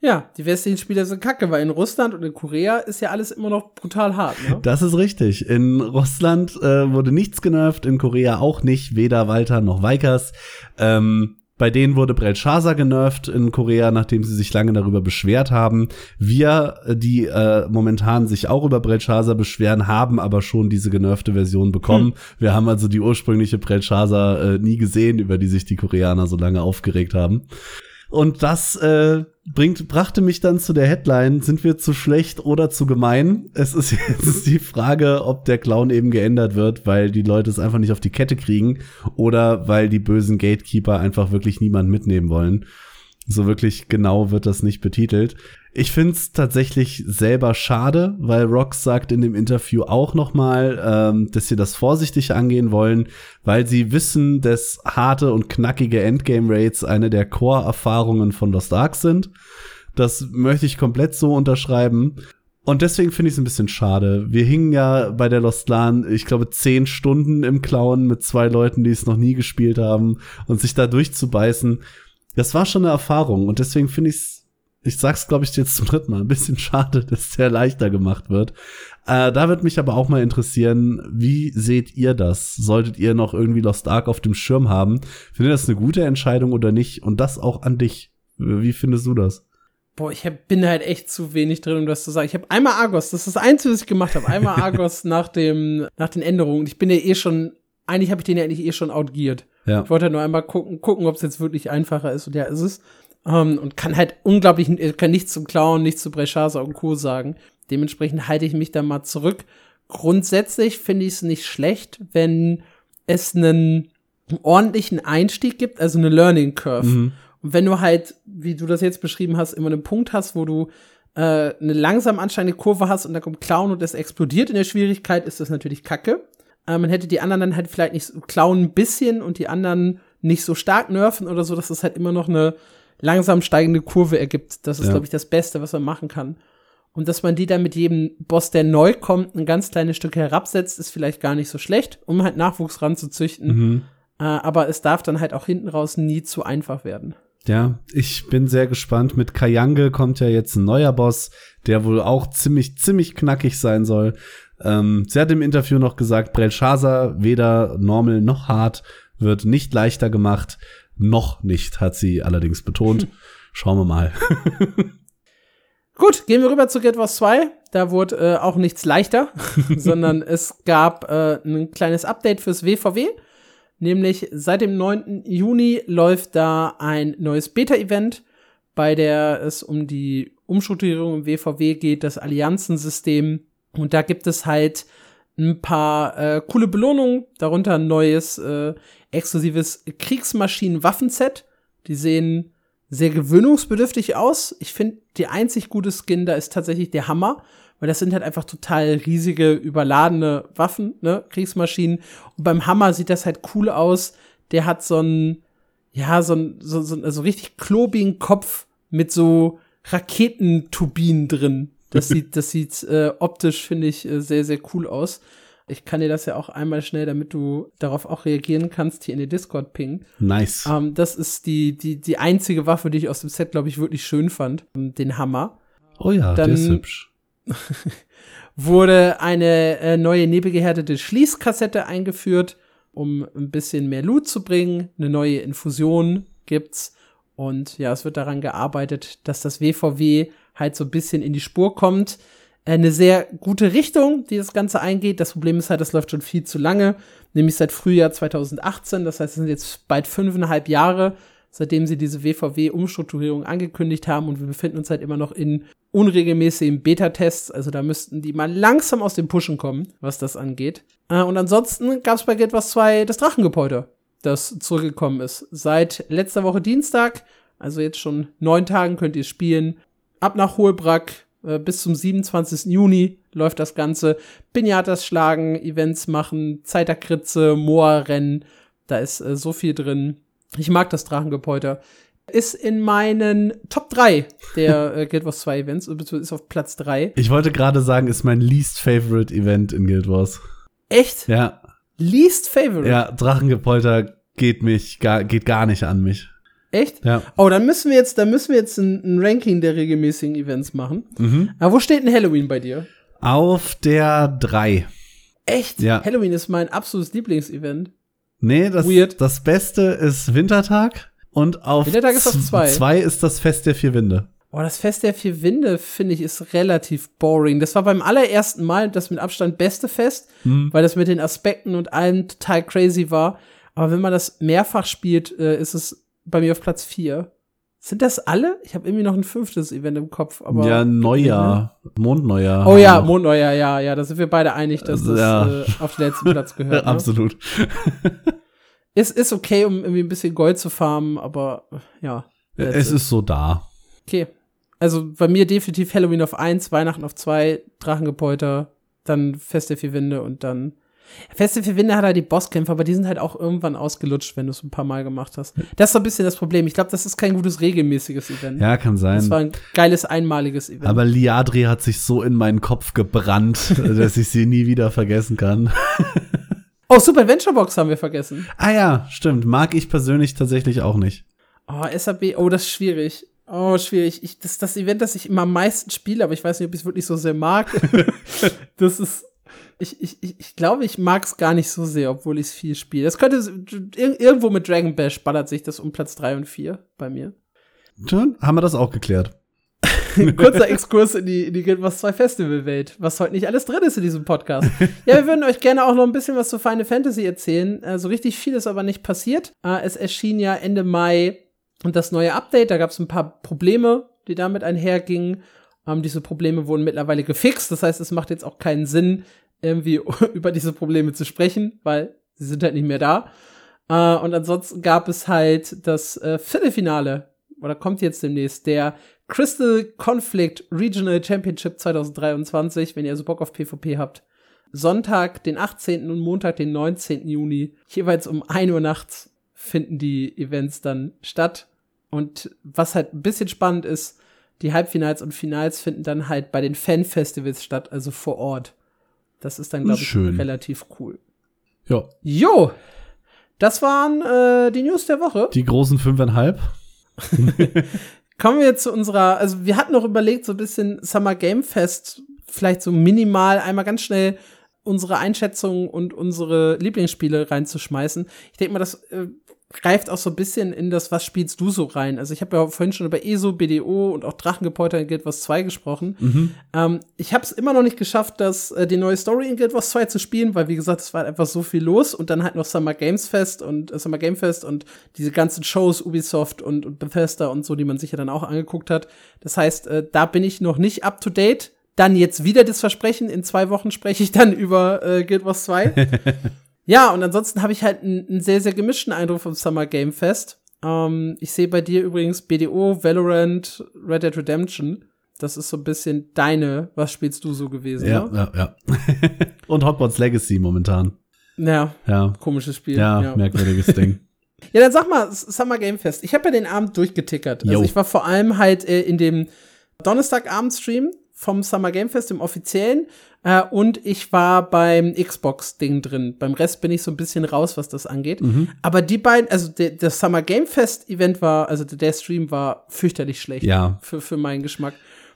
S1: Ja, die westlichen Spieler sind kacke, weil in Russland und in Korea ist ja alles immer noch brutal hart. Ne?
S2: Das ist richtig. In Russland äh, wurde nichts genervt, in Korea auch nicht, weder Walter noch Weikers. Ähm, bei denen wurde Belshazzar genervt in Korea, nachdem sie sich lange darüber beschwert haben. Wir, die äh, momentan sich auch über Belshazzar beschweren, haben aber schon diese genervte Version bekommen. Hm. Wir haben also die ursprüngliche Belshazzar äh, nie gesehen, über die sich die Koreaner so lange aufgeregt haben. Und das äh, bringt, brachte mich dann zu der Headline, sind wir zu schlecht oder zu gemein? Es ist jetzt die Frage, ob der Clown eben geändert wird, weil die Leute es einfach nicht auf die Kette kriegen oder weil die bösen Gatekeeper einfach wirklich niemand mitnehmen wollen. So wirklich genau wird das nicht betitelt. Ich find's tatsächlich selber schade, weil Rox sagt in dem Interview auch noch mal, ähm, dass sie das vorsichtig angehen wollen, weil sie wissen, dass harte und knackige Endgame-Rates eine der Core-Erfahrungen von Lost Ark sind. Das möchte ich komplett so unterschreiben. Und deswegen finde ich es ein bisschen schade. Wir hingen ja bei der Lost LAN, ich glaube, zehn Stunden im Clown mit zwei Leuten, die es noch nie gespielt haben und sich da durchzubeißen. Das war schon eine Erfahrung und deswegen finde ich es ich sag's, glaube ich, jetzt zum dritten Mal, ein bisschen schade, dass der leichter gemacht wird. Äh, da wird mich aber auch mal interessieren, wie seht ihr das? Solltet ihr noch irgendwie Lost Ark auf dem Schirm haben? Findet ihr das eine gute Entscheidung oder nicht? Und das auch an dich. Wie findest du das?
S1: Boah, ich hab, bin halt echt zu wenig drin, um das zu sagen. Ich habe einmal Argos, das ist das Einzige, was ich gemacht habe. Einmal Argos nach dem, nach den Änderungen. Ich bin ja eh schon, eigentlich habe ich den ja eigentlich eh schon outgeared. Ja. Ich wollte halt nur einmal gucken, gucken, ob es jetzt wirklich einfacher ist. Und ja, ist es. Ähm, und kann halt unglaublich, kann nichts zum Clown, nichts zu Bresciasa und Co. sagen. Dementsprechend halte ich mich da mal zurück. Grundsätzlich finde ich es nicht schlecht, wenn es einen ordentlichen Einstieg gibt, also eine Learning Curve. Mhm. Und wenn du halt, wie du das jetzt beschrieben hast, immer einen Punkt hast, wo du äh, eine langsam ansteigende Kurve hast und da kommt Clown und es explodiert in der Schwierigkeit, ist das natürlich kacke. Äh, man hätte die anderen dann halt vielleicht nicht so Clown ein bisschen und die anderen nicht so stark nerven oder so, dass das halt immer noch eine langsam steigende Kurve ergibt. Das ist, ja. glaube ich, das Beste, was man machen kann. Und dass man die dann mit jedem Boss, der neu kommt, ein ganz kleines Stück herabsetzt, ist vielleicht gar nicht so schlecht, um halt Nachwuchs ranzuzüchten. Mhm. Äh, aber es darf dann halt auch hinten raus nie zu einfach werden.
S2: Ja, ich bin sehr gespannt. Mit Kayange kommt ja jetzt ein neuer Boss, der wohl auch ziemlich, ziemlich knackig sein soll. Ähm, sie hat im Interview noch gesagt, Belshazzar, weder normal noch hart, wird nicht leichter gemacht. Noch nicht, hat sie allerdings betont. Schauen wir mal.
S1: Gut, gehen wir rüber zu Guild Wars 2. Da wurde äh, auch nichts leichter, sondern es gab äh, ein kleines Update fürs WVW. Nämlich seit dem 9. Juni läuft da ein neues Beta-Event, bei der es um die Umstrukturierung im WVW geht, das Allianzensystem. Und da gibt es halt ein paar äh, coole Belohnungen, darunter ein neues äh, exklusives Kriegsmaschinen-Waffenset. Die sehen sehr gewöhnungsbedürftig aus. Ich finde, die einzig gute Skin da ist tatsächlich der Hammer, weil das sind halt einfach total riesige, überladene Waffen, ne, Kriegsmaschinen. Und beim Hammer sieht das halt cool aus. Der hat so einen, ja, so einen, so, so also richtig klobigen Kopf mit so Raketenturbinen drin. Das sieht, das sieht äh, optisch, finde ich, äh, sehr, sehr cool aus. Ich kann dir das ja auch einmal schnell, damit du darauf auch reagieren kannst, hier in den Discord pingen.
S2: Nice.
S1: Ähm, das ist die, die, die einzige Waffe, die ich aus dem Set, glaube ich, wirklich schön fand. Ähm, den Hammer.
S2: Oh ja, Dann der ist hübsch.
S1: wurde eine äh, neue nebelgehärtete Schließkassette eingeführt, um ein bisschen mehr Loot zu bringen. Eine neue Infusion gibt's. Und ja, es wird daran gearbeitet, dass das WVW halt so ein bisschen in die Spur kommt. Äh, eine sehr gute Richtung, die das Ganze eingeht. Das Problem ist halt, das läuft schon viel zu lange, nämlich seit Frühjahr 2018. Das heißt, es sind jetzt bald fünfeinhalb Jahre, seitdem sie diese WVW-Umstrukturierung angekündigt haben und wir befinden uns halt immer noch in unregelmäßigen Beta-Tests. Also da müssten die mal langsam aus dem Pushen kommen, was das angeht. Äh, und ansonsten gab es bei Guild Wars 2 das Drachengepolter, das zurückgekommen ist. Seit letzter Woche Dienstag, also jetzt schon neun Tagen könnt ihr spielen ab nach Hohlbrack äh, bis zum 27. Juni läuft das Ganze. Pinatas schlagen, Events machen, Zeiterkritze, Moorrennen. Da ist äh, so viel drin. Ich mag das Drachengepolter. ist in meinen Top 3 der äh, Guild Wars 2 Events, beziehungsweise ist auf Platz 3.
S2: Ich wollte gerade sagen, ist mein least favorite Event in Guild Wars.
S1: Echt?
S2: Ja.
S1: Least favorite?
S2: Ja, Drachengepolter geht mich, gar, geht gar nicht an mich.
S1: Echt?
S2: Ja.
S1: Oh, dann müssen wir jetzt, dann müssen wir jetzt ein, ein Ranking der regelmäßigen Events machen.
S2: Mhm.
S1: Aber wo steht denn Halloween bei dir?
S2: Auf der 3.
S1: Echt?
S2: Ja.
S1: Halloween ist mein absolutes Lieblingsevent.
S2: Nee, das,
S1: Weird.
S2: das Beste ist Wintertag. Und auf
S1: Wintertag ist
S2: ist das Fest der vier Winde.
S1: Oh, das Fest der vier Winde, finde ich, ist relativ boring. Das war beim allerersten Mal das mit Abstand beste Fest,
S2: Hm.
S1: weil das mit den Aspekten und allem total crazy war. Aber wenn man das mehrfach spielt, äh, ist es bei mir auf Platz vier. Sind das alle? Ich habe irgendwie noch ein fünftes Event im Kopf. Aber
S2: ja, Neujahr. Mondneujahr.
S1: Oh ja. Mondneujahr, ja, ja, da sind wir beide einig, dass das
S2: Ja.
S1: äh, auf den letzten Platz gehört. Ne?
S2: Absolut.
S1: Ist, ist okay, um irgendwie ein bisschen Gold zu farmen, aber äh, ja.
S2: Es ist so da.
S1: Okay. Also bei mir definitiv Halloween auf 1, Weihnachten auf 2, Drachengepolter, dann Fest der vier Winde und dann. Fest der vier Winde hat halt die Bosskämpfe, aber die sind halt auch irgendwann ausgelutscht, wenn du es ein paar Mal gemacht hast. Das ist so ein bisschen das Problem. Ich glaube, das ist kein gutes regelmäßiges Event.
S2: Ja, kann
S1: Das war
S2: sein.
S1: ein geiles einmaliges Event.
S2: Aber Liadri hat sich so in meinen Kopf gebrannt, dass ich sie nie wieder vergessen kann.
S1: oh, Super Adventure Box haben wir vergessen.
S2: Ah ja, stimmt. Mag ich persönlich tatsächlich auch nicht.
S1: Oh, SAB, oh, das ist schwierig. Oh, schwierig. Ich, das ist das Event, das ich immer am meisten spiele, aber ich weiß nicht, ob ich es wirklich so sehr mag. das ist. Ich, ich, ich, ich glaube, ich mag es gar nicht so sehr, obwohl ich es viel spiele. Das könnte ir irgendwo mit Dragon Bash ballert sich das um Platz 3 und 4 bei mir.
S2: Schön, haben wir das auch geklärt.
S1: Kurzer Exkurs in die, in die Guild Wars 2 Festival-Welt, was heute nicht alles drin ist in diesem Podcast. ja, wir würden euch gerne auch noch ein bisschen was zu Final Fantasy erzählen. Äh, so richtig viel ist aber nicht passiert. Äh, es erschien ja Ende Mai das neue Update. Da gab es ein paar Probleme, die damit einhergingen. Ähm, diese Probleme wurden mittlerweile gefixt. Das heißt, es macht jetzt auch keinen Sinn, irgendwie über diese Probleme zu sprechen, weil sie sind halt nicht mehr da. Äh, und ansonsten gab es halt das äh, Viertelfinale, oder kommt jetzt demnächst, der Crystal Conflict Regional Championship 2023, wenn ihr also Bock auf PvP habt. Sonntag, den 18. und Montag, den 19. Juni, jeweils um 1 Uhr nachts finden die Events dann statt. Und was halt ein bisschen spannend ist, die Halbfinals und Finals finden dann halt bei den Fan-Festivals statt, also vor Ort. Das ist dann, glaube ich,
S2: Schön.
S1: relativ cool.
S2: Ja.
S1: Jo, das waren äh, die News der Woche.
S2: Die großen fünfeinhalb.
S1: Kommen wir zu unserer, also wir hatten noch überlegt, so ein bisschen Summer Game Fest, vielleicht so minimal einmal ganz schnell unsere Einschätzung und unsere Lieblingsspiele reinzuschmeißen. Ich denke mal, das äh, greift auch so ein bisschen in das, was spielst du so rein? Also ich habe ja vorhin schon über ESO, BDO und auch Drachengepolter in Guild Wars 2 gesprochen.
S2: Mhm.
S1: Ähm, ich habe es immer noch nicht geschafft, das, äh, die neue Story in Guild Wars 2 zu spielen, weil wie gesagt, es war halt einfach so viel los und dann halt noch Summer Games Fest und äh, Summer Game Fest und diese ganzen Shows, Ubisoft und, und Bethesda und so, die man sich ja dann auch angeguckt hat. Das heißt, äh, da bin ich noch nicht up to date. Dann jetzt wieder das Versprechen, in zwei Wochen spreche ich dann über äh, Guild Wars 2. ja, und ansonsten habe ich halt einen, sehr, sehr gemischten Eindruck vom Summer Game Fest. Ähm, ich sehe bei dir übrigens BDO, Valorant, Red Dead Redemption. Das ist so ein bisschen deine, was spielst du so gewesen,
S2: Ja,
S1: ne?
S2: ja, ja. Und Hogwarts Legacy momentan.
S1: Ja,
S2: Ja.
S1: komisches Spiel.
S2: Ja, merkwürdiges Ding.
S1: Ja, dann sag mal, Summer Game Fest. Ich habe ja den Abend durchgetickert. Also
S2: Jo.
S1: ich war vor allem halt äh, in dem Donnerstagabend-Stream vom Summer Game Fest, im offiziellen. Äh, und ich war beim Xbox-Ding drin. Beim Rest bin ich so ein bisschen raus, was das angeht.
S2: Mhm.
S1: Aber die beiden, also der, das Summer Game Fest-Event war, also der Stream war fürchterlich schlecht.
S2: Ja.
S1: Für, für meinen Geschmack.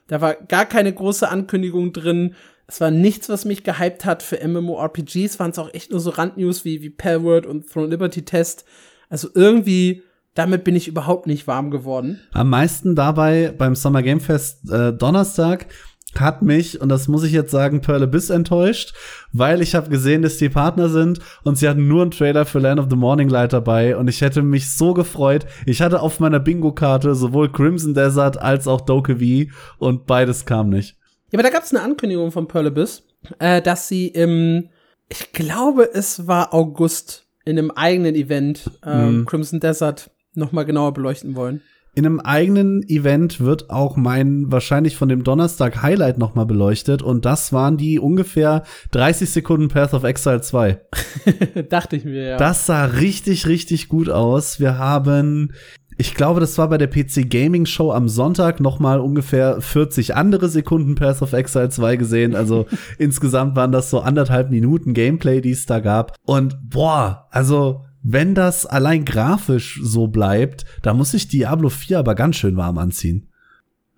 S1: Da war gar keine große Ankündigung drin. Es war nichts, was mich gehypt hat für MMORPGs. Waren es auch echt nur so Randnews wie, wie Palworld und Throne Liberty Test. Also irgendwie, damit bin ich überhaupt nicht warm geworden.
S2: Am meisten dabei beim Summer Game Fest äh, Donnerstag hat mich, und das muss ich jetzt sagen, Pearl Abyss enttäuscht, weil ich habe gesehen, dass die Partner sind und sie hatten nur einen Trailer für Land of the Morning Light dabei und ich hätte mich so gefreut. Ich hatte auf meiner Bingo-Karte sowohl Crimson Desert als auch Dokkaev und beides kam nicht.
S1: Ja, aber da gab es eine Ankündigung von Pearl Abyss, äh, dass sie im, ich glaube, es war August, in einem eigenen Event ähm,
S2: Mhm.
S1: Crimson Desert noch mal genauer beleuchten wollen.
S2: In einem eigenen Event wird auch mein wahrscheinlich von dem Donnerstag Highlight noch mal beleuchtet und das waren die ungefähr 30 Sekunden Path of Exile 2.
S1: Dachte ich mir, ja.
S2: Das sah richtig, richtig gut aus. Wir haben Ich glaube, das war bei der PC Gaming Show am Sonntag noch mal ungefähr 40 andere Sekunden Path of Exile 2 gesehen. Also insgesamt waren das so anderthalb Minuten Gameplay, die es da gab. Und boah, also wenn das allein grafisch so bleibt, da muss ich Diablo 4 aber ganz schön warm anziehen.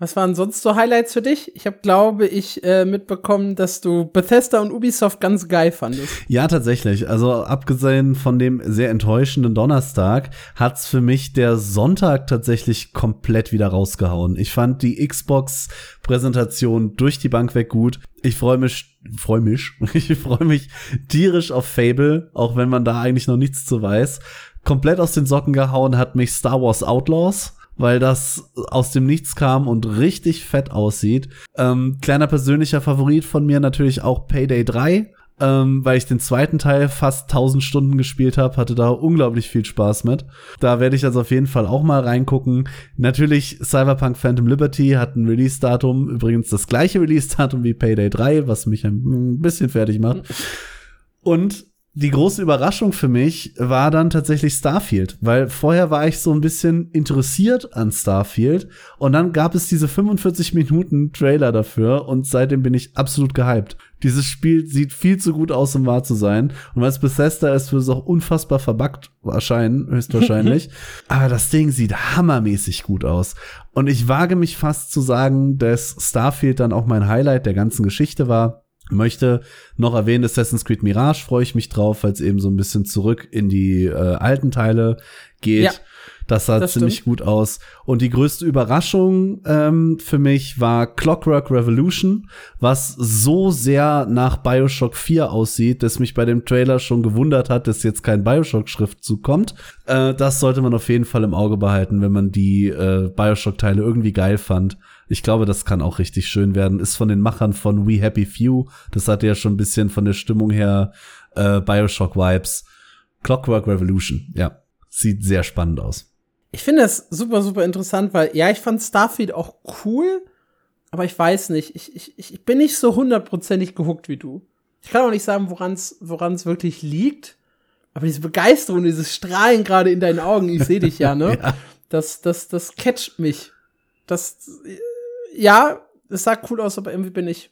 S1: Was waren sonst so Highlights für dich? Ich habe, glaube ich, äh, mitbekommen, dass du Bethesda und Ubisoft ganz geil fandest.
S2: Ja, tatsächlich. Also abgesehen von dem sehr enttäuschenden Donnerstag hat's für mich der Sonntag tatsächlich komplett wieder rausgehauen. Ich fand die Xbox-Präsentation durch die Bank weg gut. Ich freue mich, freue mich, ich freue mich tierisch auf Fable, auch wenn man da eigentlich noch nichts zu weiß. Komplett aus den Socken gehauen hat mich Star Wars Outlaws weil das aus dem Nichts kam und richtig fett aussieht. Ähm, kleiner persönlicher Favorit von mir natürlich auch Payday 3. Ähm, weil ich den zweiten Teil fast 1000 Stunden gespielt habe, hatte da unglaublich viel Spaß mit. Da werde ich also auf jeden Fall auch mal reingucken. Natürlich Cyberpunk Phantom Liberty hat ein Release-Datum, übrigens das gleiche Release-Datum wie Payday 3, was mich ein bisschen fertig macht. Und die große Überraschung für mich war dann tatsächlich Starfield, weil vorher war ich so ein bisschen interessiert an Starfield und dann gab es diese 45 Minuten Trailer dafür und seitdem bin ich absolut gehypt. Dieses Spiel sieht viel zu gut aus, um wahr zu sein. Und weil es Bethesda ist, wird es auch unfassbar verbuggt erscheinen, höchstwahrscheinlich. Aber das Ding sieht hammermäßig gut aus. Und ich wage mich fast zu sagen, dass Starfield dann auch mein Highlight der ganzen Geschichte war möchte noch erwähnen, Assassin's Creed Mirage freue ich mich drauf, weil es eben so ein bisschen zurück in die äh, alten Teile geht. Ja, das sah das ziemlich stimmt. gut aus. Und die größte Überraschung ähm, für mich war Clockwork Revolution, was so sehr nach Bioshock 4 aussieht, dass mich bei dem Trailer schon gewundert hat, dass jetzt kein Bioshock-Schriftzug kommt. Äh, das sollte man auf jeden Fall im Auge behalten, wenn man die äh, Bioshock-Teile irgendwie geil fand. Ich glaube, das kann auch richtig schön werden. Ist von den Machern von We Happy Few. Das hatte ja schon ein bisschen von der Stimmung her äh, Bioshock-Vibes. Clockwork Revolution, ja. Sieht sehr spannend aus.
S1: Ich finde das super, super interessant, weil ja, ich fand Starfield auch cool, aber ich weiß nicht. Ich, ich, ich bin nicht so hundertprozentig gehuckt wie du. Ich kann auch nicht sagen, woran es wirklich liegt. Aber diese Begeisterung, dieses Strahlen gerade in deinen Augen, ich sehe dich ja, ne? ja. Das, das, das catcht mich. Das, ja, es sah cool aus, aber irgendwie bin ich,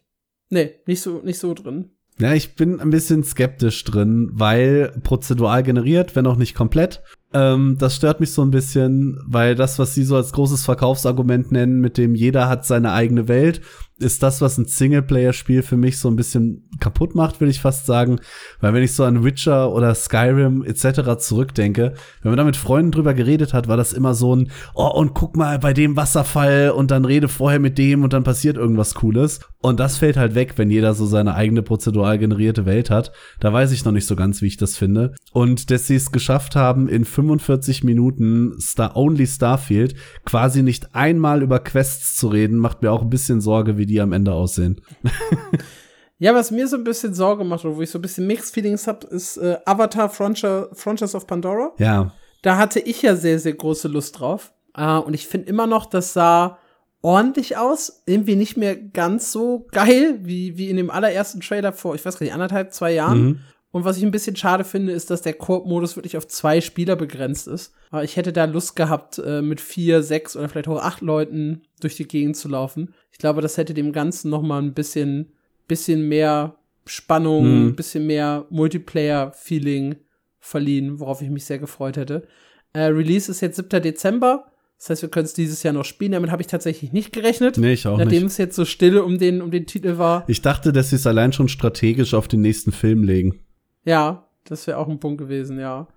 S1: nee, nicht so, nicht so drin.
S2: Ja, ich bin ein bisschen skeptisch drin, weil prozedural generiert, wenn auch nicht komplett. Ähm, das stört mich so ein bisschen, weil das, was sie so als großes Verkaufsargument nennen, mit dem jeder hat seine eigene Welt, ist das, was ein Singleplayer-Spiel für mich so ein bisschen kaputt macht, will ich fast sagen. Weil wenn ich so an Witcher oder Skyrim etc. zurückdenke, wenn man da mit Freunden drüber geredet hat, war das immer so ein, oh, und guck mal bei dem Wasserfall und dann rede vorher mit dem und dann passiert irgendwas Cooles. Und das fällt halt weg, wenn jeder so seine eigene prozedural generierte Welt hat. Da weiß ich noch nicht so ganz, wie ich das finde. Und dass sie es geschafft haben, in 45 Minuten Star Only Starfield quasi nicht einmal über Quests zu reden, macht mir auch ein bisschen Sorge, wie die am Ende aussehen.
S1: ja, was mir so ein bisschen Sorge macht, oder wo ich so ein bisschen Mixed Feelings habe, ist äh, Avatar Frontier, Frontiers of Pandora.
S2: Ja.
S1: Da hatte ich ja sehr, sehr große Lust drauf. Äh, und ich finde immer noch, das sah ordentlich aus. Irgendwie nicht mehr ganz so geil wie, wie in dem allerersten Trailer vor, ich weiß gar nicht, anderthalb, zwei Jahren. Mhm. Und was ich ein bisschen schade finde, ist, dass der Koop-Modus wirklich auf zwei Spieler begrenzt ist. Aber ich hätte da Lust gehabt, äh, mit vier, sechs oder vielleicht auch acht Leuten durch die Gegend zu laufen. Ich glaube, das hätte dem Ganzen noch mal ein bisschen, bisschen mehr Spannung, mhm. ein bisschen mehr Multiplayer-Feeling verliehen, worauf ich mich sehr gefreut hätte. Äh, Release ist jetzt 7. Dezember. Das heißt, wir können es dieses Jahr noch spielen. Damit habe ich tatsächlich nicht gerechnet.
S2: Nee, ich auch
S1: nachdem
S2: nicht.
S1: Nachdem es jetzt so stille um den, um den Titel war.
S2: Ich dachte, dass sie es allein schon strategisch auf den nächsten Film legen.
S1: Ja, das wäre auch ein Punkt gewesen, ja.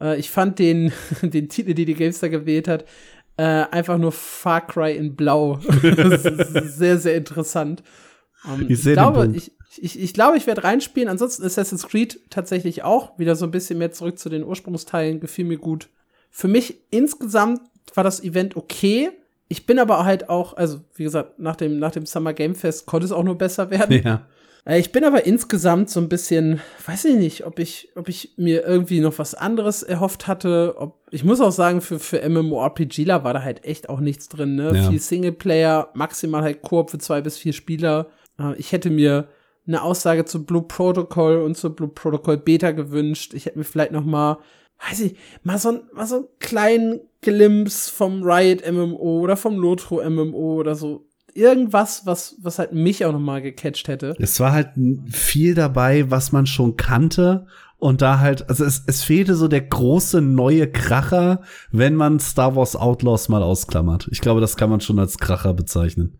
S1: Äh, ich fand den, den Titel, den die Gamestar gewählt hat, äh, einfach nur Far Cry in Blau. sehr, sehr interessant. Um, ähm, ich, ich glaube, ich, ich, ich glaube, ich werde reinspielen. Ansonsten Assassin's Creed tatsächlich auch. Wieder so ein bisschen mehr zurück zu den Ursprungsteilen. Gefiel mir gut. Für mich insgesamt war das Event okay. Ich bin aber halt auch, also wie gesagt, nach dem, nach dem Summer Game Fest konnte es auch nur besser werden.
S2: Ja.
S1: Äh, ich bin aber insgesamt so ein bisschen, weiß ich nicht, ob ich, ob ich mir irgendwie noch was anderes erhofft hatte. Ob, ich muss auch sagen, für, für MMORPGler war da halt echt auch nichts drin, ne? Ja. Viel Singleplayer, maximal halt Koop für zwei bis vier Spieler. Äh, ich hätte mir eine Aussage zu Blue Protocol und zu Blue Protocol Beta gewünscht. Ich hätte mir vielleicht noch mal weiß ich, mal so, mal so einen kleinen Glimpse vom Riot MMO oder vom Lotro MMO oder so. Irgendwas, was, was halt mich auch noch mal gecatcht hätte.
S2: Es war halt viel dabei, was man schon kannte und da halt, also es, es fehlte so der große neue Kracher, wenn man Star Wars Outlaws mal ausklammert. Ich glaube, das kann man schon als Kracher bezeichnen.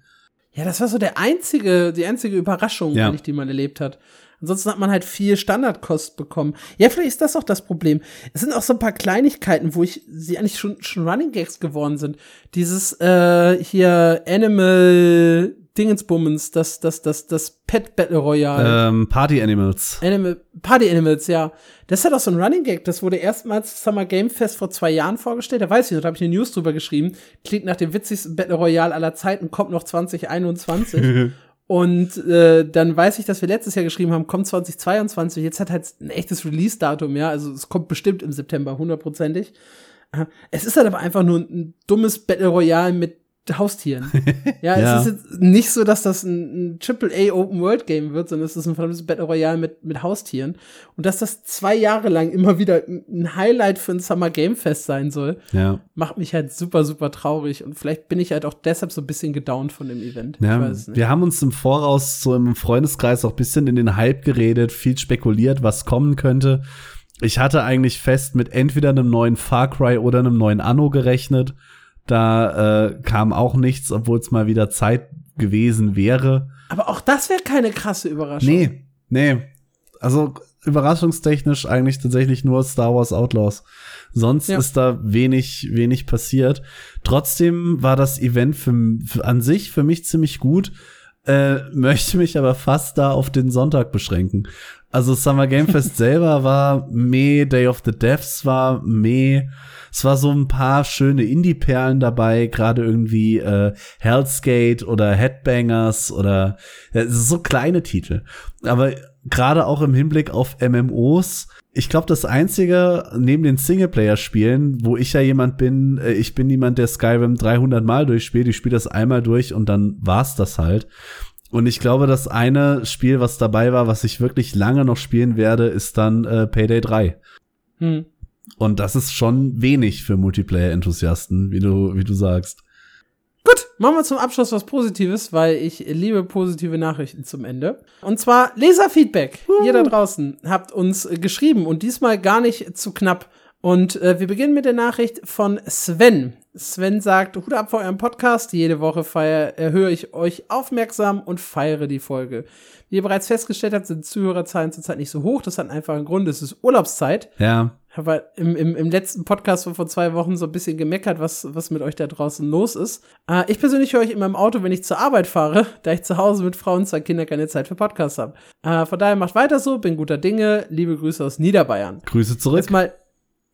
S1: Ja, das war so der einzige, die einzige Überraschung,
S2: Ja.
S1: die man erlebt hat. Ansonsten hat man halt viel Standardkost bekommen. Ja, vielleicht ist das auch das Problem. Es sind auch so ein paar Kleinigkeiten, wo ich sie eigentlich schon, schon Running Gags geworden sind. Dieses äh, hier Animal Dingensbummens, das, das, das, das Pet Battle Royale.
S2: Ähm, Party Animals.
S1: Animal, Party Animals, ja. Das ist ja doch so ein Running Gag. Das wurde erstmals Summer Game Fest vor zwei Jahren vorgestellt. Da weiß ich noch, da habe ich eine News drüber geschrieben. Klingt nach dem witzigsten Battle Royale aller Zeiten, kommt noch 2021. Und äh, dann weiß ich, dass wir letztes Jahr geschrieben haben, kommt 2022. Jetzt hat halt ein echtes Release-Datum, ja. Also es kommt bestimmt im September, hundertprozentig. Äh, Es ist halt aber einfach nur ein dummes Battle Royale mit Haustieren. Ja,
S2: Ja.
S1: es ist jetzt nicht so, dass das ein, ein AAA Open World Game wird, sondern es ist ein verdammtes Battle Royale mit, mit Haustieren. Und dass das zwei Jahre lang immer wieder ein Highlight für ein Summer Game Fest sein soll,
S2: Ja.
S1: macht mich halt super, super traurig. Und vielleicht bin ich halt auch deshalb so ein bisschen gedownt von dem Event.
S2: Ja, wir haben uns im Voraus so im Freundeskreis auch ein bisschen in den Hype geredet, viel spekuliert, was kommen könnte. Ich hatte eigentlich fest mit entweder einem neuen Far Cry oder einem neuen Anno gerechnet. Da äh, kam auch nichts, obwohl es mal wieder Zeit gewesen wäre.
S1: Aber auch das wäre keine krasse Überraschung.
S2: Nee, nee. Also überraschungstechnisch eigentlich tatsächlich nur Star Wars Outlaws. Sonst
S1: Ja.
S2: ist da wenig, wenig passiert. Trotzdem war das Event für, für an sich für mich ziemlich gut. Äh, möchte mich aber fast da auf den Sonntag beschränken. Also Summer Game Fest selber war meh, Day of the Devs war meh. Es war so ein paar schöne Indie-Perlen dabei, gerade irgendwie äh, Hell's Gate oder Headbangers oder ja, so kleine Titel. Aber gerade auch im Hinblick auf MMOs, ich glaube, das einzige neben den Singleplayer-Spielen, wo ich ja jemand bin, äh, ich bin jemand, der Skyrim 300 Mal durchspielt, ich spiele das einmal durch und dann war's das halt. Und ich glaube, das eine Spiel, was dabei war, was ich wirklich lange noch spielen werde, ist dann äh, Payday 3.
S1: Hm.
S2: Und das ist schon wenig für Multiplayer-Enthusiasten, wie du, wie du sagst.
S1: Gut, machen wir zum Abschluss was Positives, weil ich liebe positive Nachrichten zum Ende. Und zwar Leserfeedback. Ihr da draußen habt uns geschrieben und diesmal gar nicht zu knapp. Und äh, wir beginnen mit der Nachricht von Sven. Sven sagt, Hut ab vor eurem Podcast. Jede Woche feier, höre ich euch aufmerksam und feiere die Folge. Wie ihr bereits festgestellt habt, sind Zuhörerzahlen zurzeit nicht so hoch. Das hat einfach einen Grund. Es ist Urlaubszeit.
S2: Ja,
S1: Aber im, im, im letzten Podcast von vor zwei Wochen so ein bisschen gemeckert, was, was mit euch da draußen los ist. Äh, ich persönlich höre euch immer im Auto, wenn ich zur Arbeit fahre, da ich zu Hause mit Frau und zwei Kindern keine Zeit für Podcasts habe. Äh, von daher macht weiter so, bin guter Dinge. Liebe Grüße aus Niederbayern.
S2: Grüße zurück.
S1: Jetzt mal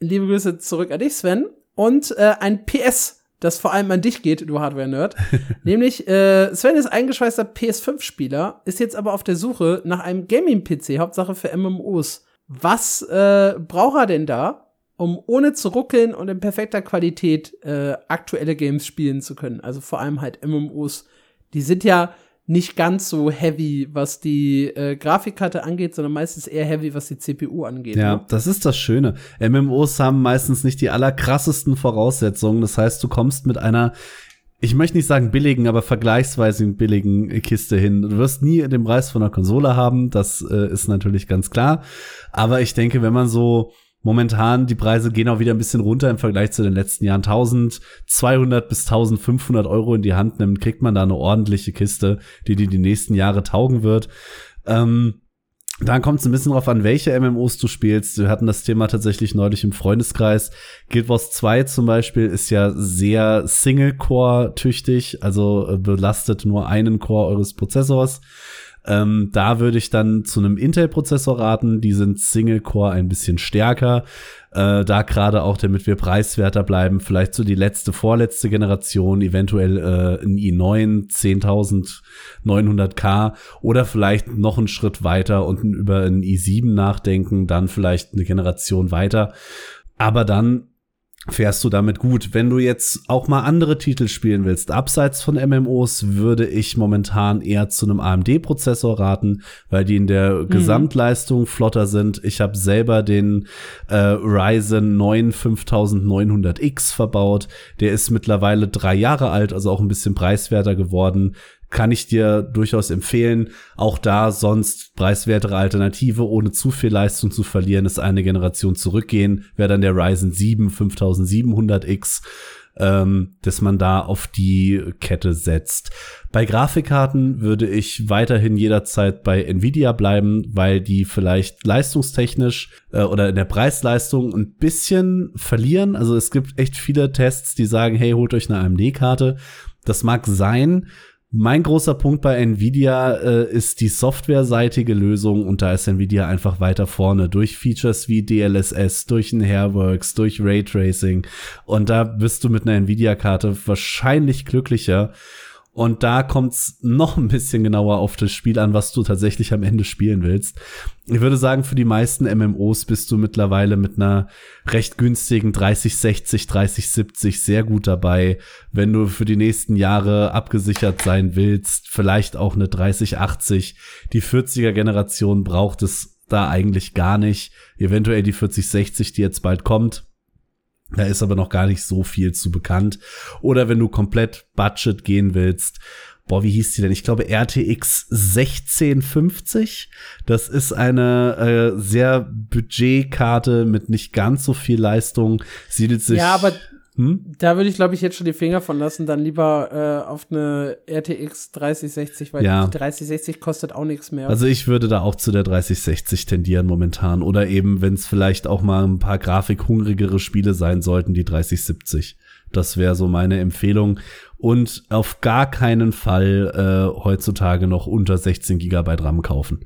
S1: liebe Grüße zurück an dich, Sven. Und äh, ein PS, das vor allem an dich geht, du Hardware-Nerd. Nämlich, äh, Sven ist eingeschweißter PS5-Spieler, ist jetzt aber auf der Suche nach einem Gaming-PC, Hauptsache für MMOs. Was äh, braucht er denn da, um ohne zu ruckeln und in perfekter Qualität äh, aktuelle Games spielen zu können? Also vor allem halt MMOs. Die sind ja nicht ganz so heavy, was die äh, Grafikkarte angeht, sondern meistens eher heavy, was die CPU angeht.
S2: Ja,
S1: ne?
S2: das ist das Schöne. MMOs haben meistens nicht die allerkrassesten Voraussetzungen. Das heißt, du kommst mit einer, ich möchte nicht sagen billigen, aber vergleichsweise billigen Kiste hin. Du wirst nie den Preis von einer Konsole haben. Das äh, ist natürlich ganz klar. Aber ich denke, wenn man so Momentan, die Preise gehen auch wieder ein bisschen runter im Vergleich zu den letzten Jahren. 1200 bis 1500 Euro in die Hand nimmt, kriegt man da eine ordentliche Kiste, die dir die nächsten Jahre taugen wird. Ähm, dann kommt es ein bisschen drauf an, welche MMOs du spielst. Wir hatten das Thema tatsächlich neulich im Freundeskreis. Guild Wars 2 zum Beispiel ist ja sehr Single-Core-tüchtig, also äh, belastet nur einen Core eures Prozessors. Ähm, da würde ich dann zu einem Intel-Prozessor raten. Die sind Single-Core ein bisschen stärker. Äh, da gerade auch, damit wir preiswerter bleiben, vielleicht so die letzte, vorletzte Generation, eventuell äh, ein i9 10900K oder vielleicht noch einen Schritt weiter und über ein i7 nachdenken, dann vielleicht eine Generation weiter. Aber dann fährst du damit gut. Wenn du jetzt auch mal andere Titel spielen willst, abseits von MMOs, würde ich momentan eher zu einem AMD-Prozessor raten, weil die in der mhm. Gesamtleistung flotter sind. Ich habe selber den äh, Ryzen 9 5900X verbaut. Der ist mittlerweile drei Jahre alt, also auch ein bisschen preiswerter geworden kann ich dir durchaus empfehlen. Auch da sonst preiswertere Alternative, ohne zu viel Leistung zu verlieren, ist eine Generation zurückgehen, wäre dann der Ryzen 7 5700X, ähm, dass man da auf die Kette setzt. Bei Grafikkarten würde ich weiterhin jederzeit bei Nvidia bleiben, weil die vielleicht leistungstechnisch äh, oder in der Preisleistung ein bisschen verlieren. Also es gibt echt viele Tests, die sagen, hey, holt euch eine AMD-Karte. Das mag sein, mein großer Punkt bei Nvidia äh, ist die softwareseitige Lösung und da ist Nvidia einfach weiter vorne durch Features wie DLSS, durch ein Hairworks, durch Raytracing. Und da bist du mit einer Nvidia-Karte wahrscheinlich glücklicher und da kommt's noch ein bisschen genauer auf das Spiel an, was du tatsächlich am Ende spielen willst. Ich würde sagen, für die meisten MMOs bist du mittlerweile mit einer recht günstigen 3060, 3070 sehr gut dabei. Wenn du für die nächsten Jahre abgesichert sein willst, vielleicht auch eine 3080. Die 40er Generation braucht es da eigentlich gar nicht. Eventuell die 4060, die jetzt bald kommt da ist aber noch gar nicht so viel zu bekannt. Oder wenn du komplett Budget gehen willst, boah, wie hieß die denn? Ich glaube RTX 1650. Das ist eine äh, sehr Budgetkarte mit nicht ganz so viel Leistung. Siedelt sich.
S1: Ja, aber hm? Da würde ich, glaube ich, jetzt schon die Finger von lassen, dann lieber äh, auf eine RTX 3060, weil ja. die 3060 kostet auch nichts mehr.
S2: Also ich würde da auch zu der 3060 tendieren momentan. Oder eben, wenn es vielleicht auch mal ein paar grafikhungrigere Spiele sein sollten, die 3070. Das wäre so meine Empfehlung. Und auf gar keinen Fall äh, heutzutage noch unter 16 Gigabyte RAM kaufen.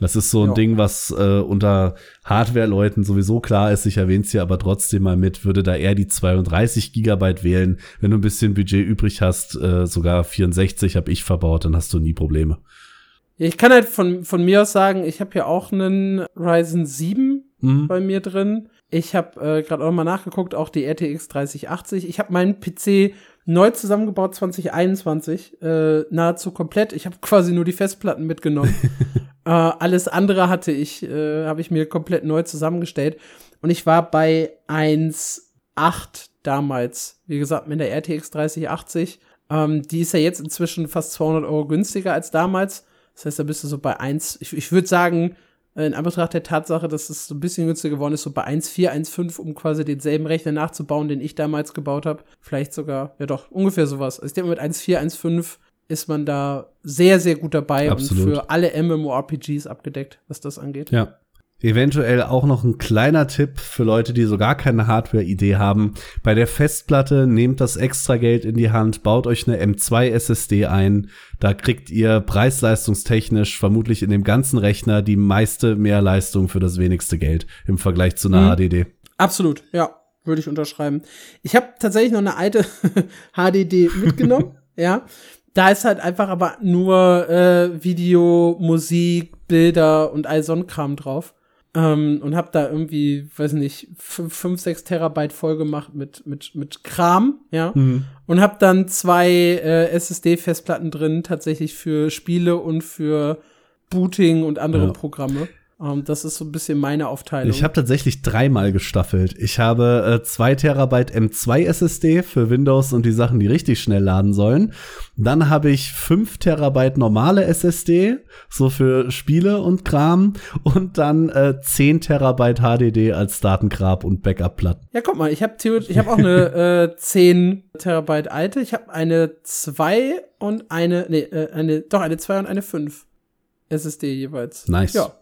S2: Das ist so ein ja. Ding, was äh, unter Hardware-Leuten sowieso klar ist. Ich erwähne es hier aber trotzdem mal mit, würde da eher die 32 Gigabyte wählen. Wenn du ein bisschen Budget übrig hast, äh, sogar 64 habe ich verbaut, dann hast du nie Probleme.
S1: Ich kann halt von, von mir aus sagen, ich habe ja auch einen Ryzen 7 mhm. bei mir drin. Ich habe äh, gerade auch mal nachgeguckt, auch die RTX 3080. Ich habe meinen PC neu zusammengebaut 2021, äh, nahezu komplett. Ich habe quasi nur die Festplatten mitgenommen. äh, alles andere hatte ich, äh, habe ich mir komplett neu zusammengestellt. Und ich war bei 1,8 damals. Wie gesagt, mit der RTX 3080. Ähm, die ist ja jetzt inzwischen fast 200 Euro günstiger als damals. Das heißt, da bist du so bei 1, ich, ich würde sagen, in Anbetracht der Tatsache, dass es so ein bisschen günstiger geworden ist, so bei 1,4, 1,5, um quasi denselben Rechner nachzubauen, den ich damals gebaut habe. Vielleicht sogar, ja doch, ungefähr sowas. Also ich denke, mit 1,4, 1,5 ist man da sehr, sehr gut dabei Absolut. und für alle MMORPGs abgedeckt, was das angeht.
S2: Ja. Eventuell auch noch ein kleiner Tipp für Leute, die so gar keine Hardware-Idee haben. Bei der Festplatte nehmt das extra Geld in die Hand, baut euch eine M2 SSD ein. Da kriegt ihr preisleistungstechnisch vermutlich in dem ganzen Rechner die meiste Mehrleistung für das wenigste Geld im Vergleich zu einer mhm. HDD.
S1: Absolut, ja, würde ich unterschreiben. Ich habe tatsächlich noch eine alte HDD mitgenommen, ja. Da ist halt einfach aber nur äh, Video, Musik, Bilder und all so ein Kram drauf. Ähm, und habe da irgendwie, weiß nicht, 5, 6 Terabyte voll gemacht mit, mit, mit Kram, ja. Mhm. Und habe dann zwei äh, SSD-Festplatten drin, tatsächlich für Spiele und für Booting und andere ja. Programme. Um, ähm, das ist so ein bisschen meine Aufteilung.
S2: Ich habe tatsächlich dreimal gestaffelt. Ich habe äh, zwei Terabyte M2 SSD für Windows und die Sachen, die richtig schnell laden sollen. Dann habe ich fünf Terabyte normale SSD, so für Spiele und Kram. Und dann äh, 10 Terabyte HDD als Datengrab und Backup-Platten.
S1: Ja, guck mal, ich habe ich hab auch eine äh, 10 Terabyte alte. Ich habe eine 2 und eine, nee, äh, eine, doch eine 2 und eine 5 SSD jeweils.
S2: Nice.
S1: Ja.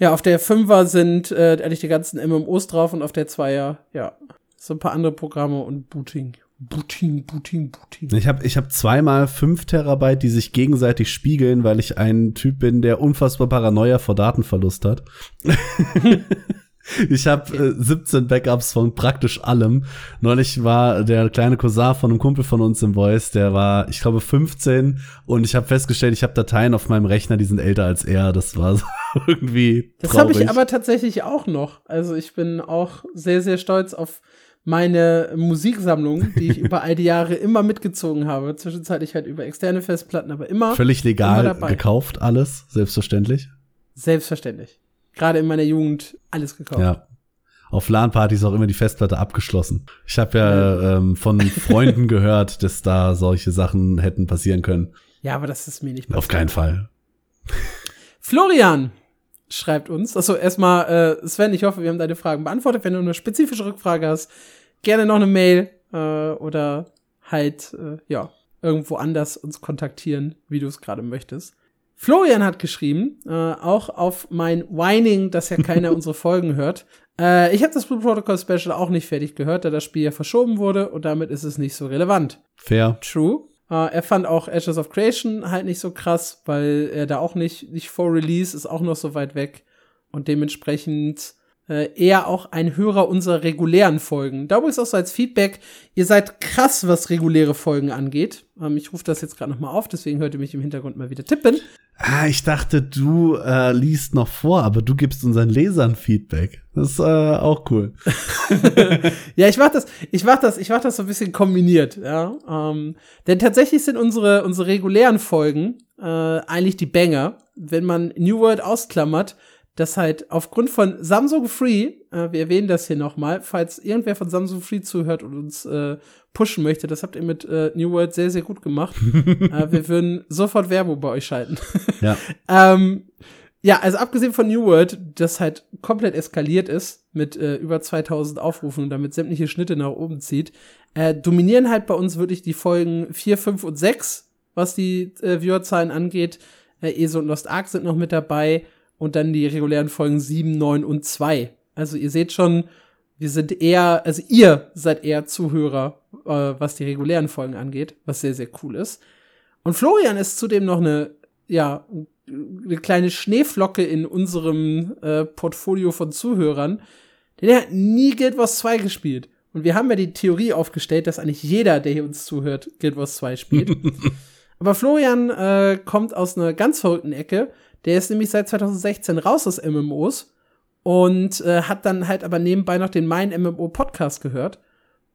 S1: Ja, auf der 5er sind äh, ehrlich die ganzen MMOs drauf und auf der 2er, ja, so ein paar andere Programme und Booting. Booting, Booting, Booting.
S2: Ich habe ich hab zweimal 5 Terabyte, die sich gegenseitig spiegeln, weil ich ein Typ bin, der unfassbar Paranoia vor Datenverlust hat. Ich habe äh, 17 Backups von praktisch allem. Neulich war der kleine Cousin von einem Kumpel von uns im Voice, der war, ich glaube, 15 und ich habe festgestellt, ich habe Dateien auf meinem Rechner, die sind älter als er. Das war so irgendwie.
S1: Das habe ich aber tatsächlich auch noch. Also ich bin auch sehr, sehr stolz auf meine Musiksammlung, die ich über all die Jahre immer mitgezogen habe. Zwischenzeitlich halt über externe Festplatten, aber immer.
S2: Völlig legal gekauft, alles, selbstverständlich.
S1: Selbstverständlich. Gerade in meiner Jugend alles gekauft.
S2: Ja. Auf LAN-Partys auch immer die Festplatte abgeschlossen. Ich habe ja ähm, von Freunden gehört, dass da solche Sachen hätten passieren können.
S1: Ja, aber das ist mir nicht passiert.
S2: Auf keinen Fall.
S1: Florian schreibt uns. Also erstmal, äh, Sven, ich hoffe, wir haben deine Fragen beantwortet. Wenn du eine spezifische Rückfrage hast, gerne noch eine Mail äh, oder halt, äh, ja, irgendwo anders uns kontaktieren, wie du es gerade möchtest. Florian hat geschrieben, äh, auch auf mein Whining, dass ja keiner unsere Folgen hört. Äh, ich habe das Blue Protocol Special auch nicht fertig gehört, da das Spiel ja verschoben wurde und damit ist es nicht so relevant.
S2: Fair.
S1: True. Äh, er fand auch Ashes of Creation halt nicht so krass, weil er da auch nicht, nicht vor Release ist auch noch so weit weg und dementsprechend äh, eher auch ein Hörer unserer regulären Folgen. Da übrigens auch so als Feedback, ihr seid krass, was reguläre Folgen angeht. Ähm, ich rufe das jetzt gerade noch mal auf, deswegen hört ihr mich im Hintergrund mal wieder tippen.
S2: Ah, ich dachte, du äh, liest noch vor, aber du gibst unseren Lesern Feedback. Das ist äh, auch cool.
S1: ja, ich mach das, ich mach das, ich mach das so ein bisschen kombiniert, ja. Ähm, denn tatsächlich sind unsere unsere regulären Folgen äh, eigentlich die Banger. Wenn man New World ausklammert, dass halt aufgrund von Samsung Free, äh, wir erwähnen das hier nochmal, falls irgendwer von Samsung Free zuhört und uns äh, pushen möchte, das habt ihr mit äh, New World sehr, sehr gut gemacht. äh, wir würden sofort Werbung bei euch schalten.
S2: ja.
S1: ähm, ja, also abgesehen von New World, das halt komplett eskaliert ist mit äh, über 2000 Aufrufen und damit sämtliche Schnitte nach oben zieht, äh, dominieren halt bei uns wirklich die Folgen 4, 5 und 6, was die Viewerzahlen angeht. Äh, ESO und Lost Ark sind noch mit dabei und dann die regulären Folgen 7, 9 und 2. Also ihr seht schon, wir sind eher, also ihr seid eher Zuhörer, äh, was die regulären Folgen angeht, was sehr, sehr cool ist. Und Florian ist zudem noch eine, ja, eine kleine Schneeflocke in unserem äh, Portfolio von Zuhörern, denn er hat nie Guild Wars 2 gespielt. Und wir haben ja die Theorie aufgestellt, dass eigentlich jeder, der hier uns zuhört, Guild Wars 2 spielt. Aber Florian äh, kommt aus einer ganz verrückten Ecke. Der ist nämlich seit 2016 raus aus MMOs und äh, hat dann halt aber nebenbei noch den Mein MMO Podcast gehört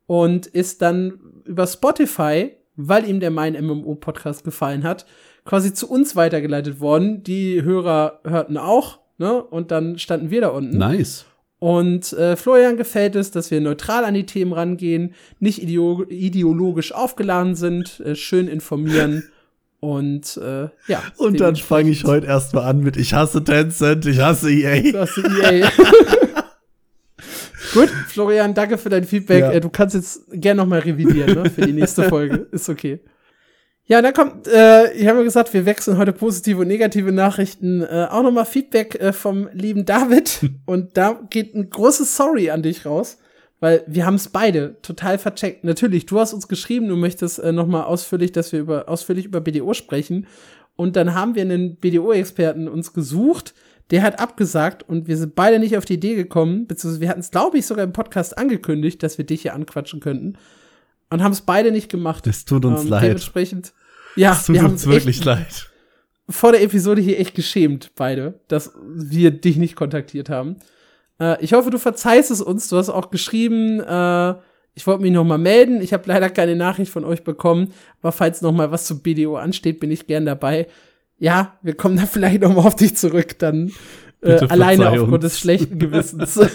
S1: und ist dann über Spotify, weil ihm der Mein MMO Podcast gefallen hat, quasi zu uns weitergeleitet worden. Die Hörer hörten auch, ne? Und dann standen wir da unten.
S2: Nice.
S1: Und äh, Florian gefällt es, dass wir neutral an die Themen rangehen, nicht ideologisch aufgeladen sind, äh, schön informieren Und äh, ja.
S2: Und dann fange ich heute erstmal an mit Ich hasse Tencent, ich hasse EA. Ich hasse EA.
S1: Gut, Florian, danke für dein Feedback. Ja. Äh, du kannst jetzt gerne noch mal revidieren ne, für die nächste Folge. Ist okay. Ja, dann kommt, äh, ich habe ja gesagt, wir wechseln heute positive und negative Nachrichten. Äh, auch noch mal Feedback äh, vom lieben David. und da geht ein großes Sorry an dich raus. Weil wir haben es beide total vercheckt. Natürlich, du hast uns geschrieben, du möchtest äh, noch mal ausführlich, dass wir über, ausführlich über BDO sprechen. Und dann haben wir einen BDO-Experten uns gesucht, der hat abgesagt und wir sind beide nicht auf die Idee gekommen, beziehungsweise wir hatten es, glaube ich, sogar im Podcast angekündigt, dass wir dich hier anquatschen könnten. Und haben es beide nicht gemacht.
S2: Es tut uns ähm, leid.
S1: Dementsprechend, ja,
S2: es tut wir uns wirklich leid.
S1: Vor der Episode hier echt geschämt, beide, dass wir dich nicht kontaktiert haben. Äh, ich hoffe, du verzeihst es uns. Du hast auch geschrieben, äh, ich wollte mich noch mal melden. Ich habe leider keine Nachricht von euch bekommen, aber falls noch mal was zu BDO ansteht, bin ich gern dabei. Ja, wir kommen da vielleicht noch mal auf dich zurück, dann äh, alleine aufgrund des schlechten Gewissens.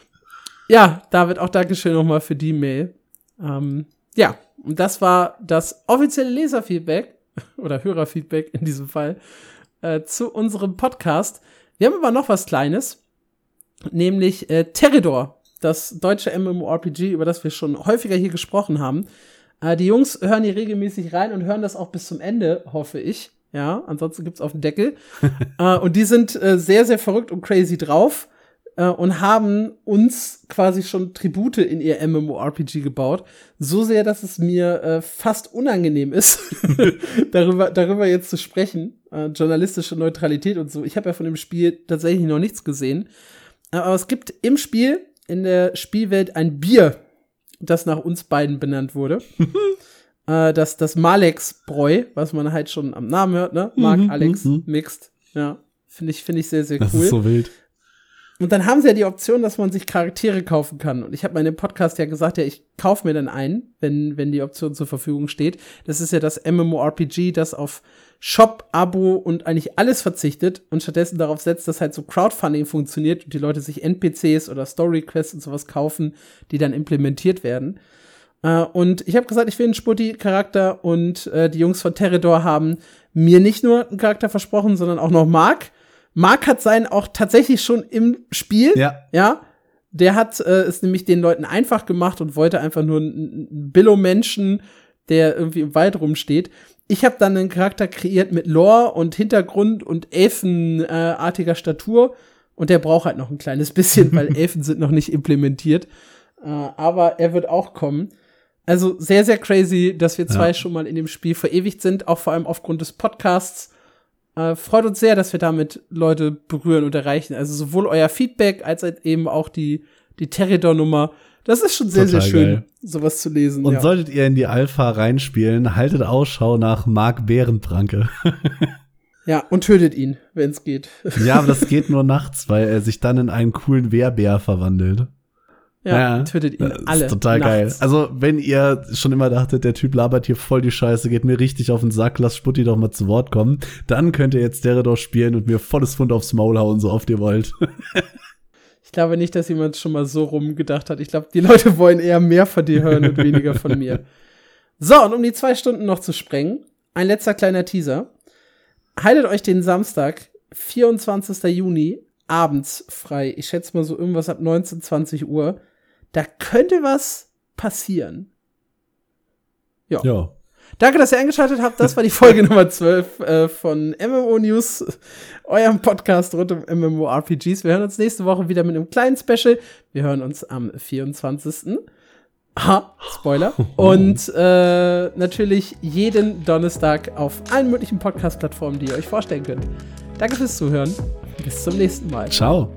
S1: ja, David, auch Dankeschön noch mal für die Mail. Ähm, ja, und das war das offizielle Leserfeedback oder Hörerfeedback in diesem Fall äh, zu unserem Podcast. Wir haben aber noch was Kleines nämlich äh, Terridor, das deutsche MMORPG, über das wir schon häufiger hier gesprochen haben. Äh, die Jungs hören hier regelmäßig rein und hören das auch bis zum Ende, hoffe ich. Ja, ansonsten gibt's auf den Deckel. äh, und die sind äh, sehr, sehr verrückt und crazy drauf äh, und haben uns quasi schon Tribute in ihr MMORPG gebaut. So sehr, dass es mir äh, fast unangenehm ist, darüber, darüber jetzt zu sprechen. Äh, journalistische Neutralität und so. Ich habe ja von dem Spiel tatsächlich noch nichts gesehen. Aber es gibt im Spiel, in der Spielwelt, ein Bier, das nach uns beiden benannt wurde. äh, das, das Malex-Bräu, was man halt schon am Namen hört, ne? Mark, mhm, Alex, mhm. Mixed. Ja, finde ich, finde ich sehr, sehr cool. Das
S2: ist so wild.
S1: Und dann haben sie ja die Option, dass man sich Charaktere kaufen kann. Und ich habe mal in dem Podcast ja gesagt, ja, ich kaufe mir dann einen, wenn, wenn die Option zur Verfügung steht. Das ist ja das MMORPG, das auf Shop, Abo und eigentlich alles verzichtet und stattdessen darauf setzt, dass halt so Crowdfunding funktioniert und die Leute sich NPCs oder Story Quests und sowas kaufen, die dann implementiert werden. Äh, und ich habe gesagt, ich will einen Sputti-Charakter und äh, die Jungs von Terridor haben mir nicht nur einen Charakter versprochen, sondern auch noch Mark. Mark hat seinen auch tatsächlich schon im Spiel.
S2: Ja.
S1: Ja. Der hat äh, es nämlich den Leuten einfach gemacht und wollte einfach nur einen Billo-Menschen, der irgendwie im Wald rumsteht. Ich habe dann einen Charakter kreiert mit Lore und Hintergrund und Elfenartiger äh, Statur. Und der braucht halt noch ein kleines bisschen, weil Elfen sind noch nicht implementiert. Äh, aber er wird auch kommen. Also sehr, sehr crazy, dass wir zwei ja. schon mal in dem Spiel verewigt sind, auch vor allem aufgrund des Podcasts. Äh, freut uns sehr, dass wir damit Leute berühren und erreichen. Also sowohl euer Feedback als halt eben auch die, die Terridor-Nummer. Das ist schon sehr, Total sehr schön, geil. sowas zu lesen.
S2: Und ja. solltet ihr in die Alpha reinspielen, haltet Ausschau nach Mark Bärenpranke.
S1: ja, und tötet ihn, wenn es geht.
S2: ja, aber das geht nur nachts, weil er sich dann in einen coolen Wehrbär verwandelt.
S1: Ja, ja, tötet ihn alle.
S2: Ist total nachts. geil. Also, wenn ihr schon immer dachtet, der Typ labert hier voll die Scheiße, geht mir richtig auf den Sack, lasst Sputti doch mal zu Wort kommen, dann könnt ihr jetzt Deredor spielen und mir volles Fund aufs Maul hauen, so oft ihr wollt.
S1: ich glaube nicht, dass jemand schon mal so rumgedacht hat. Ich glaube, die Leute wollen eher mehr von dir hören und weniger von mir. So, und um die zwei Stunden noch zu sprengen, ein letzter kleiner Teaser. Haltet euch den Samstag, 24. Juni, abends frei. Ich schätze mal so irgendwas ab 19, 20 Uhr da könnte was passieren. Ja. ja. Danke, dass ihr eingeschaltet habt. Das war die Folge Nummer 12 äh, von MMO News, eurem Podcast rund um MMORPGs. Wir hören uns nächste Woche wieder mit einem kleinen Special. Wir hören uns am 24. Aha, Spoiler. Und äh, natürlich jeden Donnerstag auf allen möglichen Podcast-Plattformen, die ihr euch vorstellen könnt. Danke fürs Zuhören. Bis zum nächsten Mal.
S2: Ciao.